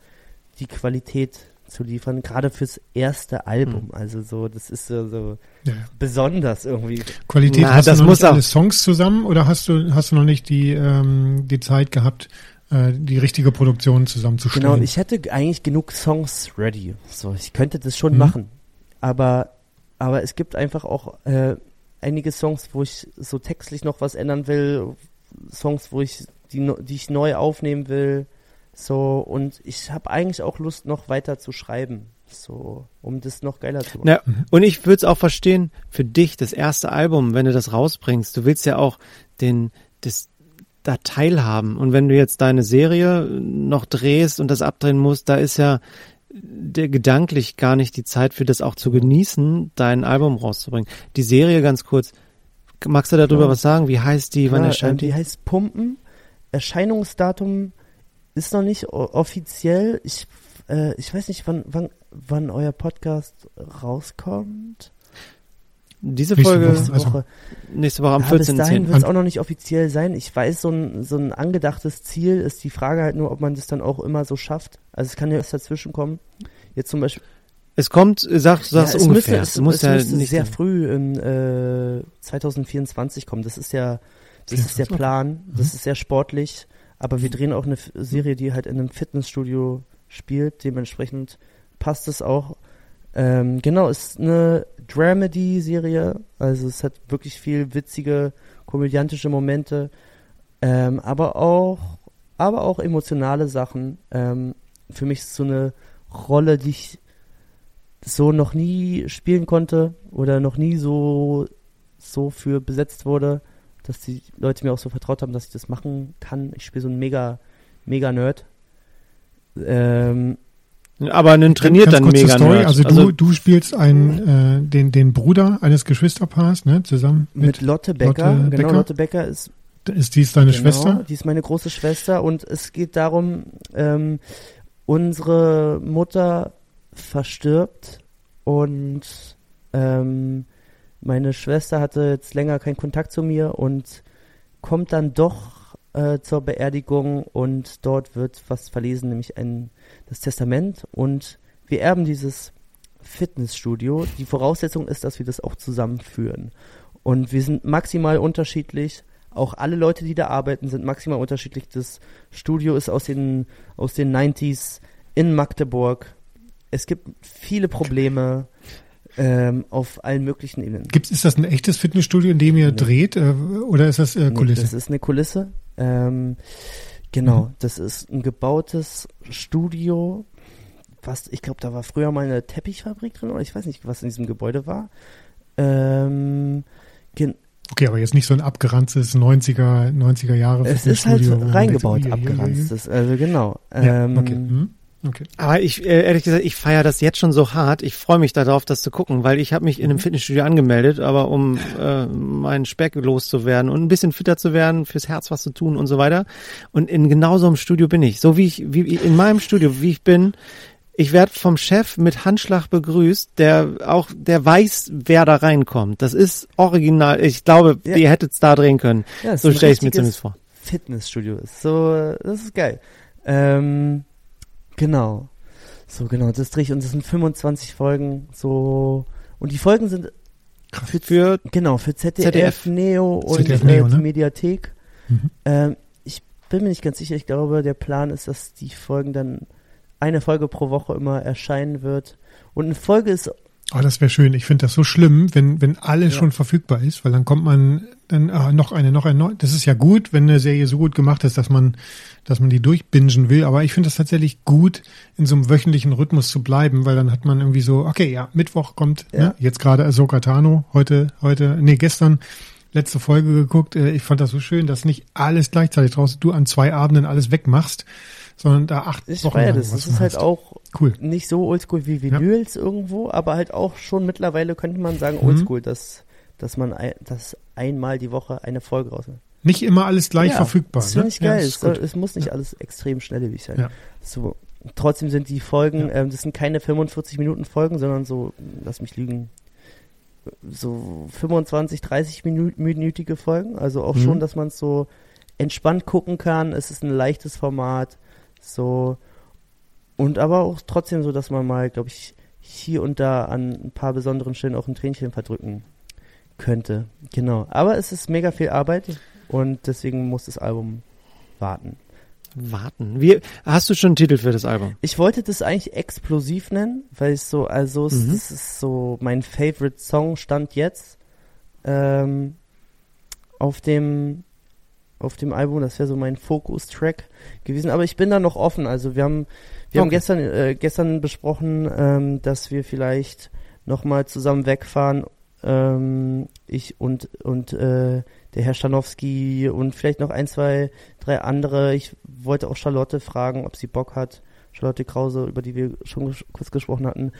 die Qualität zu liefern, gerade fürs erste Album. Also so, das ist so, so Ja. besonders irgendwie. Qualität, Na, hast das du noch muss nicht auch- alle Songs zusammen oder hast du, hast du noch nicht die, ähm, die Zeit gehabt, äh, die richtige Produktion zusammenzustellen? Genau, ich hätte eigentlich genug Songs ready. So, ich könnte das schon Mhm. machen. Aber, aber es gibt einfach auch äh, einige Songs, wo ich so textlich noch was ändern will, Songs, wo ich die, die ich neu aufnehmen will. So, und ich habe eigentlich auch Lust, noch weiter zu schreiben. So, um das noch geiler zu machen. Ja, und ich würde es auch verstehen, für dich, das erste Album, wenn du das rausbringst, du willst ja auch den, das, da teilhaben. Und wenn du jetzt deine Serie noch drehst und das abdrehen musst, da ist ja der gedanklich gar nicht die Zeit für das auch zu genießen, dein Album rauszubringen. Die Serie ganz kurz, magst du darüber Ja. was sagen? Wie heißt die? Wann Ja, erscheint die? die heißt Pumpen. Erscheinungsdatum ist noch nicht offiziell. Ich, äh, ich weiß nicht, wann, wann, wann euer Podcast rauskommt. Diese Nächste Folge Woche. Nächste also- Woche. nächste Woche am ja, bis 14.10. dahin wird es auch noch nicht offiziell sein. Ich weiß, so ein, so ein angedachtes Ziel ist die Frage halt nur, ob man das dann auch immer so schafft. Also es kann ja was dazwischen kommen. Jetzt zum Beispiel. Es kommt, sag, sag's ja, es ungefähr. müsste, es, Du musst es ja müsste nicht sehr sagen. früh in äh, 2024 kommen. Das ist ja, das ist der 24, okay. Plan. Das ist sehr sportlich. Aber wir drehen auch eine Serie, die halt in einem Fitnessstudio spielt. Dementsprechend passt es auch. Ähm, genau, ist eine Dramedy-Serie. Also es hat wirklich viel witzige, komödiantische Momente. Ähm, aber auch, aber auch emotionale Sachen. Ähm, für mich ist es so eine Rolle, die ich so noch nie spielen konnte oder noch nie so, so für besetzt wurde, dass die Leute mir auch so vertraut haben, dass ich das machen kann. Ich spiele so einen mega, mega Nerd. Ähm, Aber einen trainiert Ganz dann mega Story. Nerd. Also du, du spielst einen, äh, den, den Bruder eines Geschwisterpaars, ne, zusammen mit, mit, Lotte Becker. Lotte genau, Becker? Lotte Becker ist ist dies deine genau, Schwester? Die ist meine große Schwester und es geht darum, ähm, unsere Mutter verstirbt und ähm, meine Schwester hatte jetzt länger keinen Kontakt zu mir und kommt dann doch äh, zur Beerdigung und dort wird was verlesen, nämlich ein das Testament und wir erben dieses Fitnessstudio. Die Voraussetzung ist, dass wir das auch zusammenführen. Und wir sind maximal unterschiedlich. Auch alle Leute, die da arbeiten, sind maximal unterschiedlich. Das Studio ist aus den, aus den 90s in Magdeburg. Es gibt viele Probleme ähm, auf allen möglichen Ebenen. Gibt's, ist das ein echtes Fitnessstudio, in dem ihr Nee. dreht, äh, oder ist das äh, Nee, Kulisse? das ist eine Kulisse. Ähm, genau, Mhm. das ist ein gebautes Studio. Was, ich glaube, da war früher mal eine Teppichfabrik drin, oder ich weiß nicht, was in diesem Gebäude war. Ähm, okay, aber jetzt nicht so ein abgeranztes 90er, 90er Jahre es ist halt man reingebaut, denkt, ui, ui, ui, ui. abgeranzt. Das, also genau. Ja, Ähm, okay. Hm, okay. Aber ich, äh, ehrlich gesagt, ich feiere das jetzt schon so hart. Ich freue mich darauf, das zu gucken, weil ich habe mich in einem Fitnessstudio angemeldet, aber um äh, meinen Speck loszuwerden und ein bisschen fitter zu werden, fürs Herz was zu tun und so weiter. Und in genau so einem Studio bin ich. So wie ich, wie ich- in meinem Studio, wie ich bin, ich werde vom Chef mit Handschlag begrüßt, der auch, der weiß, wer da reinkommt. Das ist original. Ich glaube, Ja. ihr hättet es da drehen können. Ja, so stelle ich es mir zumindest vor. Fitnessstudio ist. So, das ist geil. Ähm, genau. So, genau, das drehe ich und das sind 25 Folgen, so, und die Folgen sind für, Für genau, für ZDF, ZDF. Neo und ZDF Neo, ne? Mediathek. Mhm. Ähm, ich bin mir nicht ganz sicher, ich glaube, der Plan ist, dass die Folgen dann eine Folge pro Woche immer erscheinen wird. Und eine Folge ist Oh, das wäre schön. Ich finde das so schlimm, wenn, wenn alles Ja. schon verfügbar ist, weil dann kommt man dann ah, noch eine, noch eine. Das ist ja gut, wenn eine Serie so gut gemacht ist, dass man, dass man die durchbingen will. Aber ich finde das tatsächlich gut, in so einem wöchentlichen Rhythmus zu bleiben, weil dann hat man irgendwie so, okay, ja, Mittwoch kommt, Ja. ne, jetzt gerade Ahsoka Tano, heute, heute, nee, gestern letzte Folge geguckt. Äh, ich fand das so schön, dass nicht alles gleichzeitig draußen du an zwei Abenden alles wegmachst, sondern da acht Ich Wochen feier lang das. was Das ist halt auch Cool. nicht so oldschool wie Vinyls irgendwo, aber halt auch schon mittlerweile könnte man sagen Mhm. oldschool, dass, dass man ein, dass einmal die Woche eine Folge rausnimmt. Nicht immer alles gleich ja, verfügbar. Das ne? finde ich Ja, geil. das es, soll, es muss nicht alles extrem schnelllebig sein. Ja. So, trotzdem sind die Folgen, ähm, das sind keine 45 Minuten Folgen, sondern so, lass mich lügen, so 25, 30 Minü minütige Folgen. Also auch Mhm. schon, dass man es so entspannt gucken kann. Es ist ein leichtes Format. So. Und aber auch trotzdem so, dass man mal, glaube ich, hier und da an ein paar besonderen Stellen auch ein Tränchen verdrücken könnte. Genau. Aber es ist mega viel Arbeit und deswegen muss das Album warten. Warten. Wie, hast du schon einen Titel für das Album? Ich wollte das eigentlich explosiv nennen, weil es so, also es, Mhm. das ist so mein Favorite Song stand jetzt ähm, auf dem auf dem Album. Das wäre so mein Focus-Track gewesen. Aber ich bin da noch offen. Also wir haben wir haben gestern äh, gestern besprochen, ähm, dass wir vielleicht noch mal zusammen wegfahren. Ähm, ich und und äh, der Herr Stanowski und vielleicht noch ein, zwei, drei andere. Ich wollte auch Charlotte fragen, ob sie Bock hat. Charlotte Krause, über die wir schon ges kurz gesprochen hatten.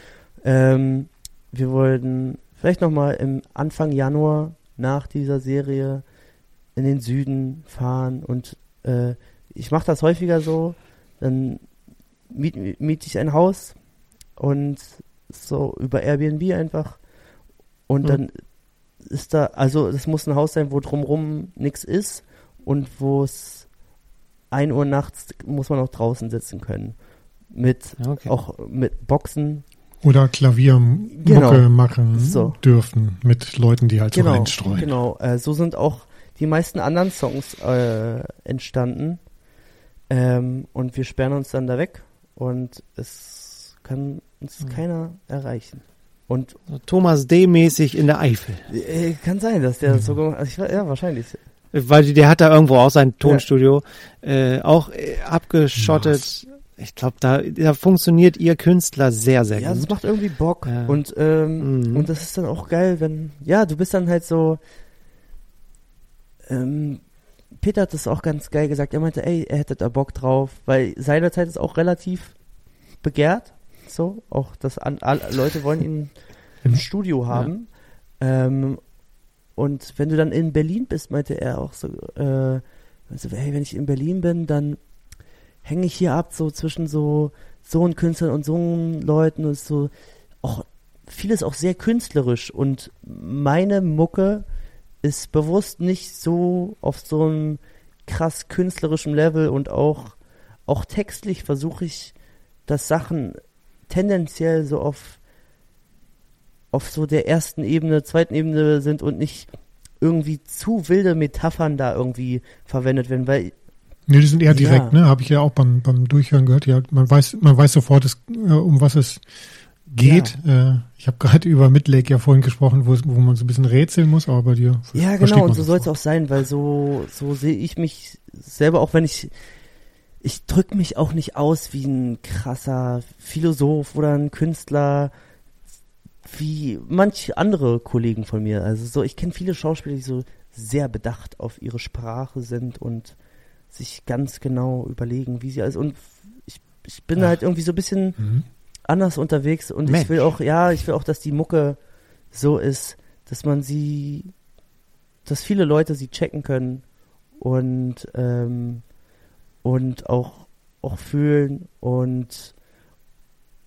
Ähm, wir wollten vielleicht nochmal im Anfang Januar nach dieser Serie in den Süden fahren und äh, ich mache das häufiger so. Dann miete miet ich ein Haus und so über Airbnb einfach und Mhm. dann ist da, also das muss ein Haus sein, wo drumrum nichts ist und wo es 1 Uhr nachts muss man auch draußen sitzen können. Mit Okay. auch mit Boxen. Oder Klaviermucke Genau. machen So. dürfen mit Leuten, die halt so Genau, reinstreuen. genau. Äh, so sind auch die meisten anderen Songs äh, entstanden. Ähm, und wir sperren uns dann da weg und es kann uns Mhm. keiner erreichen. Und So Thomas D-mäßig in der Eifel. äh, kann sein, dass der Mhm. das so gemacht also we- Ja, wahrscheinlich. Weil der hat da irgendwo auch sein Tonstudio äh, auch äh, abgeschottet. Ich glaube, da, da funktioniert ihr Künstler sehr, sehr Ja, das gut. macht irgendwie Bock. Ja. Und, ähm, Mhm. und das ist dann auch geil, wenn, ja, du bist dann halt so, ähm, Peter hat das auch ganz geil gesagt. Er meinte, ey, er hätte da Bock drauf, weil seinerzeit ist auch relativ begehrt. So, auch das an, all, Leute wollen ihn im Studio haben. Ähm, und wenn du dann in Berlin bist, meinte er auch so, äh, also, hey, wenn ich in Berlin bin, dann hänge ich hier ab, so zwischen so so einen Künstlern und so einen Leuten und so auch vieles auch sehr künstlerisch und meine Mucke ist bewusst nicht so auf so einem krass künstlerischen Level und auch auch textlich versuche ich, dass Sachen tendenziell so auf auf so der ersten Ebene, zweiten Ebene sind und nicht irgendwie zu wilde Metaphern da irgendwie verwendet werden, weil Nee, die sind eher Ja. direkt, ne? Habe ich ja auch beim, beim Durchhören gehört. Ja, man weiß, man weiß sofort, es, äh, um was es geht. Äh, ich habe gerade (laughs) über Midlake ja vorhin gesprochen, wo, es- wo man so ein bisschen rätseln muss, aber bei dir Ja, genau, und so soll es auch sein, weil so, so sehe ich mich selber, auch wenn ich, ich drücke mich auch nicht aus wie ein krasser Philosoph oder ein Künstler, wie manch andere Kollegen von mir. Also so, ich kenne viele Schauspieler, die so sehr bedacht auf ihre Sprache sind und sich ganz genau überlegen, wie sie alles, und ich, ich bin Ach. halt irgendwie so ein bisschen, Mhm. Anders unterwegs und Mensch. ich will auch, ja, ich will auch, dass die Mucke so ist, dass man sie, dass viele Leute sie checken können und ähm, und auch auch fühlen und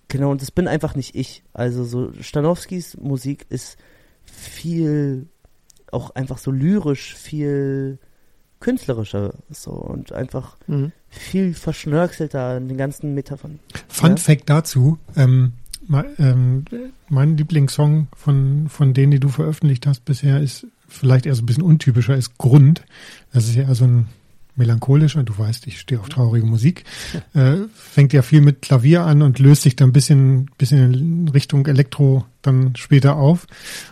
genau und das bin einfach nicht ich. Also so Stanowskis Musik ist viel auch einfach so lyrisch, viel künstlerischer so und einfach Mhm. viel verschnörkelter in den ganzen Metaphern. Fun Ja. Fact dazu, ähm, ähm, mein Lieblingssong von, von denen, die du veröffentlicht hast bisher, ist vielleicht eher so ein bisschen untypischer, ist Grund. Das ist ja eher so ein melancholischer, du weißt, ich stehe auf traurige Musik, (laughs) äh, fängt ja viel mit Klavier an und löst sich dann ein bisschen, bisschen in Richtung Elektro dann später auf.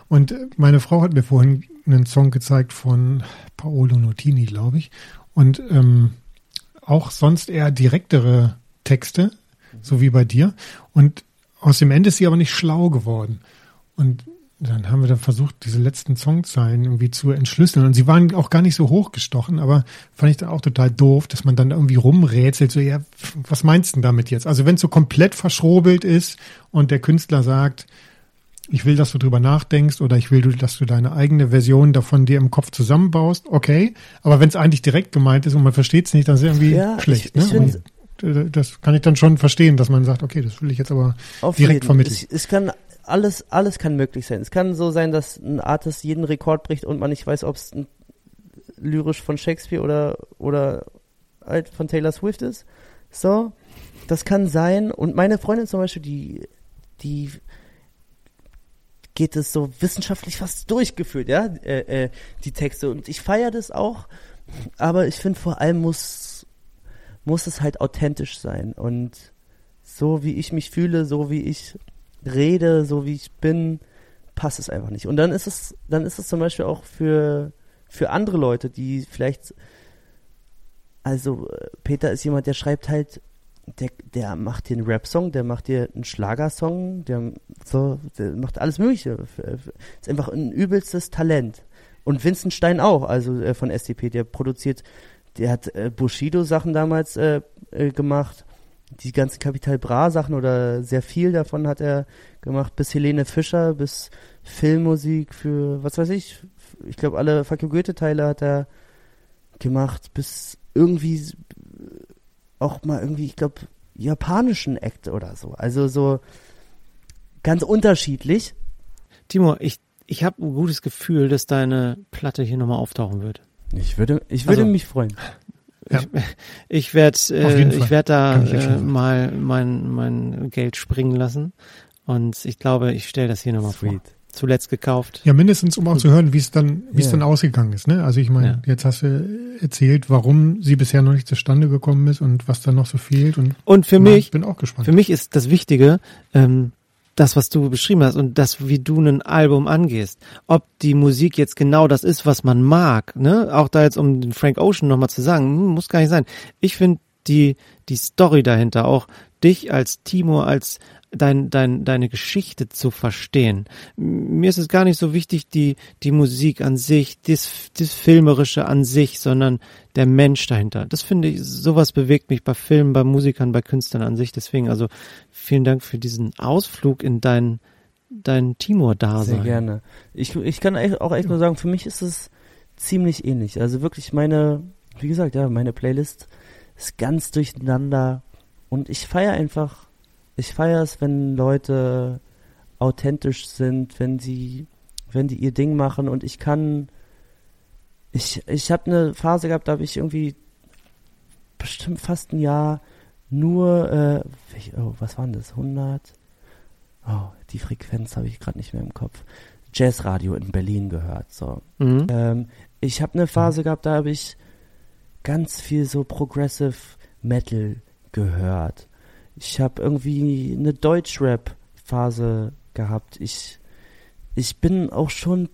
Und meine Frau hat mir vorhin einen Song gezeigt von Paolo Nutini, glaube ich. Und ähm, auch sonst eher direktere Texte, so wie bei dir. Und aus dem Ende ist sie aber nicht schlau geworden. Und dann haben wir dann versucht, diese letzten Songzeilen irgendwie zu entschlüsseln. Und sie waren auch gar nicht so hochgestochen, aber fand ich dann auch total doof, dass man dann irgendwie rumrätselt, so, ja, was meinst du denn damit jetzt? Also wenn es so komplett verschrobelt ist und der Künstler sagt, ich will, dass du drüber nachdenkst oder ich will, dass du deine eigene Version davon dir im Kopf zusammenbaust, okay. Aber wenn es eigentlich direkt gemeint ist und man versteht es nicht, dann ist es irgendwie Ja, schlecht. ich- ich ne? Und, äh, das kann ich dann schon verstehen, dass man sagt, okay, das will ich jetzt aber direkt jeden. vermitteln. Es, es kann alles, alles kann möglich sein. Es kann so sein, dass ein Artist jeden Rekord bricht und man nicht weiß, ob es lyrisch von Shakespeare oder, oder halt von Taylor Swift ist. So. Das kann sein. Und meine Freundin zum Beispiel, die, die geht es so wissenschaftlich fast durchgeführt, ja, äh, äh, die Texte. Und ich feiere das auch. Aber ich finde vor allem muss, muss es halt authentisch sein. Und so wie ich mich fühle, so wie ich rede, so wie ich bin, passt es einfach nicht. Und dann ist es, dann ist es zum Beispiel auch für, für andere Leute, die vielleicht, also äh, Peter ist jemand, der schreibt halt, der, der macht dir einen Rap-Song, der macht dir einen Schlagersong, der, so, der macht alles Mögliche. Ist einfach ein übelstes Talent. Und Vincent Stein auch, also äh, von SDP, der produziert, der hat äh, Bushido-Sachen damals äh, äh, gemacht die ganzen Capital Bra Sachen oder sehr viel davon hat er gemacht, bis Helene Fischer, bis Filmmusik für, was weiß ich, ich glaube alle Fuck you Goethe Teile hat er gemacht, bis irgendwie auch mal irgendwie, ich glaube, japanischen Act oder so. Also so ganz unterschiedlich. Timo, ich, ich habe ein gutes Gefühl, dass deine Platte hier nochmal auftauchen wird. Ich würde, ich würde Also- mich freuen. Ja. (laughs) Ich, ich werde äh, werd da äh, mal mein, mein Geld springen lassen. Und ich glaube, ich stelle das hier nochmal vor. Zuletzt gekauft. Ja, mindestens, um auch zu hören, wie es dann, wie es Ja. dann ausgegangen ist. Ne? Also ich meine, Ja. jetzt hast du erzählt, warum sie bisher noch nicht zustande gekommen ist und was da noch so fehlt. Und Und für na, mich, bin auch gespannt. für mich ist das Wichtige, ähm, das, was du beschrieben hast und das, wie du ein Album angehst. Ob die Musik jetzt genau das ist, was man mag, ne? Auch da jetzt, um den Frank Ocean nochmal zu sagen, hm, muss gar nicht sein. Ich finde die, die Story dahinter, auch dich als Timo, als dein, dein, deine Geschichte zu verstehen. Mir ist es gar nicht so wichtig, die, die Musik an sich, das, das Filmerische an sich, sondern der Mensch dahinter. Das finde ich, sowas bewegt mich bei Filmen, bei Musikern, bei Künstlern an sich. Deswegen, also vielen Dank für diesen Ausflug in dein, dein Timor-Dasein. Sehr gerne. Ich, ich kann auch echt nur sagen, für mich ist es ziemlich ähnlich. Also wirklich meine, wie gesagt, ja, meine Playlist ist ganz durcheinander und ich feiere einfach, ich feiere es, wenn Leute authentisch sind, wenn sie, wenn die ihr Ding machen und ich kann, ich, ich habe eine Phase gehabt, da habe ich irgendwie bestimmt fast ein Jahr nur, äh, oh, was waren das, 100? Oh, die Frequenz habe ich gerade nicht mehr im Kopf. Jazzradio in Berlin gehört. So. Mhm. Ähm, ich habe eine Phase gehabt, da habe ich ganz viel so Progressive Metal gehört. Ich habe irgendwie eine Deutschrap-Phase gehabt. Ich, ich bin auch schon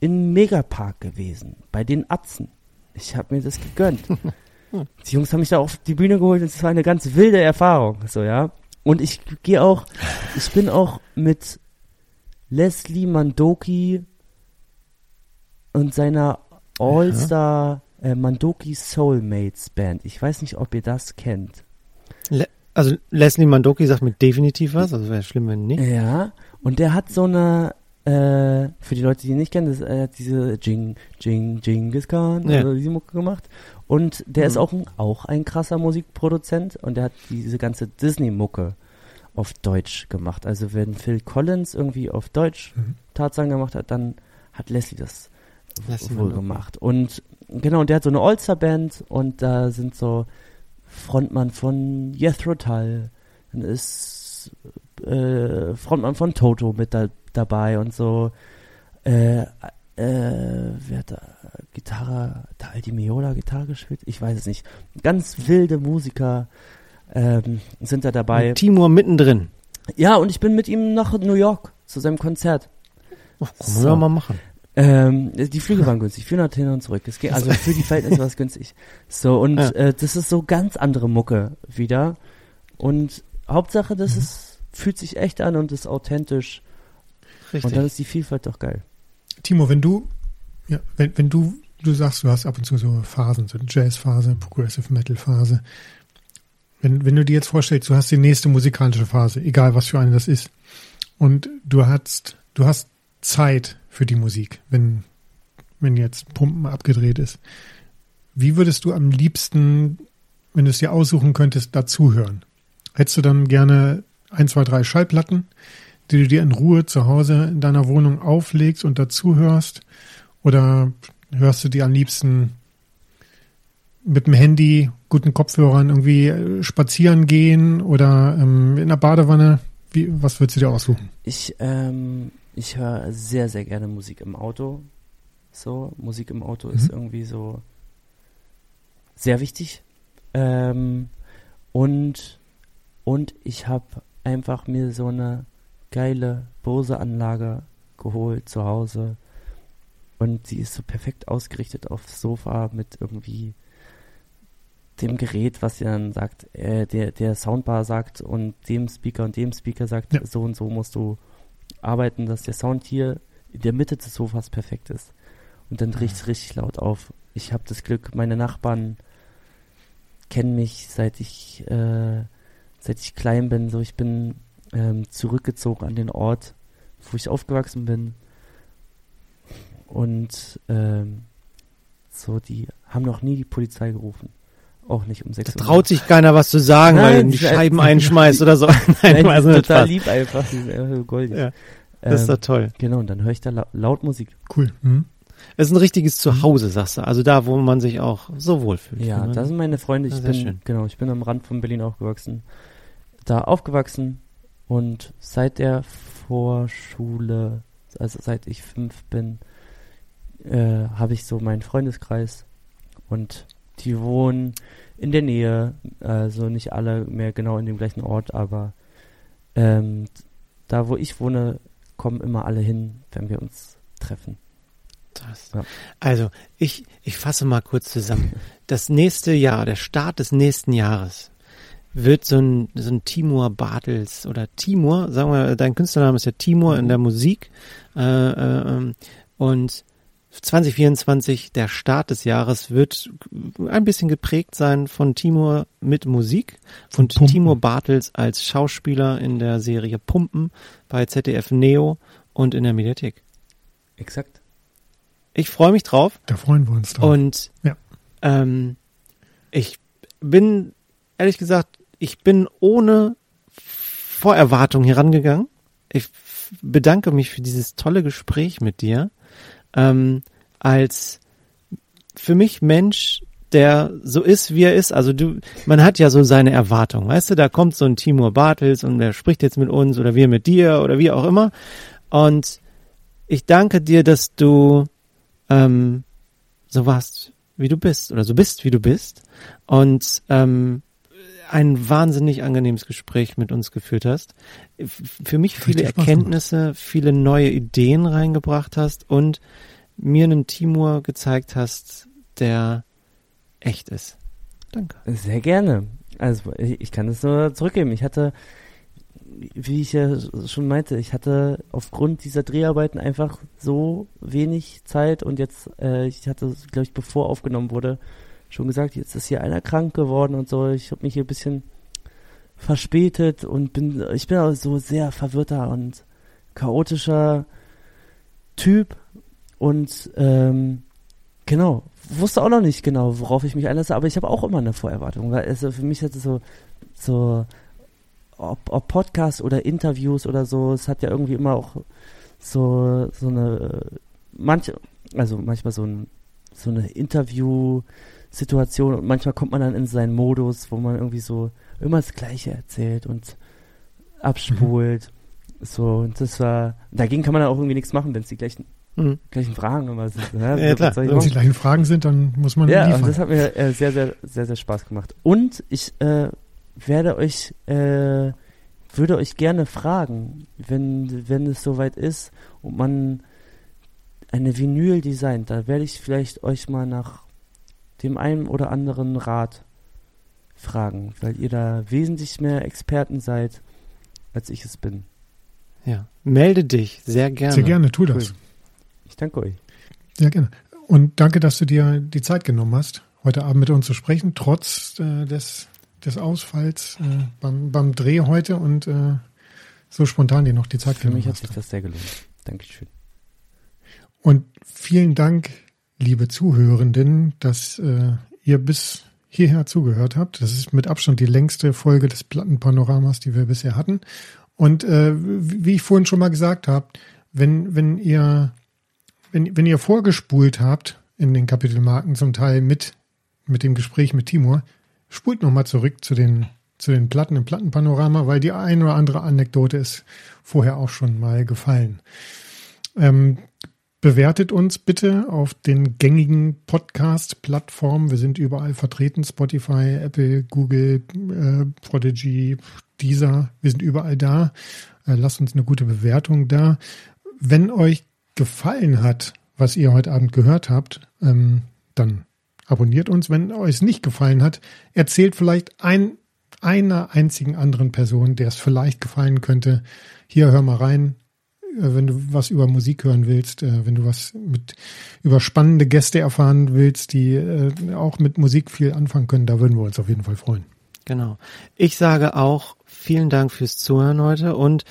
in Megapark gewesen, bei den Atzen. Ich habe mir das gegönnt. (laughs) die Jungs haben mich da auf die Bühne geholt und es war eine ganz wilde Erfahrung. So, ja. Und ich gehe auch, ich bin auch mit Leslie Mandoki und seiner All-Star äh, Mandoki Soulmates Band. Ich weiß nicht, ob ihr das kennt. Le also Leslie Mandoki sagt mir definitiv was, also wäre schlimm, wenn nicht. Ja, und der hat so eine, äh, für die Leute, die ihn nicht kennen, das, er hat diese Jing, Jing, Genghis Khan, Ja. also diese Mucke gemacht. Und der ist Mhm. auch ein, auch ein krasser Musikproduzent und der hat diese ganze Disney-Mucke auf Deutsch gemacht. Also wenn Phil Collins irgendwie auf Deutsch Mhm. Tatsachen gemacht hat, dann hat Leslie das Leslie wohl Mandoki. gemacht. Und genau, und der hat so eine All-Star-Band und da sind so Frontmann von Jethro Tull, dann ist äh, Frontmann von Toto mit da, dabei und so. Äh, äh, wer hat da Gitarre, hat da Aldi Meola Gitarre gespielt? Ich weiß es nicht. Ganz wilde Musiker ähm, sind da dabei. Und Timur mittendrin. Ja, und ich bin mit ihm nach New York zu seinem Konzert. Oh, können So. wir mal machen. Ähm, die Flüge waren günstig, 400 hin und zurück. Es geht, also für die Verhältnisse war es (laughs) günstig. So, und Ja. äh, das ist so ganz andere Mucke wieder. Und Hauptsache, das ist, fühlt sich echt an und ist authentisch. Richtig. Und dann ist die Vielfalt doch geil. Timo, wenn du, ja, wenn, wenn du, du sagst, du hast ab und zu so Phasen, so Jazz-Phase, Progressive Metal-Phase. Wenn, wenn du dir jetzt vorstellst, du hast die nächste musikalische Phase, egal was für eine das ist, und du hast, du hast Zeit für die Musik, wenn, wenn jetzt Pumpen abgedreht ist. Wie würdest du am liebsten, wenn du es dir aussuchen könntest, dazuhören? Hättest du dann gerne ein, zwei, drei Schallplatten, die du dir in Ruhe zu Hause in deiner Wohnung auflegst und dazuhörst? Oder hörst du dir am liebsten mit dem Handy, guten Kopfhörern irgendwie äh, spazieren gehen oder ähm, in der Badewanne? Wie, was würdest du dir aussuchen? Ich, ähm, ich höre sehr, sehr gerne Musik im Auto. So, Musik im Auto ist Mhm. irgendwie so sehr wichtig. Ähm, und, und ich habe einfach mir so eine geile Bose-Anlage geholt zu Hause. Und sie ist so perfekt ausgerichtet aufs Sofa mit irgendwie dem Gerät, was ja dann sagt, äh, der, der Soundbar sagt und dem Speaker und dem Speaker sagt, Ja. so und so musst du arbeiten, dass der Sound hier in der Mitte des Sofas perfekt ist. Und dann dreht es richtig laut auf. Ich habe das Glück, meine Nachbarn kennen mich, seit ich, äh, seit ich klein bin. So, ich bin ähm, zurückgezogen an den Ort, wo ich aufgewachsen bin. Und ähm, so, die haben noch nie die Polizei gerufen. Auch nicht um sechs Da Uhr. traut sich keiner was zu sagen, Nein, weil er die die- Scheiben einschmeißt oder so. (laughs) Nein, Nein, sind nicht total Spaß. lieb einfach. Die sind einfach goldig. Ja, Das ist Ähm, doch toll. Genau, und dann höre ich da la laut Musik. Cool. Mhm. Es ist ein richtiges Zuhause, sagst du. Also da, wo man sich auch so wohlfühlt. Ja, Kann man- da sind meine Freunde. Ich Ja, sehr bin, schön. genau, ich bin am Rand von Berlin aufgewachsen. Da aufgewachsen und seit der Vorschule, also seit ich fünf bin, äh, habe ich so meinen Freundeskreis und die wohnen in der Nähe, also nicht alle mehr genau in dem gleichen Ort, aber ähm, da, wo ich wohne, kommen immer alle hin, wenn wir uns treffen. Ja. Also, ich, ich fasse mal kurz zusammen. Das nächste Jahr, der Start des nächsten Jahres, wird so ein, so ein Timur Bartels oder Timur, sagen wir, dein Künstlername ist ja Timur in der Musik. Äh, äh, ähm, und 2024, der Start des Jahres, wird ein bisschen geprägt sein von Timur mit Musik und Pumpen. Timur Bartels als Schauspieler in der Serie Pumpen bei ZDF Neo und in der Mediathek. Exakt. Ich freue mich drauf. Da freuen wir uns drauf. Und Ja. ähm, ich bin, ehrlich gesagt, ich bin ohne Vorerwartung hier rangegangen. Ich bedanke mich für dieses tolle Gespräch mit dir. Ähm, als für mich Mensch, der so ist, wie er ist. Also du, man hat ja so seine Erwartungen, weißt du, da kommt so ein Timur Bartels und der spricht jetzt mit uns oder wir mit dir oder wie auch immer. Und ich danke dir, dass du ähm, so warst, wie du bist oder so bist, wie du bist und ähm, ein wahnsinnig angenehmes Gespräch mit uns geführt hast. Für mich viele Erkenntnisse, viele neue Ideen reingebracht hast und mir einen Timur gezeigt hast, der echt ist. Danke. Sehr gerne. Also ich ich kann es nur zurückgeben. Ich hatte, wie ich ja schon meinte, ich hatte aufgrund dieser Dreharbeiten einfach so wenig Zeit und jetzt, äh, ich hatte, glaube ich, bevor aufgenommen wurde, schon gesagt, jetzt ist hier einer krank geworden und so. Ich habe mich hier ein bisschen verspätet und bin, ich bin auch so sehr verwirrter und chaotischer Typ und ähm, genau, wusste auch noch nicht genau, worauf ich mich einlasse, aber ich habe auch immer eine Vorerwartung, weil also für mich ist es so, so ob, ob Podcast oder Interviews oder so, es hat ja irgendwie immer auch so, so eine, manche, also manchmal so, ein, so eine Interview-Situation und manchmal kommt man dann in seinen Modus, wo man irgendwie so immer das Gleiche erzählt und abspult. So, und das war, dagegen kann man dann auch irgendwie nichts machen, wenn es die gleichen, Mhm. gleichen Fragen immer sind. Ja, Ja, klar. Wenn es die gleichen Fragen sind, dann muss man Ja, und liefern. das hat mir äh, sehr, sehr, sehr, sehr Spaß gemacht. Und ich äh, werde euch, äh, würde euch gerne fragen, wenn, wenn es soweit ist und man eine Vinyl designt, da werde ich vielleicht euch mal nach dem einen oder anderen Rat fragen, weil ihr da wesentlich mehr Experten seid, als ich es bin. Ja, melde dich sehr gerne. Sehr gerne, tu das. Cool. Ich danke euch. Sehr gerne. Und danke, dass du dir die Zeit genommen hast, heute Abend mit uns zu sprechen, trotz äh, des, des Ausfalls äh, beim, beim Dreh heute und äh, so spontan dir noch die Zeit Für genommen mich hat hast. sich das sehr gelohnt. Dankeschön. Und vielen Dank, liebe Zuhörenden, dass äh, ihr bis hierher zugehört habt. Das ist mit Abstand die längste Folge des Plattenpanoramas, die wir bisher hatten. Und äh, wie ich vorhin schon mal gesagt habe, wenn, wenn ihr wenn, wenn ihr vorgespult habt in den Kapitelmarken zum Teil mit, mit dem Gespräch mit Timur, spult nochmal zurück zu den, zu den Platten im Plattenpanorama, weil die ein oder andere Anekdote ist vorher auch schon mal gefallen. Ähm, bewertet uns bitte auf den gängigen Podcast-Plattformen. Wir sind überall vertreten. Spotify, Apple, Google, äh, Prodigy, Deezer. Wir sind überall da. Äh, lasst uns eine gute Bewertung da. Wenn euch gefallen hat, was ihr heute Abend gehört habt, ähm, dann abonniert uns. Wenn euch nicht gefallen hat, erzählt vielleicht ein, einer einzigen anderen Person, der es vielleicht gefallen könnte. Hier, hör mal rein. Äh, Wenn du was über Musik hören willst, äh, wenn du was mit über spannende Gäste erfahren willst, die äh, auch mit Musik viel anfangen können, da würden wir uns auf jeden Fall freuen. Genau. Ich sage auch vielen Dank fürs Zuhören heute und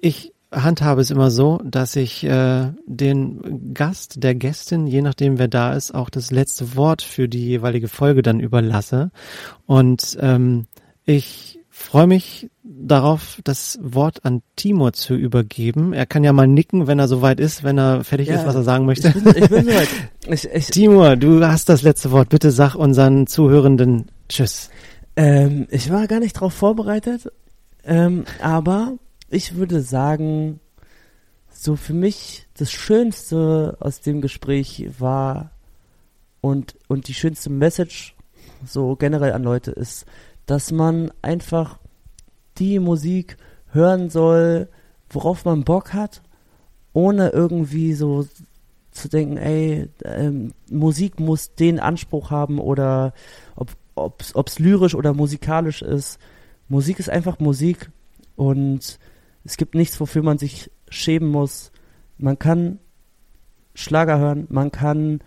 ich handhabe es immer so, dass ich äh, den Gast, der Gästin, je nachdem wer da ist, auch das letzte Wort für die jeweilige Folge dann überlasse. Und ähm, ich freue mich darauf, das Wort an Timur zu übergeben. Er kann ja mal nicken, wenn er soweit ist, wenn er fertig Ja, ist, was er sagen möchte. Ich bin, ich bin soweit. (laughs) Ich, ich, Timur, du hast das letzte Wort. Bitte sag unseren Zuhörenden Tschüss. ähm, ich war gar nicht drauf vorbereitet, ähm, aber ich würde sagen, so für mich das Schönste aus dem Gespräch war und, und die schönste Message so generell an Leute ist, dass man einfach die Musik hören soll, worauf man Bock hat, ohne irgendwie so zu denken, ey, ähm, Musik muss den Anspruch haben oder ob ob's lyrisch oder musikalisch ist. Musik ist einfach Musik und es gibt nichts, wofür man sich schämen muss. Man kann Schlager hören, man kann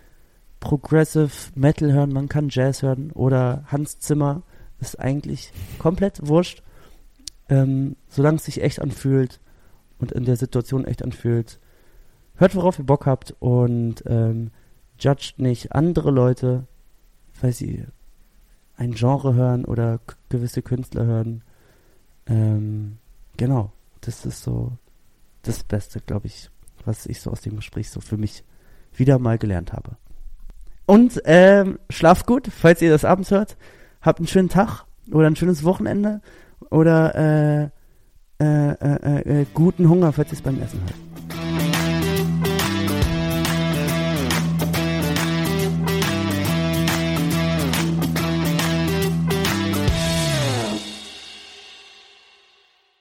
Progressive Metal hören, man kann Jazz hören oder Hans Zimmer ist eigentlich komplett wurscht, ähm, solange es sich echt anfühlt und in der Situation echt anfühlt. Hört, worauf ihr Bock habt und ähm, judgt nicht andere Leute, weil sie ein Genre hören oder gewisse Künstler hören. Ähm, genau, das ist so das Beste, glaube ich, was ich so aus dem Gespräch so für mich wieder mal gelernt habe. Und ähm, schlaft gut, falls ihr das abends hört. Habt einen schönen Tag oder ein schönes Wochenende oder äh, äh, äh, äh, guten Hunger, falls ihr es beim Essen hört.